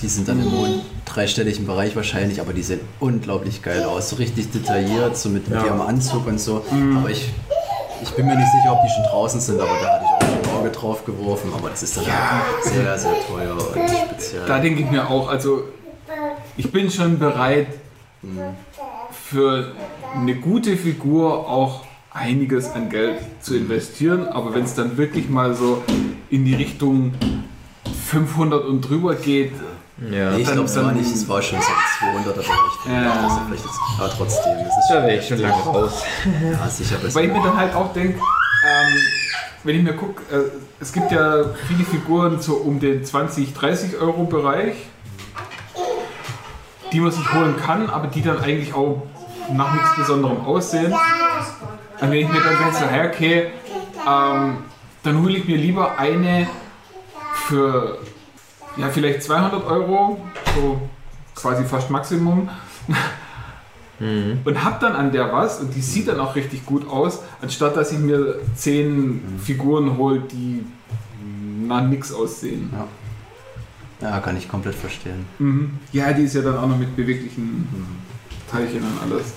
die sind dann im hohen dreistelligen Bereich wahrscheinlich, aber die sehen unglaublich geil aus, so richtig detailliert, so mit, mit ihrem Anzug und so. Aber ich, ich bin mir nicht sicher, ob die schon draußen sind, aber da hatte ich auch schon ein Auge drauf geworfen, aber das ist dann halt sehr, sehr teuer und speziell. Da denke ich mir auch, also ich bin schon bereit für eine gute Figur auch einiges an Geld zu investieren, aber wenn es dann wirklich mal so in die Richtung 500 und drüber geht, Ja. Nee, ich glaube es war nicht, es war schon so 200er Bereich. Ja. Also vielleicht jetzt, aber trotzdem, das ist Da schon, wäre ich schon lange raus. ja, sicher besser. Weil ich mir dann halt auch denke, ähm, wenn ich mir gucke, äh, es gibt ja viele Figuren so um den 20, 30 Euro Bereich, die man sich holen kann, aber die dann eigentlich auch nach nichts Besonderem aussehen. Und wenn ich mir dann denke, so, hey, okay, ähm, dann hole ich mir lieber eine für ja, vielleicht 200 Euro, so quasi fast Maximum. Und hab dann an der was und die sieht dann auch richtig gut aus, anstatt dass ich mir 10 Figuren hole, die nach nix aussehen. Ja, kann ich komplett verstehen. Mhm. Ja, die ist ja dann auch noch mit beweglichen Teilchen und alles.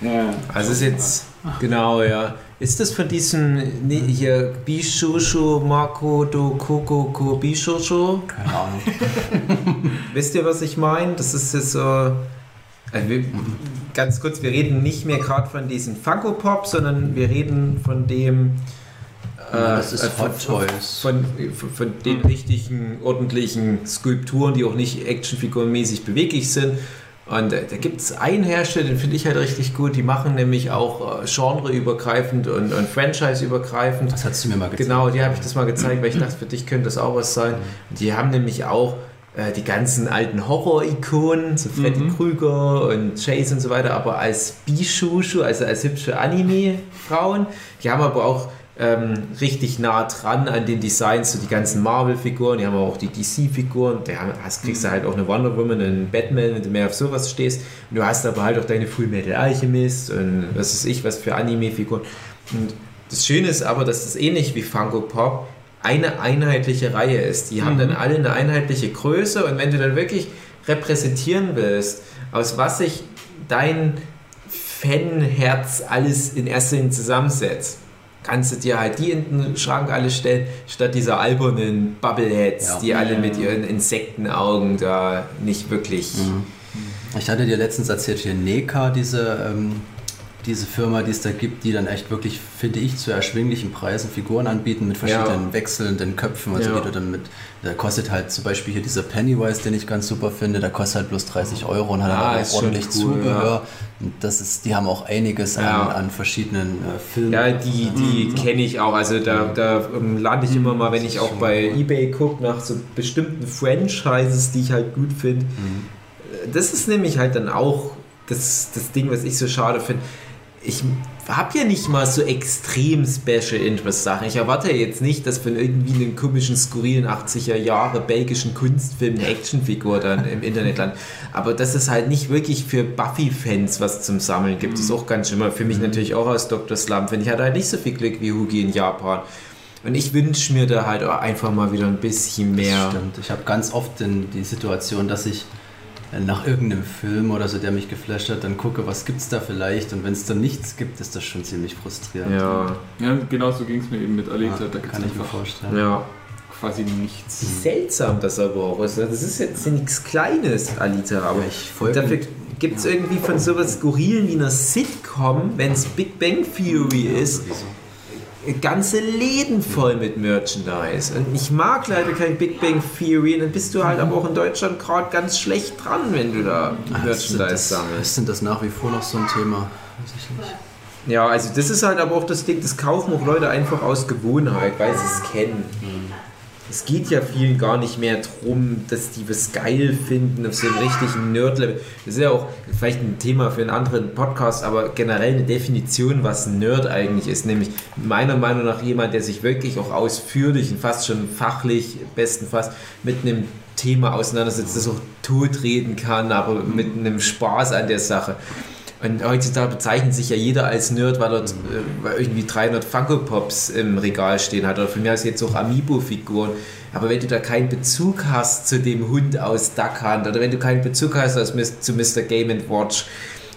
Ja. Also ist jetzt, genau, ja. Ist das von diesem, nee, hier, Bishushu Mako do Kokoko Bishushu? Keine Ahnung. Wisst ihr, was ich meine? Das ist jetzt so. Also wir, ganz kurz, wir reden nicht mehr gerade von diesen Funko Pop, sondern wir reden von dem. Ja, das ist äh, von, Hot Toys. Von, von, von den richtigen, ordentlichen Skulpturen, die auch nicht actionfigurenmäßig beweglich sind. Und äh, da gibt es einen Hersteller, den finde ich halt richtig gut. Die machen nämlich auch äh, genreübergreifend und, und franchiseübergreifend. Das hast du mir mal gezeigt. Genau, die habe ich das mal gezeigt, weil ich dachte, für dich könnte das auch was sein. Die haben nämlich auch äh, die ganzen alten Horror-Ikonen, so Freddy Mhm. Krüger und Chase und so weiter, aber als Bishushu, also als hübsche Anime-Frauen. Die haben aber auch ähm, richtig nah dran an den Designs, so die ganzen Marvel-Figuren, die haben auch die DC-Figuren. Da haben- kriegst du halt auch eine Wonder Woman, einen Batman, wenn du mehr auf sowas stehst. Und du hast aber halt auch deine Full Metal Alchemist und was weiß ich, was für Anime-Figuren. Und das Schöne ist aber, dass das ähnlich wie Funko Pop eine einheitliche Reihe ist. Die haben Mhm. dann alle eine einheitliche Größe und wenn du dann wirklich repräsentieren willst, aus was sich dein Fanherz alles in erster Linie zusammensetzt, kannst du dir halt die in den Schrank alle stellen, statt dieser albernen Bubbleheads, Ja. die alle mit ihren Insektenaugen da nicht wirklich. Mhm. Ich hatte dir letztens erzählt, hier Neka, diese, ähm, diese Firma, die es da gibt, die dann echt wirklich, finde ich, zu erschwinglichen Preisen Figuren anbieten mit verschiedenen Ja. wechselnden Köpfen. Also Ja. die du dann mit, da kostet halt zum Beispiel hier dieser Pennywise, den ich ganz super finde, der kostet halt bloß 30 Euro und hat Ah, dann auch ordentlich cool, Zubehör. Und das ist, die haben auch einiges Ja. an, an verschiedenen äh, Filmen. Ja, die, die kenne ich auch. Also da, da ähm, lande ich immer mal, wenn ich auch bei Ebay gucke, nach so bestimmten Franchises, die ich halt gut finde. Das ist nämlich halt dann auch das, das Ding, was ich so schade finde. Ich habe ja nicht mal so extrem Special Interest Sachen. Ich erwarte ja jetzt nicht, dass von irgendwie einem komischen, skurrilen 80er Jahre belgischen Kunstfilm eine Actionfigur dann im Internet landet. Aber dass es halt nicht wirklich für Buffy-Fans was zum Sammeln gibt, ist auch ganz schön. Für mich natürlich auch als Dr. Slump, ich, hat halt nicht so viel Glück wie Hugi in Japan. Und ich wünsche mir da halt einfach mal wieder ein bisschen mehr. Stimmt. Ich habe ganz oft den, die Situation, dass ich nach irgendeinem Film oder so, der mich geflasht hat, dann gucke, was gibt's da vielleicht und wenn es dann nichts gibt, ist das schon ziemlich frustrierend. Ja, Ja, genau so ging es mir eben mit Alita. Ja, da kann ich mir vorstellen. ja. quasi nichts. Seltsam das aber auch ist. Das ist jetzt nichts Kleines, Alita, aber ich folge- dafür gibt es irgendwie von sowas Skurrilen wie einer Sitcom, wenn es Big Bang Theory ist, ganze Läden voll mit Merchandise. Und ich mag leider kein Big Bang Theory, und dann bist du halt aber auch in Deutschland gerade ganz schlecht dran, wenn du da Ah, Merchandise das, sammelst. ist denn das nach wie vor noch so ein Thema? Weiß ich nicht. Ja, also das ist halt aber auch das Ding, das kaufen auch Leute einfach aus Gewohnheit, weil sie es kennen. Es geht ja vielen gar nicht mehr darum, dass die was geil finden auf so einem richtigen Nerd-Level. Das ist ja auch vielleicht ein Thema für einen anderen Podcast, aber generell eine Definition, was ein Nerd eigentlich ist. Nämlich meiner Meinung nach jemand, der sich wirklich auch ausführlich und fast schon fachlich, bestenfalls mit einem Thema auseinandersetzt, das auch totreden kann, aber mit einem Spaß an der Sache. Und heutzutage bezeichnet sich ja jeder als Nerd, weil er äh, weil irgendwie 300 Funko Pops im Regal stehen hat. Oder von mir aus jetzt auch Amiibo-Figuren. Aber wenn du da keinen Bezug hast zu dem Hund aus Duck Hunt oder wenn du keinen Bezug hast zu Mr. Game Watch,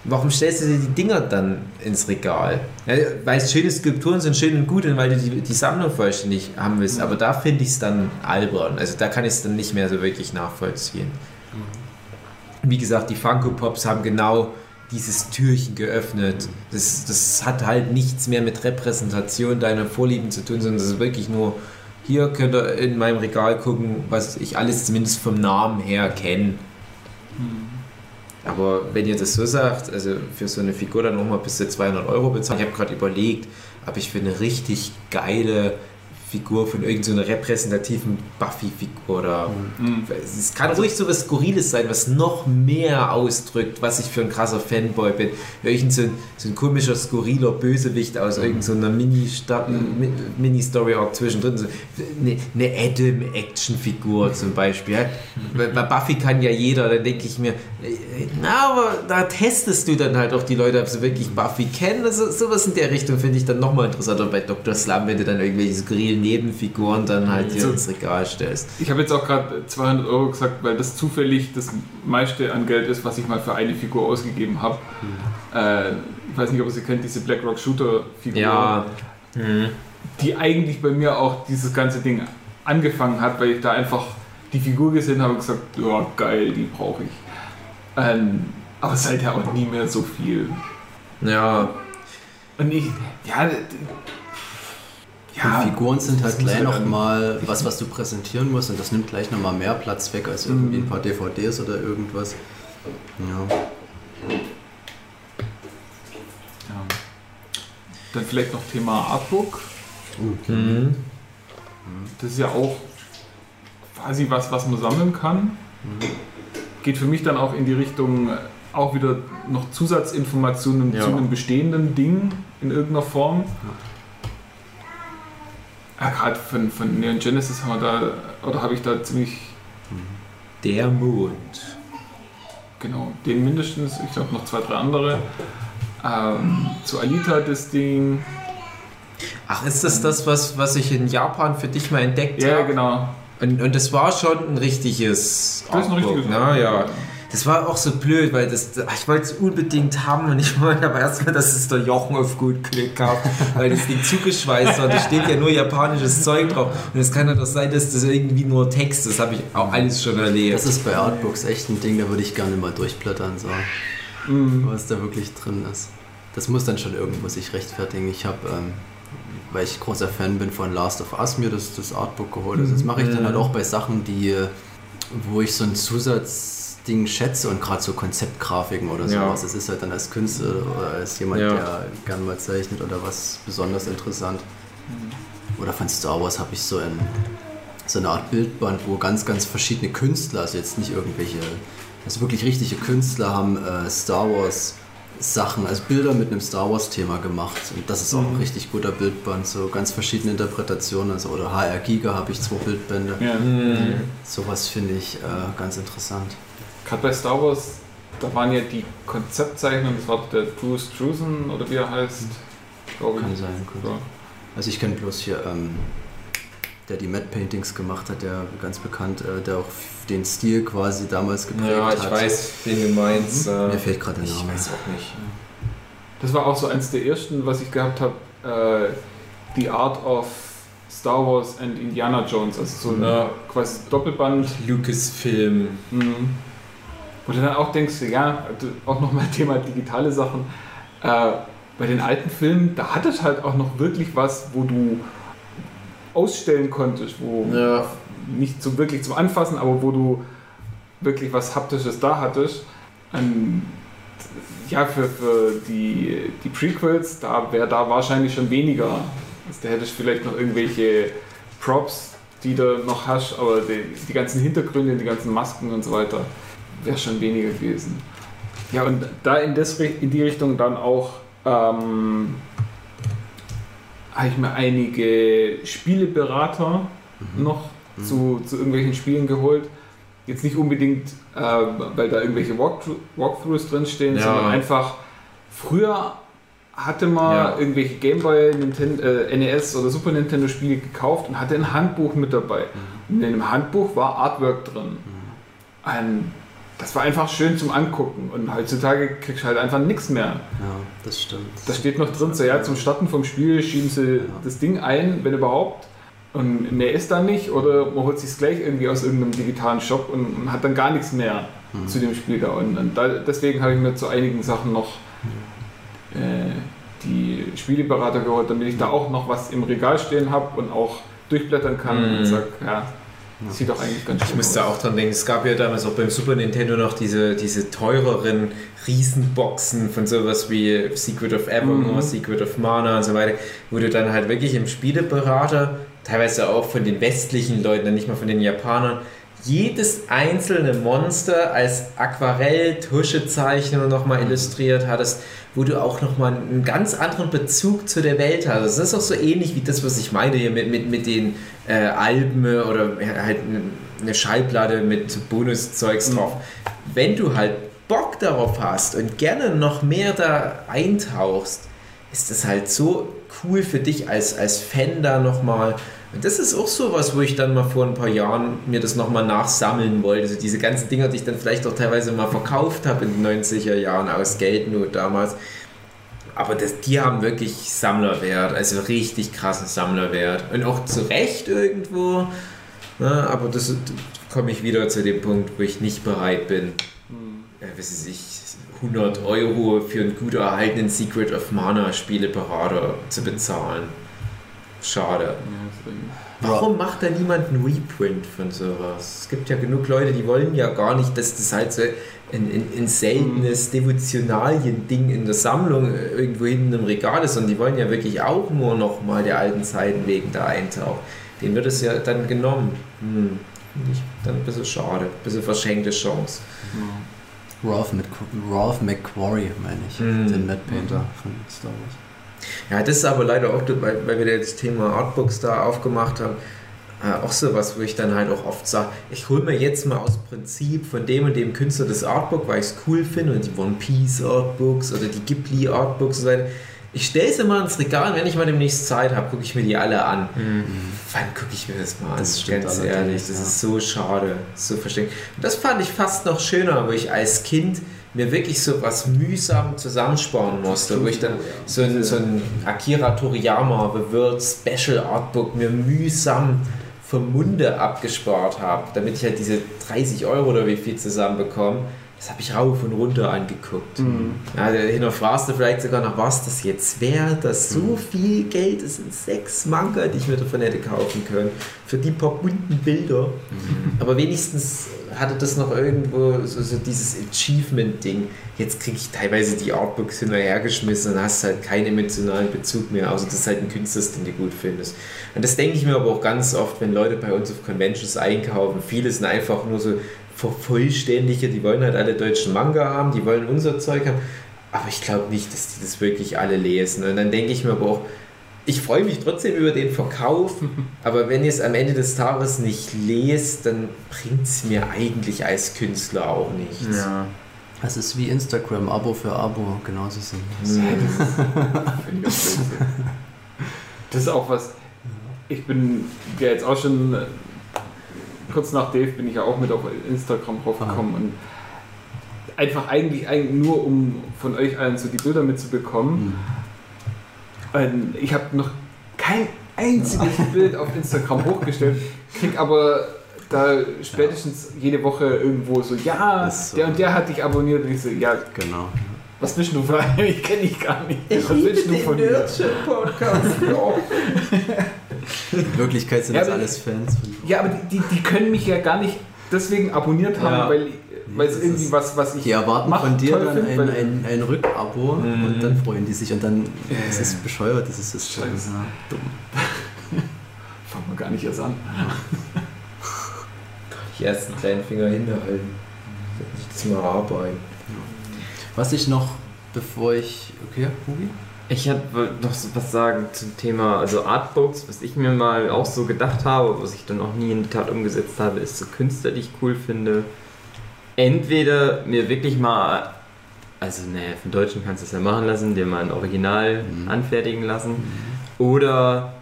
warum stellst du dir die Dinger dann ins Regal? Ja, weil es schöne Skulpturen sind, schön und gut, und weil du die, die Sammlung vollständig haben willst. Aber da finde ich es dann albern. Also da kann ich es dann nicht mehr so wirklich nachvollziehen. Wie gesagt, die Funko Pops haben genau dieses Türchen geöffnet. Das, das hat halt nichts mehr mit Repräsentation deiner Vorlieben zu tun, sondern das ist wirklich nur, hier könnt ihr in meinem Regal gucken, was ich alles zumindest vom Namen her kenne. Aber wenn ihr das so sagt, also für so eine Figur dann nochmal bis zu 200 Euro bezahlen, ich habe gerade überlegt, ob ich für eine richtig geile Figur von irgendeiner so repräsentativen Buffy-Figur oder. Mhm. Es kann ruhig so was Skurriles sein, was noch mehr ausdrückt, was ich für ein krasser Fanboy bin. Irgend so ein, so ein komischer, skurriler Bösewicht aus irgendeiner Mini-Sta- Mi- Mini-Story-Arc zwischendrin. So eine, eine Adam-Action-Figur zum Beispiel. Bei bei Buffy kann ja jeder, dann denke ich mir, na, aber da testest du dann halt auch die Leute, ob sie wirklich Buffy kennen. Also, sowas in der Richtung finde ich dann nochmal interessanter bei Dr. Slum, wenn du dann irgendwelche skurrilen Nebenfiguren dann halt hier So. ins Regal stellst. Ich habe jetzt auch gerade 200 Euro gesagt, weil das zufällig das meiste an Geld ist, was ich mal für eine Figur ausgegeben habe. Äh, ich weiß nicht, ob ihr sie kennt, diese BlackRock Shooter Figur. Ja. Die eigentlich bei mir auch dieses ganze Ding angefangen hat, weil ich da einfach die Figur gesehen habe und gesagt, ja geil, die brauche ich. Ähm, aber seither auch nie mehr so viel. Ja, Und ich, ja, ja, Die Figuren sind halt gleich nochmal was, was du präsentieren musst und das nimmt gleich nochmal mehr Platz weg als irgendwie Mhm. ein paar DVDs oder irgendwas. Ja. Ja. Dann vielleicht noch Thema Artbook. mhm. Das ist ja auch quasi was, was man sammeln kann. Geht für mich dann auch in die Richtung, auch wieder noch Zusatzinformationen Ja. zu einem bestehenden Ding in irgendeiner Form. Ja, Gerade von, von Neon Genesis haben wir da, oder habe ich da ziemlich, der Mond. genau, den mindestens, ich glaube noch zwei, drei andere. Ähm, zu Alita das Ding. Ach, ist das das, was, was ich in Japan für dich mal entdeckt Ja, habe? genau. Und, und das war schon ein richtiges Das ist ein richtiges ne? ja. Das war auch so blöd, weil das, ich wollte es unbedingt haben und ich wollte aber erstmal, dass es der Jochen auf gut Glück hat, weil das Ding zugeschweißt war. Da steht ja nur japanisches Zeug drauf. Und es kann ja doch sein, dass das irgendwie nur Text ist. Das habe ich auch alles schon erlebt. Das ist bei Artbooks echt ein Ding, da würde ich gerne mal durchblättern, so, Mhm. was da wirklich drin ist. Das muss dann schon irgendwo sich rechtfertigen. Ich habe, ähm, weil ich großer Fan bin von Last of Us, mir das, das Artbook geholt. Also das mache ich dann halt auch bei Sachen, die, wo ich so ein Zusatzding schätze und gerade so Konzeptgrafiken oder Ja. sowas. Das ist halt dann als Künstler oder als jemand, Ja. der gern mal zeichnet oder was besonders interessant. Oder von Star Wars habe ich so ein so eine Art Bildband, wo ganz, ganz verschiedene Künstler, also jetzt nicht irgendwelche, also wirklich richtige Künstler haben äh, Star Wars Sachen, also Bilder mit einem Star Wars Thema gemacht. Und das ist auch ein richtig guter Bildband, so ganz verschiedene Interpretationen. Also, oder HR Giga habe ich zwei Bildbände. Ja. Sowas finde ich äh, ganz interessant. Gerade bei Star Wars, da waren ja die Konzeptzeichnungen, das war der Bruce Drusen oder wie er heißt, glaube ich. Kann sein. Kann. Ja. Also ich kenne bloß hier, ähm, der die Matte Paintings gemacht hat, der ganz bekannt, äh, der auch den Stil quasi damals geprägt ja, hat. ich weiß, wen du meinst. äh, Mir fehlt gerade der Ich Name. weiß auch nicht. Das war auch so eins der ersten, was ich gehabt habe, äh, The Art of Star Wars and Indiana Jones, also so ein Ja. quasi Doppelband. Lucasfilm. Mhm. Du dann auch denkst, ja, auch nochmal Thema digitale Sachen. Äh, bei den alten Filmen, da hatte es halt auch noch wirklich was, wo du ausstellen konntest, wo Ja. nicht so wirklich zum Anfassen, aber wo du wirklich was Haptisches da hattest. Ähm, ja, für, für die, die Prequels, da wäre da wahrscheinlich schon weniger. Also, da hättest du vielleicht noch irgendwelche Props, die du noch hast, aber die, die ganzen Hintergründe, die ganzen Masken und so weiter, wäre schon weniger gewesen. Ja, und da in, das, in die Richtung dann auch ähm, habe ich mir einige Spieleberater noch zu, zu irgendwelchen Spielen geholt. Jetzt nicht unbedingt, äh, weil da irgendwelche Walkthrough Walkthroughs drinstehen, Ja. sondern einfach früher hatte man Ja. irgendwelche Gameboy, Nintendo, äh, NES oder Super Nintendo Spiele gekauft und hatte ein Handbuch mit dabei. Und in dem Handbuch war Artwork drin. Ein, das war einfach schön zum Angucken und heutzutage kriegst du halt einfach nichts mehr. Ja, das stimmt. Da steht noch drin, so ja, zum Starten vom Spiel schieben sie das Ding ein, wenn überhaupt. Und mehr ist da nicht oder man holt sich gleich irgendwie aus irgendeinem digitalen Shop und, und hat dann gar nichts mehr. mhm. zu dem Spiel da. Und, und da, deswegen habe ich mir zu einigen Sachen noch äh, die Spieleberater geholt, damit ich da auch noch was im Regal stehen habe und auch durchblättern kann mhm. und sage, ja, das sieht doch eigentlich ganz Ich müsste auch dran denken, es gab ja damals auch beim Super Nintendo noch diese, diese teureren Riesenboxen von sowas wie Secret of Evermore, mhm. Secret of Mana und so weiter, wo du dann halt wirklich im Spieleberater, teilweise auch von den westlichen Leuten, dann nicht mal von den Japanern, jedes einzelne Monster als Aquarell-Tuschezeichnung nochmal illustriert hattest, wo du auch nochmal einen ganz anderen Bezug zu der Welt hast. Das ist auch so ähnlich wie das, was ich meine hier mit, mit, mit den äh, Alben oder halt eine Schallplatte mit Bonuszeugs mhm. drauf. Wenn du halt Bock darauf hast und gerne noch mehr da eintauchst, ist das halt so cool für dich als, als Fan da nochmal und das ist auch so was, wo ich dann mal vor ein paar Jahren mir das nochmal nachsammeln wollte. Also diese ganzen Dinger, die ich dann vielleicht auch teilweise mal verkauft habe in den 90er Jahren aus Geldnot damals. Aber das, die haben wirklich Sammlerwert, also richtig krassen Sammlerwert. Und auch zu Recht irgendwo. Na, aber das, da komme ich wieder zu dem Punkt, wo ich nicht bereit bin, hm. äh, was ich, 100 Euro für einen gut erhaltenen Secret of Mana Spieleberater zu bezahlen. Schade. Warum macht da niemand einen Reprint von sowas? Es gibt ja genug Leute, die wollen ja gar nicht, dass das halt so ein, ein, ein seltenes Devotionalien-Ding in der Sammlung irgendwo hinten im Regal ist, sondern die wollen ja wirklich auch nur noch mal der alten Zeiten wegen da eintauchen. Den wird es ja dann genommen. Hm. Ich, dann ein bisschen schade, ein bisschen verschenkte Chance. Ralph, Ralph McQuarrie, meine ich, hm. den Mad Painter von Star Wars. Ja, das ist aber leider auch, weil, weil wir das Thema Artbooks da aufgemacht haben, äh, auch so was, wo ich dann halt auch oft sage, ich hole mir jetzt mal aus Prinzip von dem und dem Künstler das Artbook, weil ich es cool finde und die One Piece Artbooks oder die Ghibli Artbooks und so weiter. Ich stelle sie mal ins Regal, wenn ich mal demnächst Zeit habe, gucke ich mir die alle an. Mhm. Wann gucke ich mir das mal an? Das ganz ehrlich, das ja. ist so schade, so versteckt. Und das fand ich fast noch schöner, wo ich als Kind mir wirklich so was mühsam zusammensparen musste, wo ich dann so ein, so ein Akira Toriyama The World Special Artbook mir mühsam vom Munde abgespart habe, damit ich halt diese 30 Euro oder wie viel zusammenbekomme das habe ich rauf und runter angeguckt. Mhm. Ja, hinterfragst du vielleicht sogar noch, was das jetzt wert, dass so mhm. viel Geld, das sind sechs Manga, die ich mir davon hätte kaufen können, für die paar bunten Bilder. Mhm. Aber wenigstens hatte das noch irgendwo so, so dieses Achievement-Ding. Jetzt kriege ich teilweise die Artbooks hinterhergeschmissen und hast halt keinen emotionalen Bezug mehr, außer das ist halt ein Künstler, den du gut findest. Und das denke ich mir aber auch ganz oft, wenn Leute bei uns auf Conventions einkaufen. Viele sind einfach nur so vervollständige, die wollen halt alle deutschen Manga haben, die wollen unser Zeug haben. Aber ich glaube nicht, dass die das wirklich alle lesen. Und dann denke ich mir aber auch, ich freue mich trotzdem über den Verkauf, aber wenn ihr es am Ende des Tages nicht lest, dann bringt es mir eigentlich als Künstler auch nichts. Ja. Das ist wie Instagram, Abo für Abo, genauso sind das. das ist auch was. Ich bin ja jetzt auch schon kurz nach Dave bin ich ja auch mit auf Instagram draufgekommen und einfach eigentlich, eigentlich nur, um von euch allen so die Bilder mitzubekommen. Mhm. Ich habe noch kein einziges Bild auf Instagram hochgestellt, krieg aber da spätestens jede Woche irgendwo so, ja, so. der und der hat dich abonniert und ich so, ja, genau. Was bist du für eine? Ich kenne dich gar nicht. Ich Was willst du von mir? Podcast. In Wirklichkeit sind ja, das alles Fans. Ja, aber die, die können mich ja gar nicht deswegen abonniert haben, ja. weil weil es irgendwie was, was ich. Die erwarten von dir dann find, ein, ein, ein Rückabo mhm. und dann freuen die sich und dann äh. ist es bescheuert, das ist das Scheiße. Ja, dumm. Fangen wir gar nicht erst an. Die ersten kleinen Finger hinterhalten. Das mal arbeiten. Was ich noch, bevor ich. Okay, Hugi? Ich wollte noch was sagen zum Thema also Artbooks, was ich mir mal auch so gedacht habe, was ich dann auch nie in die Tat umgesetzt habe, ist so Künstler, die ich cool finde. Entweder mir wirklich mal, also ne, von Deutschen kannst du es ja machen lassen, dir mal ein Original mhm. anfertigen lassen. Mhm. Oder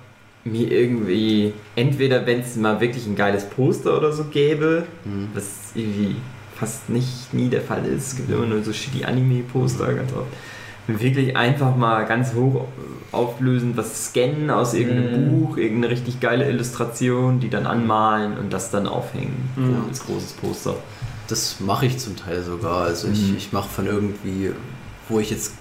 mir irgendwie, entweder wenn es mal wirklich ein geiles Poster oder so gäbe, mhm. was irgendwie fast nicht nie der Fall ist. Es gibt immer nur so shitty Anime-Poster ganz oft wirklich einfach mal ganz hoch auflösen, was scannen aus irgendeinem mm. Buch, irgendeine richtig geile Illustration, die dann anmalen und das dann aufhängen. Mm. Als großes Poster. Das mache ich zum Teil sogar. Also ich, Mhm. ich mache von irgendwie, wo ich jetzt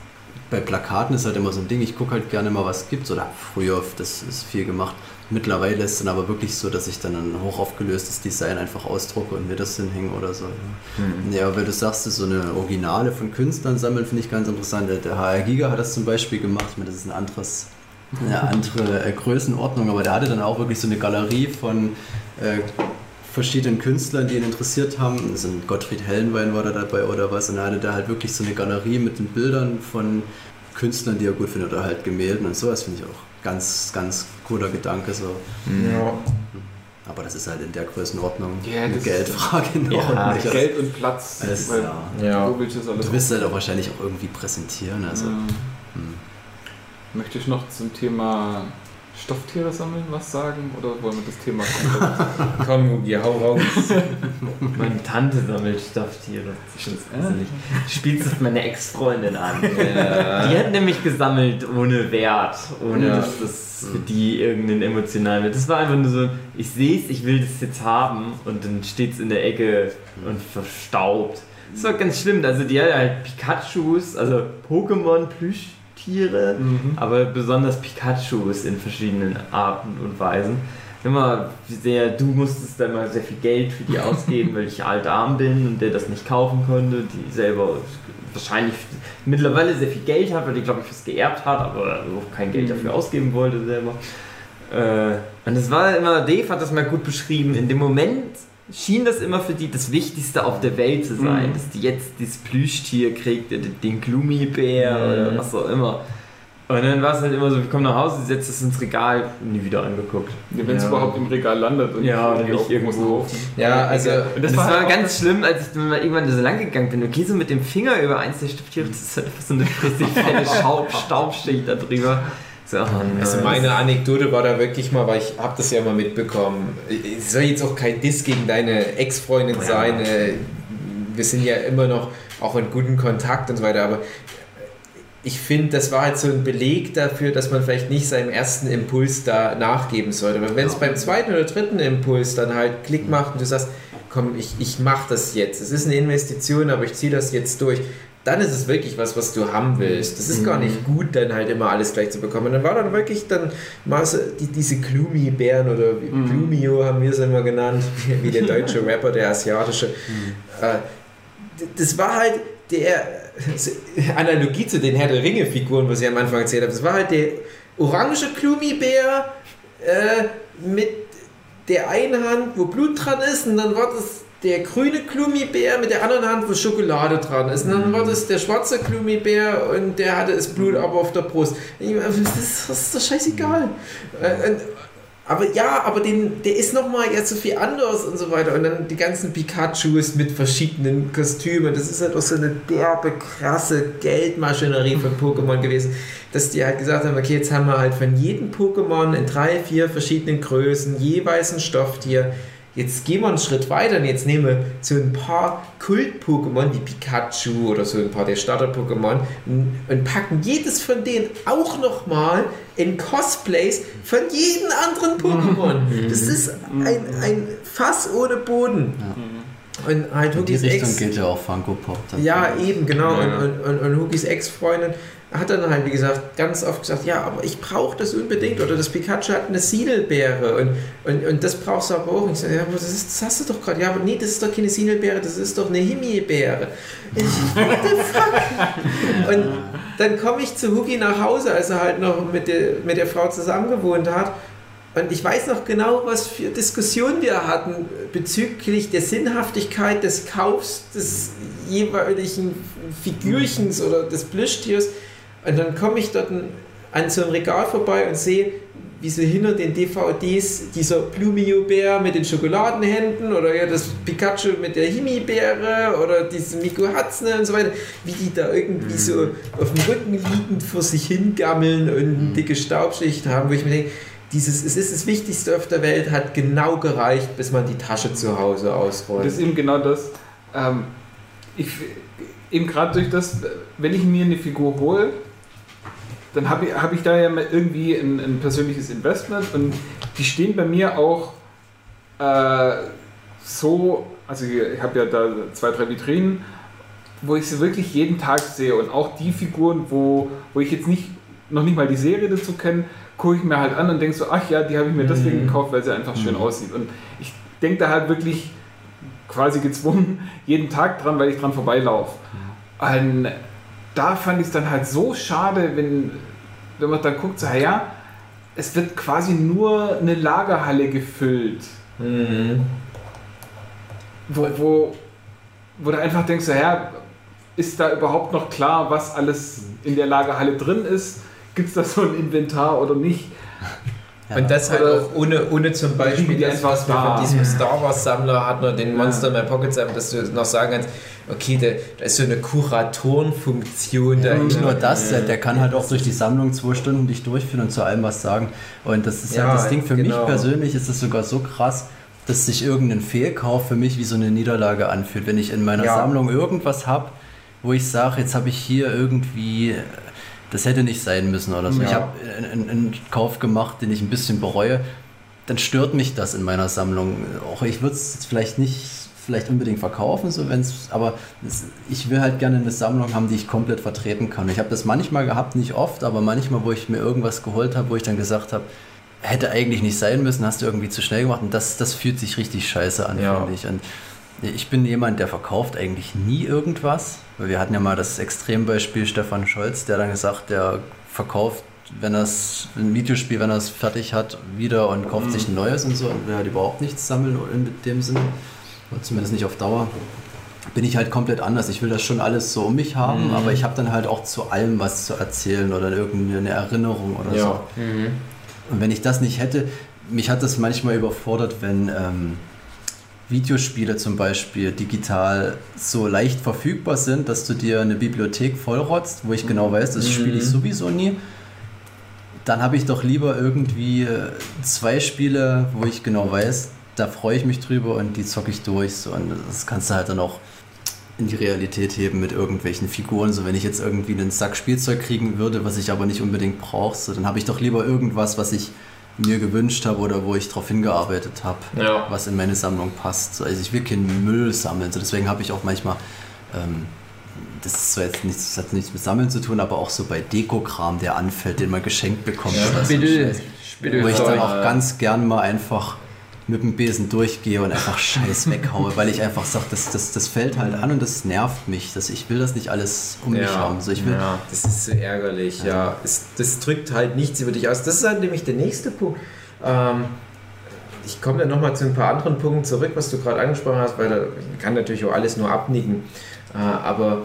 bei Plakaten ist halt immer so ein Ding, ich gucke halt gerne mal, was es gibt. Oder früher, das ist viel gemacht. Mittlerweile ist es dann aber wirklich so, dass ich dann ein hoch aufgelöstes Design einfach ausdrucke und mir das hinhänge oder so. Mhm. Ja, weil du sagst, so eine Originale von Künstlern sammeln, finde ich ganz interessant. Der- Der HR Giga hat das zum Beispiel gemacht. Ich meine, das ist ein anderes, eine andere äh, Größenordnung, aber der hatte dann auch wirklich so eine Galerie von äh, verschiedenen Künstlern, die ihn interessiert haben. Ein Gottfried Hellenwein war da dabei oder was. Und er hatte da halt wirklich so eine Galerie mit den Bildern von Künstlern, die er gut findet, oder halt Gemälden und sowas finde ich auch ganz, ganz cooler Gedanke. So. Ja. Aber das ist halt in der Größenordnung Ja, eine Geldfrage noch. Ja, nicht. Geld und Platz. Das- weil ja. Ja. Du alles Du willst halt auch wahrscheinlich auch irgendwie präsentieren. Also, Ähm, hm. Möchte ich noch zum Thema Stofftiere sammeln was sagen oder wollen wir das Thema komplett? Komm, Hugi, hau raus. Meine Tante sammelt Stofftiere. Das spielst es meine Ex-Freundin an. Ja. Die hat nämlich gesammelt ohne Wert, ohne Ja. dass das für die irgendeinen emotionalen Wert. Das war einfach nur so, ich sehe es, ich will das jetzt haben und dann steht es in der Ecke und verstaubt. Das war ganz schlimm. Also die hat halt Pikachus, also Pokémon-Plüschtiere, aber besonders Pikachus in verschiedenen Arten und Weisen. Immer sehr, du musstest da immer sehr viel Geld für die ausgeben, weil ich alt arm bin und der das nicht kaufen konnte, die selber wahrscheinlich mittlerweile sehr viel Geld hat, weil die glaube ich was geerbt hat, aber kein Geld dafür ausgeben wollte selber. Äh, und es war immer, Dave hat das mal gut beschrieben, in dem Moment schien das immer für die das Wichtigste auf der Welt zu sein, Mhm. dass die jetzt dieses Plüschtier kriegt, den, Gloomy-Bär oder Mhm. was auch immer. Und dann war es halt immer so, wir kommen nach Hause, setzt es ins Regal, nie wieder angeguckt. Wenn es Ja. überhaupt im Regal landet und Ja, oder nicht auf- irgendwo. Ja, also. Und das, Das war war, halt ganz schlimm, als ich dann mal irgendwann so lang gegangen bin. Okay, so mit dem Finger über eins der Stofftiere, das ist halt einfach so eine richtig fette Staub, Staubschicht da drüber. So. Also meine Anekdote war da wirklich mal, weil ich habe das ja mal mitbekommen. Es soll jetzt auch kein Diss gegen deine Ex-Freundin Ja. sein. äh, Wir sind ja immer noch auch in guten Kontakt und so weiter, aber ich finde, das war halt so ein Beleg dafür, dass man vielleicht nicht seinem ersten Impuls da nachgeben sollte. Aber wenn es beim zweiten oder dritten Impuls dann halt Klick macht und du sagst, komm, ich, ich mache das jetzt. Es ist eine Investition, aber ich ziehe das jetzt durch. Dann ist es wirklich was, was du haben willst. Das ist gar nicht gut, dann halt immer alles gleich zu bekommen. Und dann war dann wirklich dann mal so die, diese Gloomy-Bären oder wie- Gloomio haben wir es immer genannt, wie der deutsche Rapper, der asiatische. Äh, d- das war halt der Analogie zu den Herr der Ringe-Figuren, was ich am Anfang erzählt habe. Das war halt der orange Gloomy-Bär äh, mit der einen Hand, wo Blut dran ist, und dann war das der grüne Gloomy-Bär mit der anderen Hand, wo Schokolade dran ist. Und dann war das der schwarze Gloomy-Bär und der hatte das Blut aber auf der Brust. Ich, das, ist, das ist doch scheißegal. Äh, und, aber ja, aber den, der ist nochmal jetzt so viel anders und so weiter. Und dann die ganzen Pikachus mit verschiedenen Kostümen. Das ist halt auch so eine derbe, krasse Geldmaschinerie von Pokémon gewesen, dass die halt gesagt haben, okay, jetzt haben wir halt von jedem Pokémon in drei, vier verschiedenen Größen jeweils ein Stofftier. Jetzt gehen wir einen Schritt weiter und jetzt nehmen wir so ein paar Kult-Pokémon wie Pikachu oder so ein paar der Starter-Pokémon und, und packen jedes von denen auch nochmal in Cosplays von jedem anderen Pokémon. Das ist ein, ein Fass ohne Boden. Und halt in die Richtung Ex. geht ja auch Funko Pop. Ja, eben, genau. Ja. Und, und, und, und Hugis Ex-Freundin hat dann halt, wie gesagt, ganz oft gesagt, ja, aber ich brauche das unbedingt. Oder das Pikachu hat eine Siedelbeere und, und, und das brauchst du aber auch. Und ich sage, ja, aber das, ist, das hast du doch gerade. Ja, aber nee, das ist doch keine Siedelbeere, das ist doch eine Himbeere. Ich, what the fuck? Und dann komme ich zu Hugi nach Hause, als er halt noch mit der, mit der Frau zusammen gewohnt hat. Und ich weiß noch genau, was für Diskussionen wir hatten bezüglich der Sinnhaftigkeit des Kaufs des jeweiligen Figürchens oder des Plüschtiers. Und dann komme ich dort an so einem Regal vorbei und sehe, wie so hinter den DVDs dieser Plumio-Bär mit den Schokoladenhänden oder ja das Pikachu mit der Himi-Beere oder diese Miku Hatsune und so weiter, wie die da irgendwie so auf dem Rücken liegend vor sich hingammeln und eine dicke Staubschicht haben, wo ich mir denke, dieses, es ist das Wichtigste auf der Welt, hat genau gereicht, bis man die Tasche zu Hause ausrollt. Das ist eben genau das. Ähm, ich, eben gerade durch das, wenn ich mir eine Figur hole, dann habe ich, hab ich da ja irgendwie ein, ein persönliches Investment und die stehen bei mir auch äh, so Also ich habe ja da zwei, drei Vitrinen, wo ich sie wirklich jeden Tag sehe und auch die Figuren, wo, wo ich jetzt nicht, noch nicht mal die Serie dazu kenne, gucke ich mir halt an und denke so, ach ja, die habe ich mir deswegen gekauft, weil sie einfach schön aussieht. Und ich denke da halt wirklich quasi gezwungen jeden Tag dran, weil ich dran vorbeilaufe. Und da fand ich es dann halt so schade, wenn, wenn man dann guckt, so, ja, es wird quasi nur eine Lagerhalle gefüllt. Wo, wo, wo du einfach denkst, so, ja, ist da überhaupt noch klar, was alles in der Lagerhalle drin ist? Gibt es da so ein Inventar oder nicht? Und das halt Oder auch ohne, ohne zum Beispiel die das, was wir da. von diesem Star Wars Sammler hatten oder den. Monster in My Pocket Sammler, dass du noch sagen kannst, okay, da, da ist so eine Kuratorenfunktion Ja, nicht nur das, der, der kann halt auch durch die Sammlung zwei Stunden dich durchführen und zu allem was sagen. Und das ist Ja, halt das Ding. Für genau. mich persönlich ist es sogar so krass, dass sich irgendein Fehlkauf für mich wie so eine Niederlage anfühlt. Wenn ich in meiner Ja. Sammlung irgendwas habe, wo ich sage, jetzt habe ich hier irgendwie, das hätte nicht sein müssen oder so. Ja. Ich habe einen, einen Kauf gemacht, den ich ein bisschen bereue, dann stört mich das in meiner Sammlung. Auch ich würde es vielleicht nicht vielleicht unbedingt verkaufen, so wenn's, aber es, ich will halt gerne eine Sammlung haben, die ich komplett vertreten kann. Ich habe das manchmal gehabt, nicht oft, aber manchmal, wo ich mir irgendwas geholt habe, wo ich dann gesagt habe, hätte eigentlich nicht sein müssen, hast du irgendwie zu schnell gemacht und das, das fühlt sich richtig scheiße an, Ja. finde ich. Und ich bin jemand, der verkauft eigentlich nie irgendwas, wir hatten ja mal das Extrembeispiel Stefan Scholz, der dann gesagt, der verkauft, wenn er ein Videospiel, wenn er es fertig hat, wieder und kauft sich ein neues und so und will halt überhaupt nichts sammeln in dem Sinne, oder zumindest nicht auf Dauer. Bin ich halt komplett anders. Ich will das schon alles so um mich haben, aber ich habe dann halt auch zu allem was zu erzählen oder irgendeine Erinnerung oder so. Ja. Und wenn ich das nicht hätte, mich hat das manchmal überfordert, wenn ähm, Videospiele zum Beispiel digital so leicht verfügbar sind, dass du dir eine Bibliothek vollrotzt, wo ich genau weiß, das spiele ich sowieso nie. Dann habe ich doch lieber irgendwie äh, zwei Spiele, wo ich genau weiß, da freue ich mich drüber und die zocke ich durch. So. Und das kannst du halt dann auch in die Realität heben mit irgendwelchen Figuren. So, wenn ich jetzt irgendwie einen Sack Spielzeug kriegen würde, was ich aber nicht unbedingt brauche, so, dann habe ich doch lieber irgendwas, was ich mir gewünscht habe oder wo ich darauf hingearbeitet habe, Ja. was in meine Sammlung passt. So, also ich will keinen Müll sammeln. So, deswegen habe ich auch manchmal, ähm, das ist zwar jetzt nichts, das hat nichts mit Sammeln zu tun, aber auch so bei Dekokram, der anfällt, den man geschenkt bekommt. Spittel, Scheiß. Spittel, Wo ich dann auch ganz gern mal einfach mit dem Besen durchgehe und einfach Scheiß weghaue, weil ich einfach sage, das, das, das fällt halt an und das nervt mich. Das, ich will das nicht alles um mich haben. So, ich will, ja, das ist so ärgerlich, ja. Es, das drückt halt nichts über dich aus. Das ist halt nämlich der nächste Punkt. Ähm, ich komme dann nochmal zu ein paar anderen Punkten zurück, was du gerade angesprochen hast, weil da kann natürlich auch alles nur abnicken. Äh, aber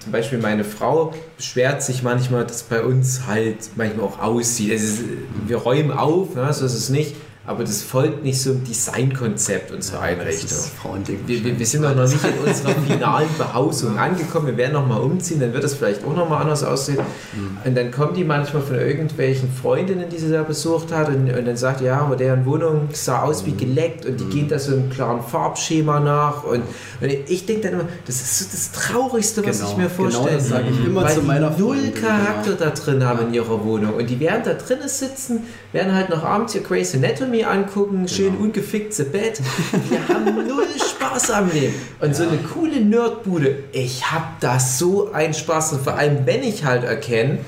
zum Beispiel meine Frau beschwert sich manchmal, dass bei uns halt manchmal auch aussieht. Ist, wir räumen auf, ja, so ist es nicht, aber das folgt nicht so im Designkonzept unserer das Einrichtung. Wir, wir, wir sind noch nicht in unserer finalen Behausung angekommen. Wir werden noch mal umziehen, dann wird es vielleicht auch noch mal anders aussehen. Und dann kommen die manchmal von irgendwelchen Freundinnen, die sie da besucht hat, und, und dann sagt, ja, aber deren Wohnung sah aus wie geleckt und die geht da so einem klaren Farbschema nach. Und, und ich denke dann immer, das ist so das Traurigste, was Genau, ich mir genau vorstelle. das sage ich immer weil zu die meiner null Freundin, Charakter genau. da drin haben in ihrer Wohnung. Und die werden da drinnen sitzen, werden halt noch abends ihr Grey's Anatomy angucken, schön Genau. ungefickte Bett. Wir haben null Spaß am Leben. Und so eine coole Nerdbude, ich habe da so einen Spaß. Und vor allem, wenn ich halt erkenne,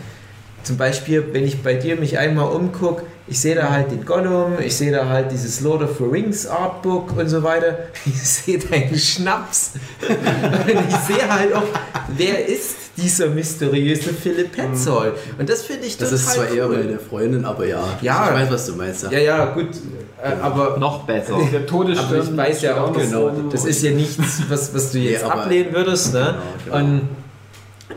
zum Beispiel, wenn ich bei dir mich einmal umgucke, ich sehe da halt den Gollum, ich sehe da halt dieses Lord of the Rings Artbook und so weiter. Ich sehe deinen Schnaps. und ich sehe halt auch, wer ist dieser mysteriöse Philipp Petzold. Und das finde ich Das total ist zwar cool. eher meine Freundin, aber ja. Ja. Ich weiß, was du meinst. Ja. Ja, ja, gut. Äh, aber Noch besser. Der Todesstern. aber ich weiß ja auch genau, das ist ja nichts, was, was du jetzt Nee, ablehnen würdest. Ne? Genau, genau. Und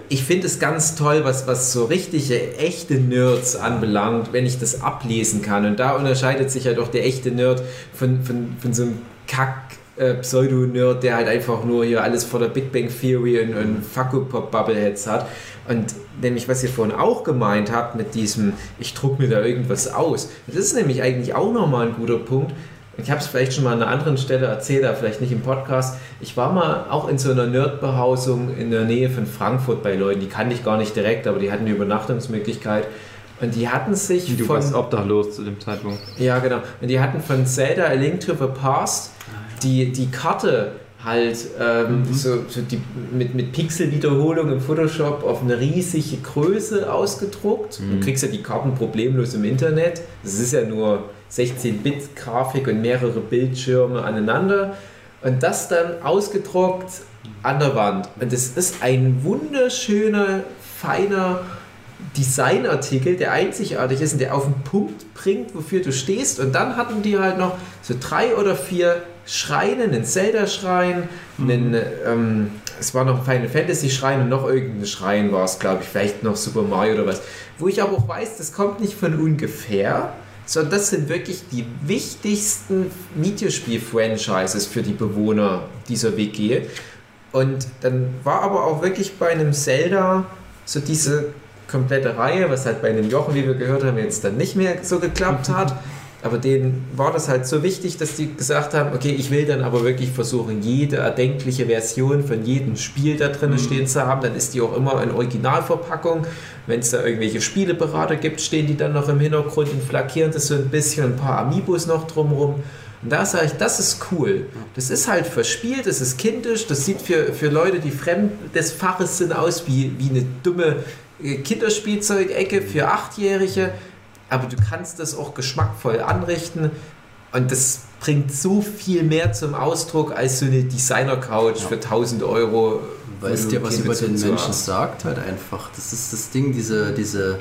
ich finde es ganz toll, was, was so richtige, echte Nerds anbelangt, wenn ich das ablesen kann. Und da unterscheidet sich halt auch der echte Nerd von, von, von so einem Kack. Äh, Pseudo-Nerd, der halt einfach nur hier alles vor der Big Bang Theory und, und Funko-Pop-Bubbleheads hat. Und nämlich, was ihr vorhin auch gemeint habt mit diesem, ich druck mir da irgendwas aus. Das ist nämlich eigentlich auch nochmal ein guter Punkt. Ich habe es vielleicht schon mal an einer anderen Stelle erzählt, aber vielleicht nicht im Podcast. Ich war mal auch in so einer Nerdbehausung in der Nähe von Frankfurt bei Leuten, die kannte ich gar nicht direkt, aber die hatten eine Übernachtungsmöglichkeit. Und die hatten sich Du von... warst obdachlos zu dem Zeitpunkt. Ja, genau. Und die hatten von Zelda A Link to the Past die, die Karte halt ähm, Mhm. so, so die, mit, mit Pixelwiederholung im Photoshop auf eine riesige Größe ausgedruckt. Du kriegst ja die Karten problemlos im Internet. Das ist ja nur 16-Bit-Grafik und mehrere Bildschirme aneinander. Und das dann ausgedruckt an der Wand. Und das ist ein wunderschöner, feiner Designartikel, der einzigartig ist und der auf den Punkt bringt, wofür du stehst. Und dann hatten die halt noch so drei oder vier Schreine, einen Zelda-Schrein, einen, ähm, es war noch ein Final Fantasy-Schrein und noch irgendein Schrein war es, glaube ich, vielleicht noch Super Mario oder was. Wo ich aber auch weiß, das kommt nicht von ungefähr, sondern das sind wirklich die wichtigsten Videospiel-Franchises für die Bewohner dieser WG. Und dann war aber auch wirklich bei einem Zelda so diese komplette Reihe, was halt bei einem Jochen, wie wir gehört haben, jetzt dann nicht mehr so geklappt hat. Aber denen war das halt so wichtig, dass die gesagt haben, okay, ich will dann aber wirklich versuchen, jede erdenkliche Version von jedem Spiel da drin stehen zu haben. Dann ist die auch immer in Originalverpackung. Wenn es da irgendwelche Spieleberater gibt, stehen die dann noch im Hintergrund und flankieren das so ein bisschen, ein paar Amiibos noch drumherum. Und da sage ich, das ist cool. Das ist halt verspielt, das ist kindisch, das sieht für, für Leute, die fremd des Faches sind, aus wie, wie eine dumme äh, Kinderspielzeugecke für Achtjährige. Aber du kannst das auch geschmackvoll anrichten und das bringt so viel mehr zum Ausdruck als so eine Designer-Couch für 1000 Euro. Weißt dir, du was über den Menschen hast. sagt, halt einfach. Das ist das Ding, diese, diese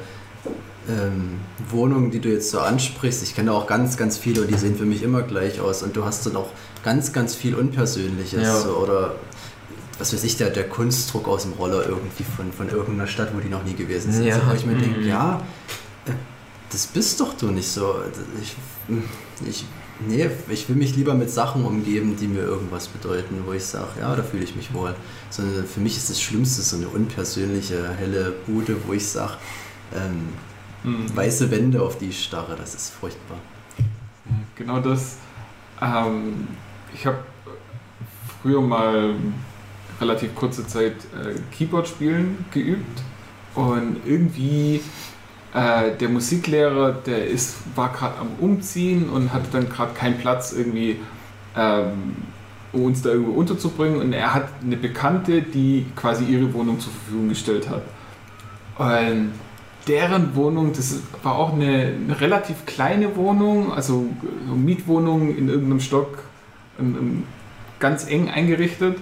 ähm, Wohnungen, die du jetzt so ansprichst. Ich kenne auch ganz, ganz viele und die sehen für mich immer gleich aus. Und du hast dann auch ganz, ganz viel Unpersönliches. Ja. So, oder was weiß ich, der, der Kunstdruck aus dem Roller irgendwie von, von irgendeiner Stadt, wo die noch nie gewesen sind. Ja. So, wo ich mir denke, Mhm. ja, das bist doch du nicht so. Ich, ich, nee, ich will mich lieber mit Sachen umgeben, die mir irgendwas bedeuten, wo ich sage, ja, da fühle ich mich wohl. Sondern für mich ist das Schlimmste so eine unpersönliche, helle Bude, wo ich sage, ähm, Mhm. weiße Wände, auf die ich starre, das ist furchtbar. Genau das. Ähm, ich habe früher mal relativ kurze Zeit äh, Keyboard spielen geübt und irgendwie äh, der Musiklehrer, der ist, war gerade am Umziehen und hatte dann gerade keinen Platz irgendwie, ähm, uns da irgendwo unterzubringen und er hat eine Bekannte, die quasi ihre Wohnung zur Verfügung gestellt hat. Und deren Wohnung, das war auch eine, eine relativ kleine Wohnung, also so Mietwohnung in irgendeinem Stock, ähm, ähm, ganz eng eingerichtet.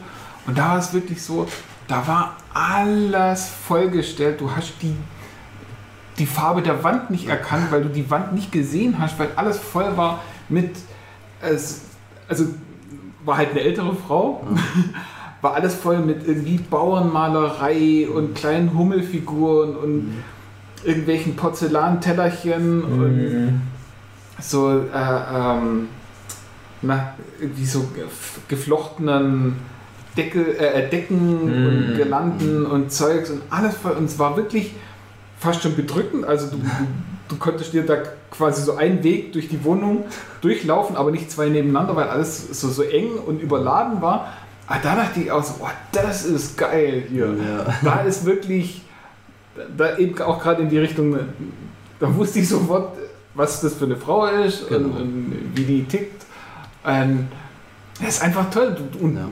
Und da war es wirklich so, da war alles vollgestellt. Du hast die, die Farbe der Wand nicht erkannt, weil du die Wand nicht gesehen hast, weil alles voll war mit, also war halt eine ältere Frau, war alles voll mit irgendwie Bauernmalerei und kleinen Hummelfiguren und irgendwelchen Porzellantellerchen und so äh, ähm, na, irgendwie so gef- geflochtenen Deckel, äh, Decken und Mm. Girlanden und Zeugs und alles voll. Und es war wirklich fast schon bedrückend. Also du, du, du konntest dir da quasi so einen Weg durch die Wohnung durchlaufen, aber nicht zwei nebeneinander, weil alles so, so eng und überladen war. Aber da dachte ich auch so, oh, das ist geil hier. Ja. Da ist wirklich, da eben auch gerade in die Richtung, da wusste ich sofort, was das für eine Frau ist Genau. und, und wie die tickt. Ähm, das ist einfach toll. Und Ja.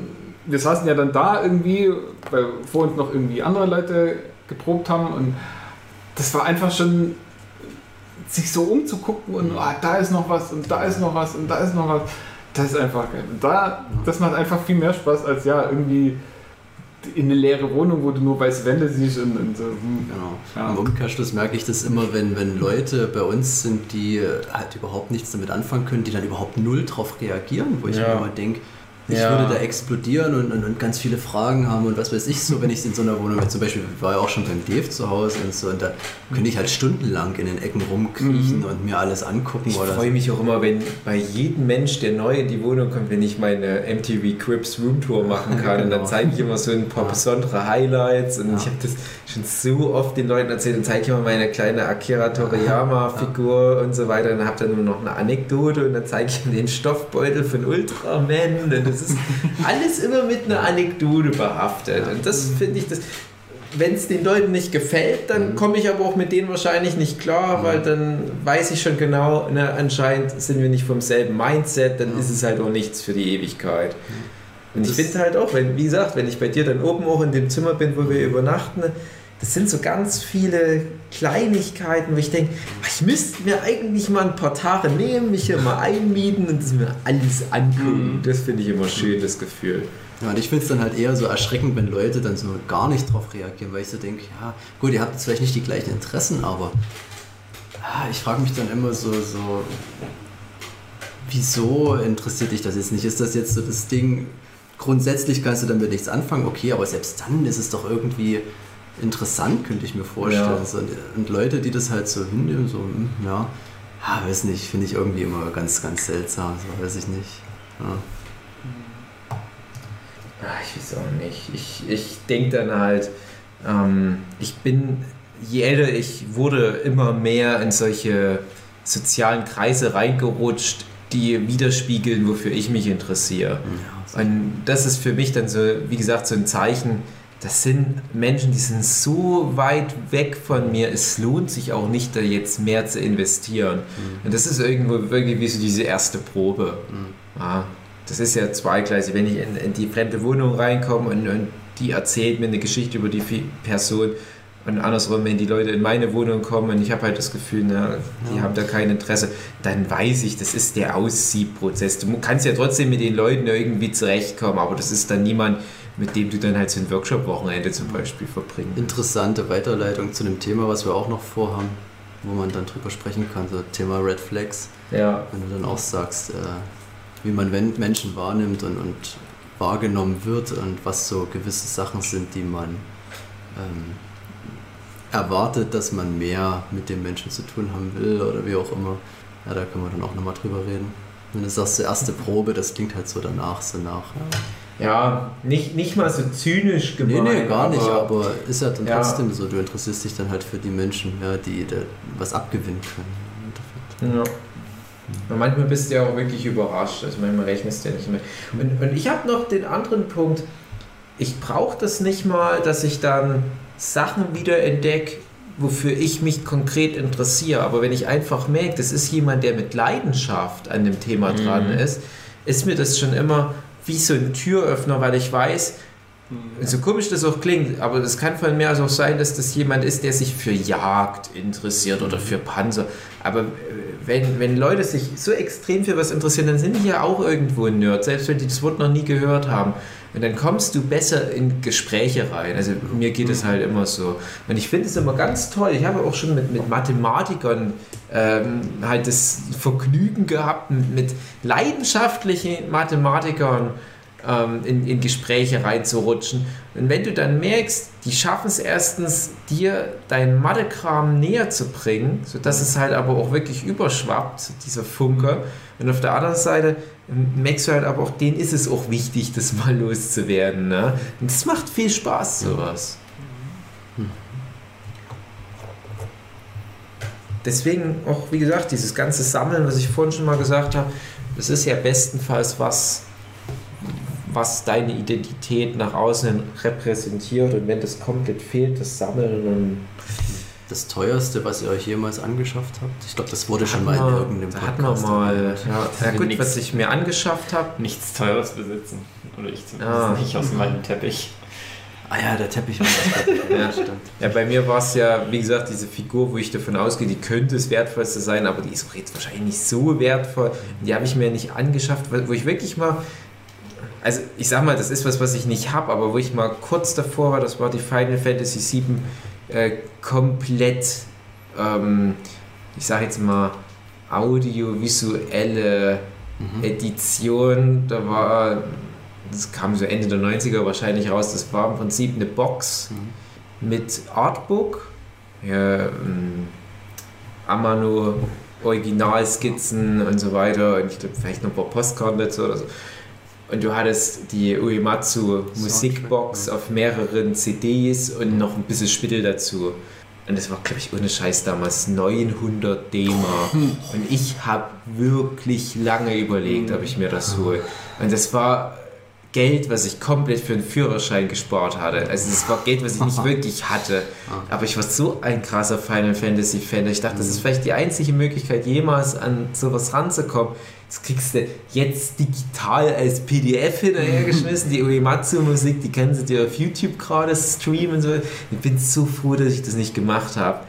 wir saßen ja dann da irgendwie, weil vor uns noch irgendwie andere Leute geprobt haben und das war einfach schon sich so umzugucken und ah, da ist noch was und da ist noch was und da ist noch was. Das ist einfach geil. Da, das macht einfach viel mehr Spaß als ja irgendwie in eine leere Wohnung, wo du nur weiße Wände siehst und, und so. hm. Genau. Ja. Im Umkehrschluss merke ich das immer, wenn, wenn Leute bei uns sind, die halt überhaupt nichts damit anfangen können, die dann überhaupt null drauf reagieren, wo ich Ja. mir immer denke, ich Ja. würde da explodieren und, und, und ganz viele Fragen haben und was weiß ich so, wenn ich in so einer Wohnung bin. Zum Beispiel war ja auch schon beim Dave zu Hause und so und da könnte ich halt stundenlang in den Ecken rumkriechen Mhm. und mir alles angucken Ich freue mich auch immer, wenn bei jedem Mensch, der neu in die Wohnung kommt, wenn ich meine MTV Crips Room Tour machen kann. Und dann Genau. zeige ich immer so ein paar Ja. besondere Highlights. Und Ja. ich habe das schon so oft den Leuten erzählt. Dann zeige ich immer meine kleine Akira Toriyama-Figur und so weiter. Und dann habe dann nur noch eine Anekdote und dann zeige ich ihm den Stoffbeutel von Ultraman. Und das ist alles immer mit einer Anekdote behaftet. Und das finde ich das. Wenn es den Leuten nicht gefällt, dann Mhm. komme ich aber auch mit denen wahrscheinlich nicht klar, weil dann weiß ich schon genau, ne, anscheinend sind wir nicht vom selben Mindset, dann Ja. ist es halt auch nichts für die Ewigkeit. Und ich finde halt auch, wenn, wie gesagt, wenn ich bei dir dann oben auch in dem Zimmer bin, wo wir übernachten, das sind so ganz viele Kleinigkeiten, wo ich denke, ich müsste mir eigentlich mal ein paar Tage nehmen, mich hier mal einmieten und das mir alles angucken. Das finde ich immer schön, das Gefühl. Ja, und ich finde es dann halt eher so erschreckend, wenn Leute dann so gar nicht drauf reagieren, weil ich so denke, ja, gut, ihr habt jetzt vielleicht nicht die gleichen Interessen, aber ah, ich frage mich dann immer so, so, wieso interessiert dich das jetzt nicht? Ist das jetzt so das Ding, grundsätzlich kannst du damit nichts anfangen, okay, aber selbst dann ist es doch irgendwie interessant, könnte ich mir vorstellen. Ja. So, und, Leute, die das halt so hinnehmen, so, hm, ja, ah, weiß nicht, finde ich irgendwie immer ganz, ganz seltsam, so, weiß ich nicht. Ja. Ah, ich weiß auch nicht. Ich, ich denke dann halt, ähm, ich bin, je älter ich wurde, immer mehr in solche sozialen Kreise reingerutscht, die widerspiegeln, wofür ich mich interessiere. Und das ist für mich dann so, wie gesagt, so ein Zeichen, das sind Menschen, die sind so weit weg von mir, es lohnt sich auch nicht, da jetzt mehr zu investieren. Und das ist irgendwo wirklich wie so diese erste Probe. Ja, das ist ja zweigleisig. Wenn ich in, in die fremde Wohnung reinkomme und, und die erzählt mir eine Geschichte über die Person und andersrum, wenn die Leute in meine Wohnung kommen und ich habe halt das Gefühl, na, die haben da kein Interesse, dann weiß ich, das ist der Aussiebprozess. Du kannst ja trotzdem mit den Leuten irgendwie zurechtkommen, aber das ist dann niemand, mit dem du dann halt so ein Workshop-Wochenende zum Beispiel verbringst. interessante Weiterleitung zu dem Thema, was wir auch noch vorhaben, wo man dann drüber sprechen kann, so Thema Red Flags, Ja. wenn du dann auch sagst, äh, wie man Menschen wahrnimmt und, und wahrgenommen wird und was so gewisse Sachen sind, die man ähm, erwartet, dass man mehr mit den Menschen zu tun haben will oder wie auch immer. Ja, da können wir dann auch nochmal drüber reden. Wenn du sagst, die erste Probe, das klingt halt so danach, so nach. Ja, nicht, nicht mal so zynisch Nee, gemeint. nee, gar nicht, aber ist ja dann Ja. trotzdem so, du interessierst dich dann halt für die Menschen, ja, die da was abgewinnen können. Ja. Und manchmal bist du ja auch wirklich überrascht. Also manchmal rechnest du ja nicht mehr. Und, und ich habe noch den anderen Punkt. Ich brauche das nicht mal, dass ich dann Sachen wieder entdecke, wofür ich mich konkret interessiere. Aber wenn ich einfach merke, das ist jemand, der mit Leidenschaft an dem Thema dran ist, ist mir das schon immer wie so ein Türöffner, weil ich weiß, so komisch das auch klingt, aber das kann von mir aus auch sein, dass das jemand ist, der sich für Jagd interessiert oder für Panzer. Aber äh, wenn, wenn Leute sich so extrem für was interessieren, dann sind die ja auch irgendwo ein Nerd, selbst wenn die das Wort noch nie gehört haben. Und dann kommst du besser in Gespräche rein. Also mir geht es halt immer so. Und ich finde es immer ganz toll. Ich habe auch schon mit, mit Mathematikern ähm, halt das Vergnügen gehabt, mit, mit leidenschaftlichen Mathematikern ähm, in, in Gespräche reinzurutschen. Und wenn du dann merkst, die schaffen es erstens, dir deinen Mathekram näher zu bringen, sodass es halt aber auch wirklich überschwappt, dieser Funke. Und auf der anderen Seite ähm, merkst du halt aber auch, denen ist es auch wichtig, das mal loszuwerden. Ne? Und das macht viel Spaß, sowas. Deswegen auch, wie gesagt, dieses ganze Sammeln, was ich vorhin schon mal gesagt habe, das ist ja bestenfalls was, was deine Identität nach außen repräsentiert. Und wenn das komplett fehlt, das Sammeln, dann Das teuerste, was ihr euch jemals angeschafft habt? Ich glaube, das wurde schon hat mal in irgendeinem da hat man Podcast mal, ja, ja gut, Nix. was ich mir angeschafft habe. Nichts Teures besitzen. Oder ich zumindest Ah. nicht aus meinem Teppich. Ah ja, der Teppich war das. Ja. stimmt. Ja, bei mir war es ja, wie gesagt, diese Figur, wo ich davon ausgehe, die könnte das Wertvollste sein, aber die ist auch jetzt wahrscheinlich nicht so wertvoll. Die habe ich mir nicht angeschafft, wo ich wirklich mal, also ich sag mal, das ist was, was ich nicht habe, aber wo ich mal kurz davor war, das war die Final Fantasy VII äh, komplett, ähm, ich sag jetzt mal, audiovisuelle Edition. Da war, das kam so Ende der 90er wahrscheinlich raus, das war im Prinzip eine Box mit Artbook, ja, ähm, Amano Originalskizzen und so weiter und ich glaube vielleicht noch ein paar Postkarten dazu oder so. Und du hattest die Uematsu Musikbox auf mehreren CDs und noch ein bisschen Spittel dazu. Und das war, glaube ich, ohne Scheiß damals 900 D-Mark. Und ich habe wirklich lange überlegt, ob ich mir das hole. Und das war Geld, was ich komplett für einen Führerschein gespart hatte. Also das war Geld, was ich nicht wirklich hatte. Aber ich war so ein krasser Final Fantasy Fan. Ich dachte, das ist vielleicht die einzige Möglichkeit, jemals an sowas ranzukommen. Das kriegst du jetzt digital als PDF hinterhergeschmissen. Die Uematsu-Musik, die können sie dir auf YouTube gerade streamen. So. Ich bin so froh, dass ich das nicht gemacht habe.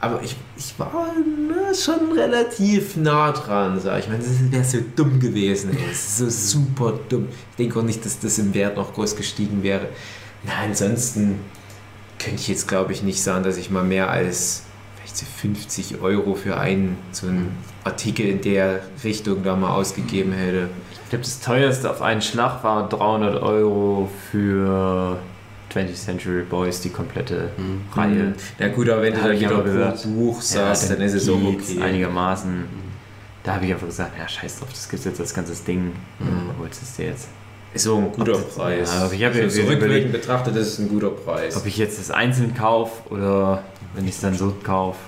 Aber ich, ich war ne, schon relativ nah dran, sag ich. meine, das wäre so dumm gewesen. Das ist so super dumm. Ich denke auch nicht, dass das im Wert noch groß gestiegen wäre. Na, ansonsten könnte ich jetzt, glaube ich, nicht sagen, dass ich mal mehr als vielleicht so 50 Euro für einen so einen Artikel in der Richtung da mal ausgegeben hätte. Ich glaube, das teuerste auf einen Schlag war 300 Euro für 20th Century Boys, die komplette Reihe. Na gut, aber wenn Da du da wieder aber pro gesagt, Buch sagst, dann ist es geht's okay. einigermaßen. Da habe ich einfach gesagt, ja, scheiß drauf, das gibt jetzt das ganze Ding. Mhm. Holst es dir jetzt. Ist so ein guter Ob Preis. Ja, ich hab ja so überlegt- rückwirkend betrachtet, das ist ein guter Preis. Ob ich jetzt das einzeln kaufe oder wenn ich es dann so kaufe.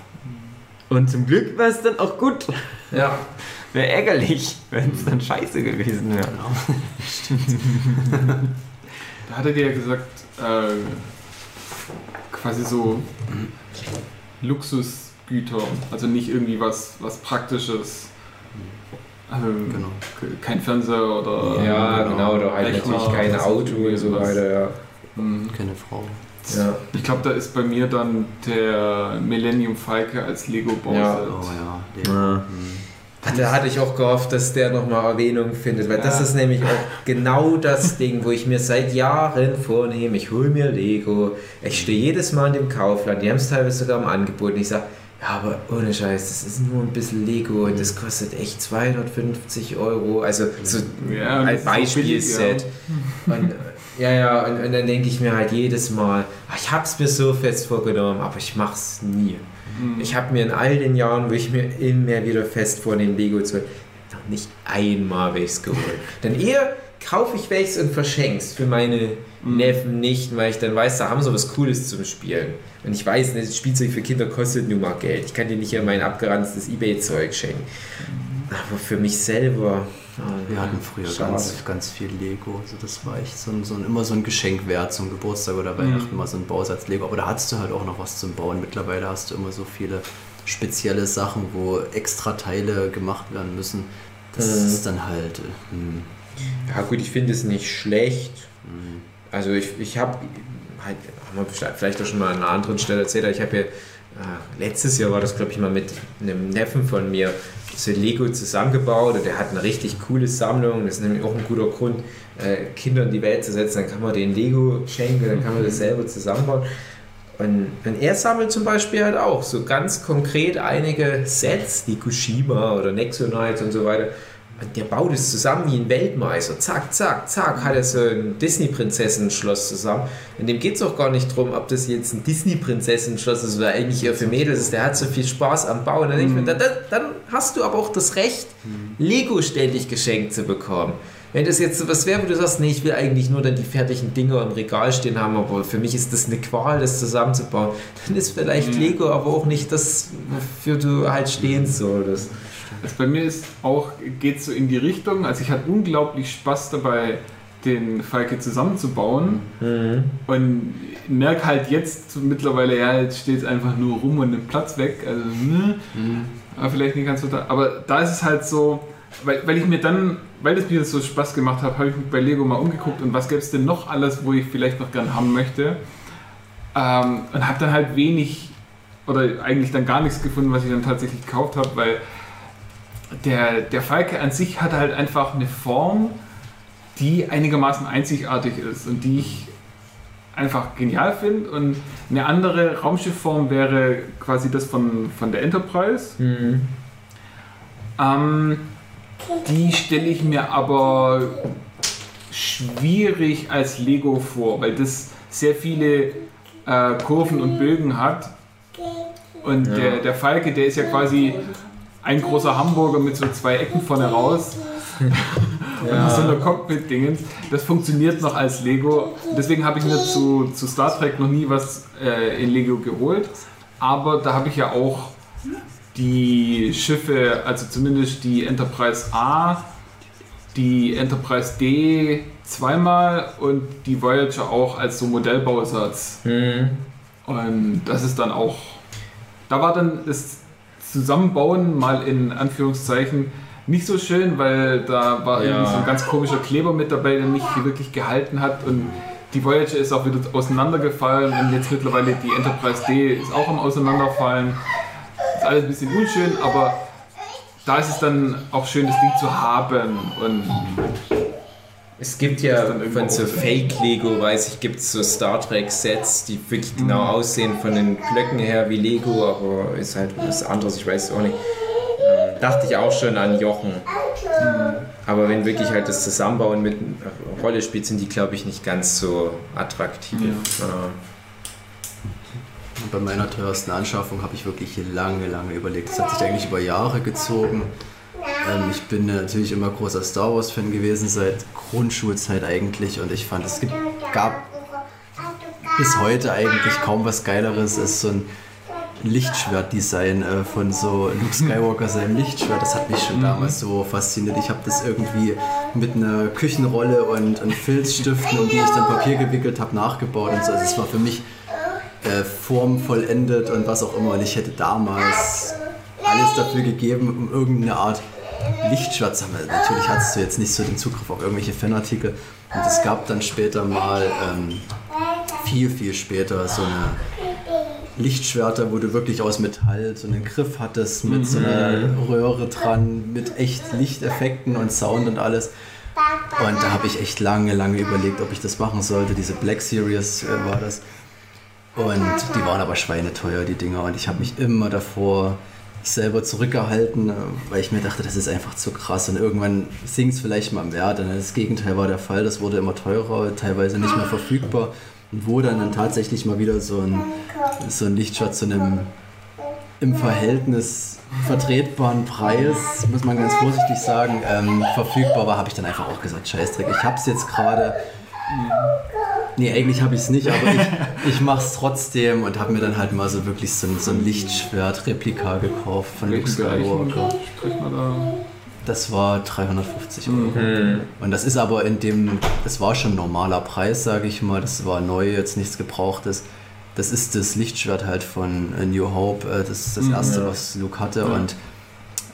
Und zum Glück war es dann auch gut. Ja. Wäre ärgerlich, wenn es dann scheiße gewesen wäre. Da hattet ihr ja gesagt, äh, quasi so Luxusgüter, also nicht irgendwie was, was Praktisches. Also Genau. ke- kein Fernseher oder. Ja, genau, da halt Rechner, natürlich kein Auto und so weiter, ja. Hm. Keine Frau. ja. Ich glaube, da ist bei mir dann der Millennium Falke als Lego-Bauset. Ja. Oh ja. Ja. Hm. Da hatte ich auch gehofft, dass der nochmal Erwähnung findet, weil das Ja. ist nämlich auch genau das Ding, wo ich mir seit Jahren vornehme, ich hole mir Lego, ich stehe jedes Mal in dem Kaufland, die haben es teilweise sogar im Angebot und ich sage, ja, aber ohne Scheiß, das ist nur ein bisschen Lego und das kostet echt 250 Euro, also so Ja, das so billig, Beispielset. Und, ja, ja, und, und dann denke ich mir halt jedes Mal, ich habe es mir so fest vorgenommen, aber ich mache es nie. Hm. Ich habe mir in all den Jahren, wo ich mir immer wieder fest vor den Lego zu noch nicht einmal welches geholt. Denn eher kaufe ich welches und verschenk's für meine Mhm. Neffen nicht, weil ich dann weiß, da haben sie was Cooles zum Spielen. Und ich weiß, das Spielzeug für Kinder kostet nun mal Geld. Ich kann dir nicht ja mein abgeranztes Ebay-Zeug schenken. Aber für mich selber. Wir hatten früher schade. ganz, ganz viel Lego. Also das war echt so ein, so ein, immer so ein Geschenk wert zum Geburtstag oder Weihnachten, mal so ein Bausatz Lego. Aber da hattest du halt auch noch was zum Bauen. Mittlerweile hast du immer so viele spezielle Sachen, wo extra Teile gemacht werden müssen. Das Mhm. ist dann halt. äh, Hm, Ja gut, ich finde es nicht schlecht. hm. Also ich, ich habe, halt, haben wir vielleicht auch schon mal an einer anderen Stelle erzählt, aber ich habe ja, äh, letztes Jahr war das glaube ich mal mit einem Neffen von mir, so Lego zusammengebaut und der hat eine richtig coole Sammlung. Das ist nämlich auch ein guter Grund, äh, Kinder in die Welt zu setzen. Dann kann man den Lego schenken, dann kann man das selber zusammenbauen. Und, und er sammelt zum Beispiel halt auch so ganz konkret einige Sets, die Kushima oder Nexonites und so weiter. Und der baut es zusammen wie ein Weltmeister. Zack, zack, zack, hat er so ein Disney-Prinzessin-Schloss zusammen. In dem geht es auch gar nicht darum, ob das jetzt ein Disney-Prinzessin-Schloss ist oder eigentlich eher für Mädels ist. Der hat so viel Spaß am Bauen. Dann, ich mir, dann, dann- hast du aber auch das Recht, Lego ständig geschenkt zu bekommen. Wenn das jetzt so was wäre, wo du sagst, nee, ich will eigentlich nur dann die fertigen Dinger im Regal stehen haben, aber für mich ist das eine Qual, das zusammenzubauen, dann ist vielleicht Lego aber auch nicht das, wofür du halt stehen solltest. Also bei mir ist auch, geht so in die Richtung, also ich hatte unglaublich Spaß dabei, den Falke zusammenzubauen. Und merke halt jetzt mittlerweile, ja, jetzt steht es einfach nur rum und nimmt Platz weg, also ne, aber vielleicht nicht ganz so da, aber da ist es halt so, weil, weil ich mir dann, weil das mir so Spaß gemacht hat, habe ich mich bei Lego mal umgeguckt und was gäbe es denn noch alles, wo ich vielleicht noch gern haben möchte? Ähm, und habe dann halt wenig oder eigentlich dann gar nichts gefunden, was ich dann tatsächlich gekauft habe, weil der, der Falke an sich hat halt einfach eine Form, die einigermaßen einzigartig ist und die ich einfach genial finde. Und eine andere Raumschiffform wäre quasi das von, von der Enterprise. Mhm. Ähm, die stelle ich mir aber schwierig als Lego vor, weil das sehr viele äh, Kurven und Bögen hat. Und Ja. der, der Falke, der ist ja quasi ein großer Hamburger mit so zwei Ecken vorne raus und so einer Cockpit-Dingens. Das funktioniert noch als Lego. Deswegen habe ich mir zu, zu Star Trek noch nie was äh, in Lego geholt. Aber da habe ich ja auch die Schiffe, also zumindest die Enterprise A, die Enterprise D, zweimal und die Voyager auch als so Modellbausatz. Mhm. Und das ist dann auch. Da war dann das Zusammenbauen mal in Anführungszeichen nicht so schön, weil da war Ja. irgendwie so ein ganz komischer Kleber mit dabei, der nicht wirklich gehalten hat. Und die Voyager ist auch wieder auseinandergefallen und jetzt mittlerweile die Enterprise D ist auch am Auseinanderfallen. Ist alles ein bisschen unschön, aber da ist es dann auch schön, das Ding zu haben. Und Es gibt ja von so Fake-Lego, weiß ich, gibt es so Star Trek-Sets, die wirklich genau aussehen von den Blöcken her wie Lego, aber ist halt was anderes, ich weiß es auch nicht. Ähm, dachte ich auch schon an Jochen. Aber wenn wirklich halt das Zusammenbauen mit Rolle spielt, sind die, glaube ich, nicht ganz so attraktiv. Ja. Äh, Bei meiner teuersten Anschaffung habe ich wirklich lange, lange überlegt. Das hat sich eigentlich über Jahre gezogen. Ähm, ich bin natürlich immer großer Star Wars-Fan gewesen, seit Grundschulzeit eigentlich. Und ich fand, es gibt, gab bis heute eigentlich kaum was Geileres als so ein Lichtschwert-Design äh, von so Luke Skywalker seinem Lichtschwert. Das hat mich schon damals so fasziniert. Ich habe das irgendwie mit einer Küchenrolle und, und Filzstiften, um die ich dann Papier gewickelt habe, nachgebaut und so. Also es war für mich äh, formvollendet und was auch immer. Und ich hätte damals alles dafür gegeben, um irgendeine Art Lichtschwert zu haben. Also Natürlich hattest du jetzt nicht so den Zugriff auf irgendwelche Fanartikel. Und es gab dann später mal, ähm, viel, viel später, so eine Lichtschwerter, wo du wirklich aus Metall so einen Griff hattest mit so einer Röhre dran, mit echt Lichteffekten und Sound und alles. Und da habe ich echt lange, lange überlegt, ob ich das machen sollte. Diese Black Series äh, war das. Und die waren aber schweineteuer, die Dinger. Und ich habe mich immer davor selber zurückgehalten, äh, weil ich mir dachte, das ist einfach zu krass. Und irgendwann sinkt es vielleicht mal Wert. Und das Gegenteil war der Fall. Das wurde immer teurer, teilweise nicht mehr verfügbar. Und wo dann, dann tatsächlich mal wieder so ein, so ein Lichtschwert zu einem im Verhältnis vertretbaren Preis, muss man ganz vorsichtig sagen, ähm, verfügbar war, habe ich dann einfach auch gesagt, Scheißdreck, ich habe es jetzt gerade. Nee, eigentlich habe ich es nicht, aber ich, ich mache es trotzdem und habe mir dann halt mal so wirklich so ein, so ein Lichtschwert-Replika gekauft von Luke Skywalker. Das war 350 Euro. Mhm. Und das ist aber in dem, das war schon ein normaler Preis, sage ich mal. Das war neu, jetzt nichts Gebrauchtes. Das ist das Lichtschwert halt von äh, New Hope. äh, Das ist das Mhm, erste, ja. was Luke hatte. Ja. Und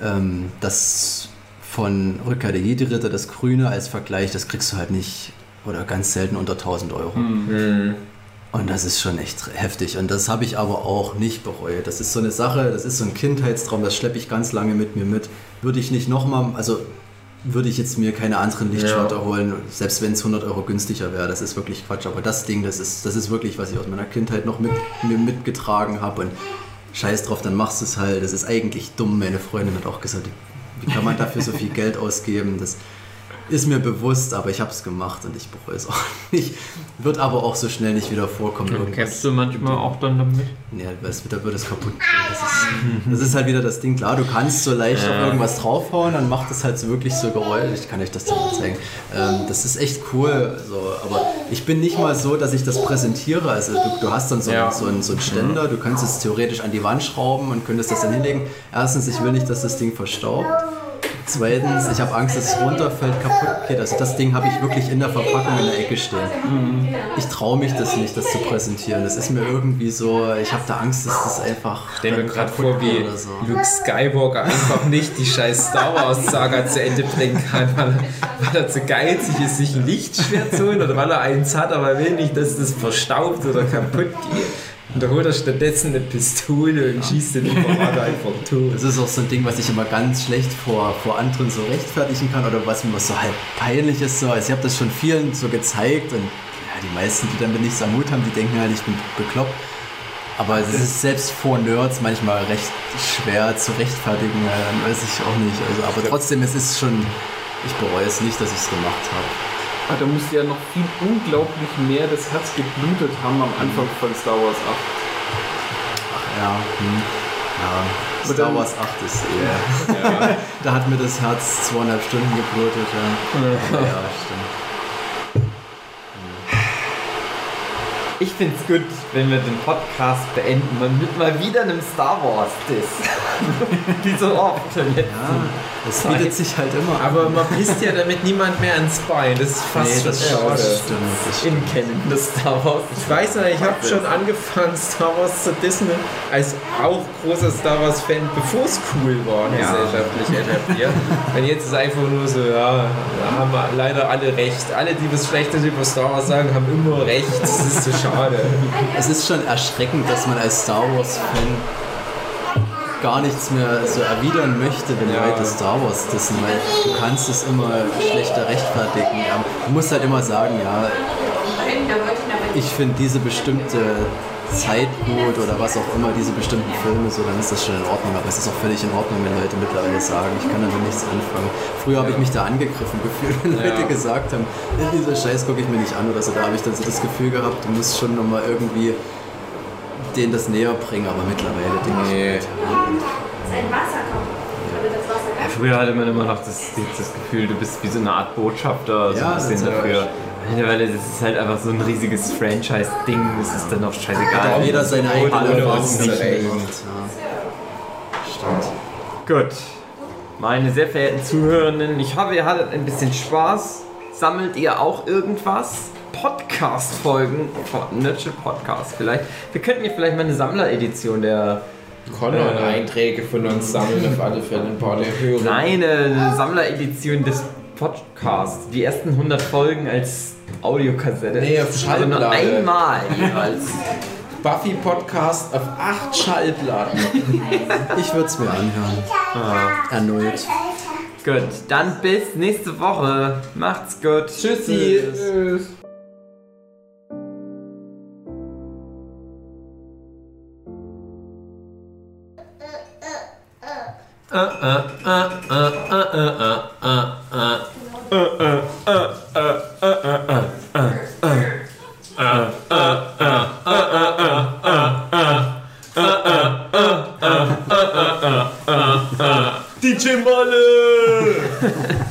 ähm, das von Rückkehr der Jedi-Ritter, das Grüne als Vergleich, das kriegst du halt nicht oder ganz selten unter 1000 Euro. Mhm. Und das ist schon echt heftig. Und das habe ich aber auch nicht bereut. Das ist so eine Sache, das ist so ein Kindheitstraum, das schleppe ich ganz lange mit mir mit. Würde ich nicht nochmal, also würde ich jetzt mir keine anderen Lichtschwerter Ja. holen, selbst wenn es 100 Euro günstiger wäre. Das ist wirklich Quatsch. Aber das Ding, das ist, das ist wirklich, was ich aus meiner Kindheit noch mit mir mitgetragen habe. Und scheiß drauf, dann machst du es halt. Das ist eigentlich dumm. Meine Freundin hat auch gesagt, wie kann man dafür so viel Geld ausgeben? Das ist mir bewusst, aber ich habe es gemacht und ich bereue es auch nicht. Wird aber auch so schnell nicht wieder vorkommen. Kämpfst du manchmal auch dann damit? Es- da wird es kaputt. Das ist, das ist halt wieder das Ding. Klar, du kannst so leicht auf irgendwas draufhauen, dann macht es halt so wirklich so Geräusch. Ich kann euch das dann zeigen. Ähm, das ist echt cool. So, aber ich bin nicht mal so, dass ich das präsentiere. Also du, du hast dann so, Ja. einen, so, einen, so einen Ständer, du kannst es theoretisch an die Wand schrauben und könntest das dann hinlegen. Erstens, ich will nicht, dass das Ding verstaubt. Zweitens, ich habe Angst, dass es runterfällt, kaputt geht. Also das Ding habe ich wirklich in der Verpackung in der Ecke stehen. Ich traue mich das nicht, das zu präsentieren. Das ist mir irgendwie so, ich habe da Angst, dass das einfach Stell mir dann gerade vor, wie so. Luke Skywalker einfach nicht die scheiß Star Wars Saga zu Ende bringen kann, weil er, weil er zu geizig ist, sich ein Lichtschwert zu holen oder weil er eins hat, aber er will nicht, dass das verstaubt oder kaputt geht. Und da holt er stattdessen eine Pistole und schießt den Lieferant einfach tot. Das ist auch so ein Ding, was ich immer ganz schlecht vor, vor anderen so rechtfertigen kann oder was mir so halb peinlich ist. So. Also ich habe das schon vielen so gezeigt und ja, die meisten, die dann nichts am Mut haben, die denken halt, ich bin bekloppt. Aber es ist selbst vor Nerds manchmal recht schwer zu rechtfertigen, äh, weiß ich auch nicht. Also, aber trotzdem, es ist schon, ich bereue es nicht, dass ich es gemacht habe. Ah, da musste ja noch viel unglaublich mehr das Herz geblutet haben am Anfang von Star Wars 8. Ja, hm. ja. Star dann- Wars 8 ist eh. da hat mir das Herz zweieinhalb Stunden geblutet. Ja, ja stimmt. Ich find's gut, wenn wir den Podcast beenden mit mal wieder einem Star Wars Diss. Wie so oft. Ja, das bietet sich halt immer. an. Aber man pisst ja damit niemand mehr ans Bein. Das ist fast Nee, schon das, schade. das stimmt. Das stimmt. In Kennen des Star Wars. Ich weiß noch, ich habe schon angefangen, Star Wars zu dissen, als auch großer Star Wars-Fan, bevor es cool war, Ja. gesellschaftlich etabliert. Und jetzt ist einfach nur so, ja, da haben wir leider alle recht. Alle, die was Schlechtes über Star Wars sagen, haben immer recht. Das ist so schade. Es ist schon erschreckend, dass man als Star Wars-Fan gar nichts mehr so erwidern möchte, wenn Ja. Leute Star Wars dissen, weil du kannst es immer schlechter rechtfertigen. Du musst halt immer sagen, ja, ich finde diese bestimmte Zeit gut oder was auch immer, diese bestimmten Filme, so, dann ist das schon in Ordnung. Aber es ist auch völlig in Ordnung, wenn Leute mittlerweile sagen, ich kann damit nichts anfangen. Früher habe ich mich da angegriffen gefühlt, wenn Ja. Leute gesagt haben, "Ja, dieser Scheiß gucke ich mir nicht an oder so. Da habe ich dann so das Gefühl gehabt, du musst schon nochmal irgendwie denen das näher bringen, aber mittlerweile denke Nee. ich, Sein Wasser kommt. Ja, früher hatte man immer noch das, das Gefühl, du bist wie so eine Art Botschafter, so Ja, ein bisschen ja- dafür. Mittlerweile das ist halt einfach so ein riesiges Franchise-Ding, es ist dann auch scheißegal. jeder seine eigene mitbringt. Ja. Stimmt. Gut. Meine sehr verehrten Zuhörenden, ich hoffe, ihr hattet ein bisschen Spaß. Sammelt ihr auch irgendwas? Podcast-Folgen von Nurture Podcast vielleicht. Wir könnten hier vielleicht mal eine Sammleredition der. Conan-Einträge von uns sammeln auf alle Fälle ein paar der Hörer. Nein, eine Sammleredition des Podcasts. Die ersten 100 Folgen als Audiokassette. Nee, auf Aber nur Schallplatte. einmal jeweils. Buffy Podcast auf acht Schallplatten. Ich würde es mir anhören. Erneut. gut, dann bis nächste Woche. Macht's gut. Tschüssi. Uh, uh, uh, uh, uh, uh, uh, uh. DJ Maler!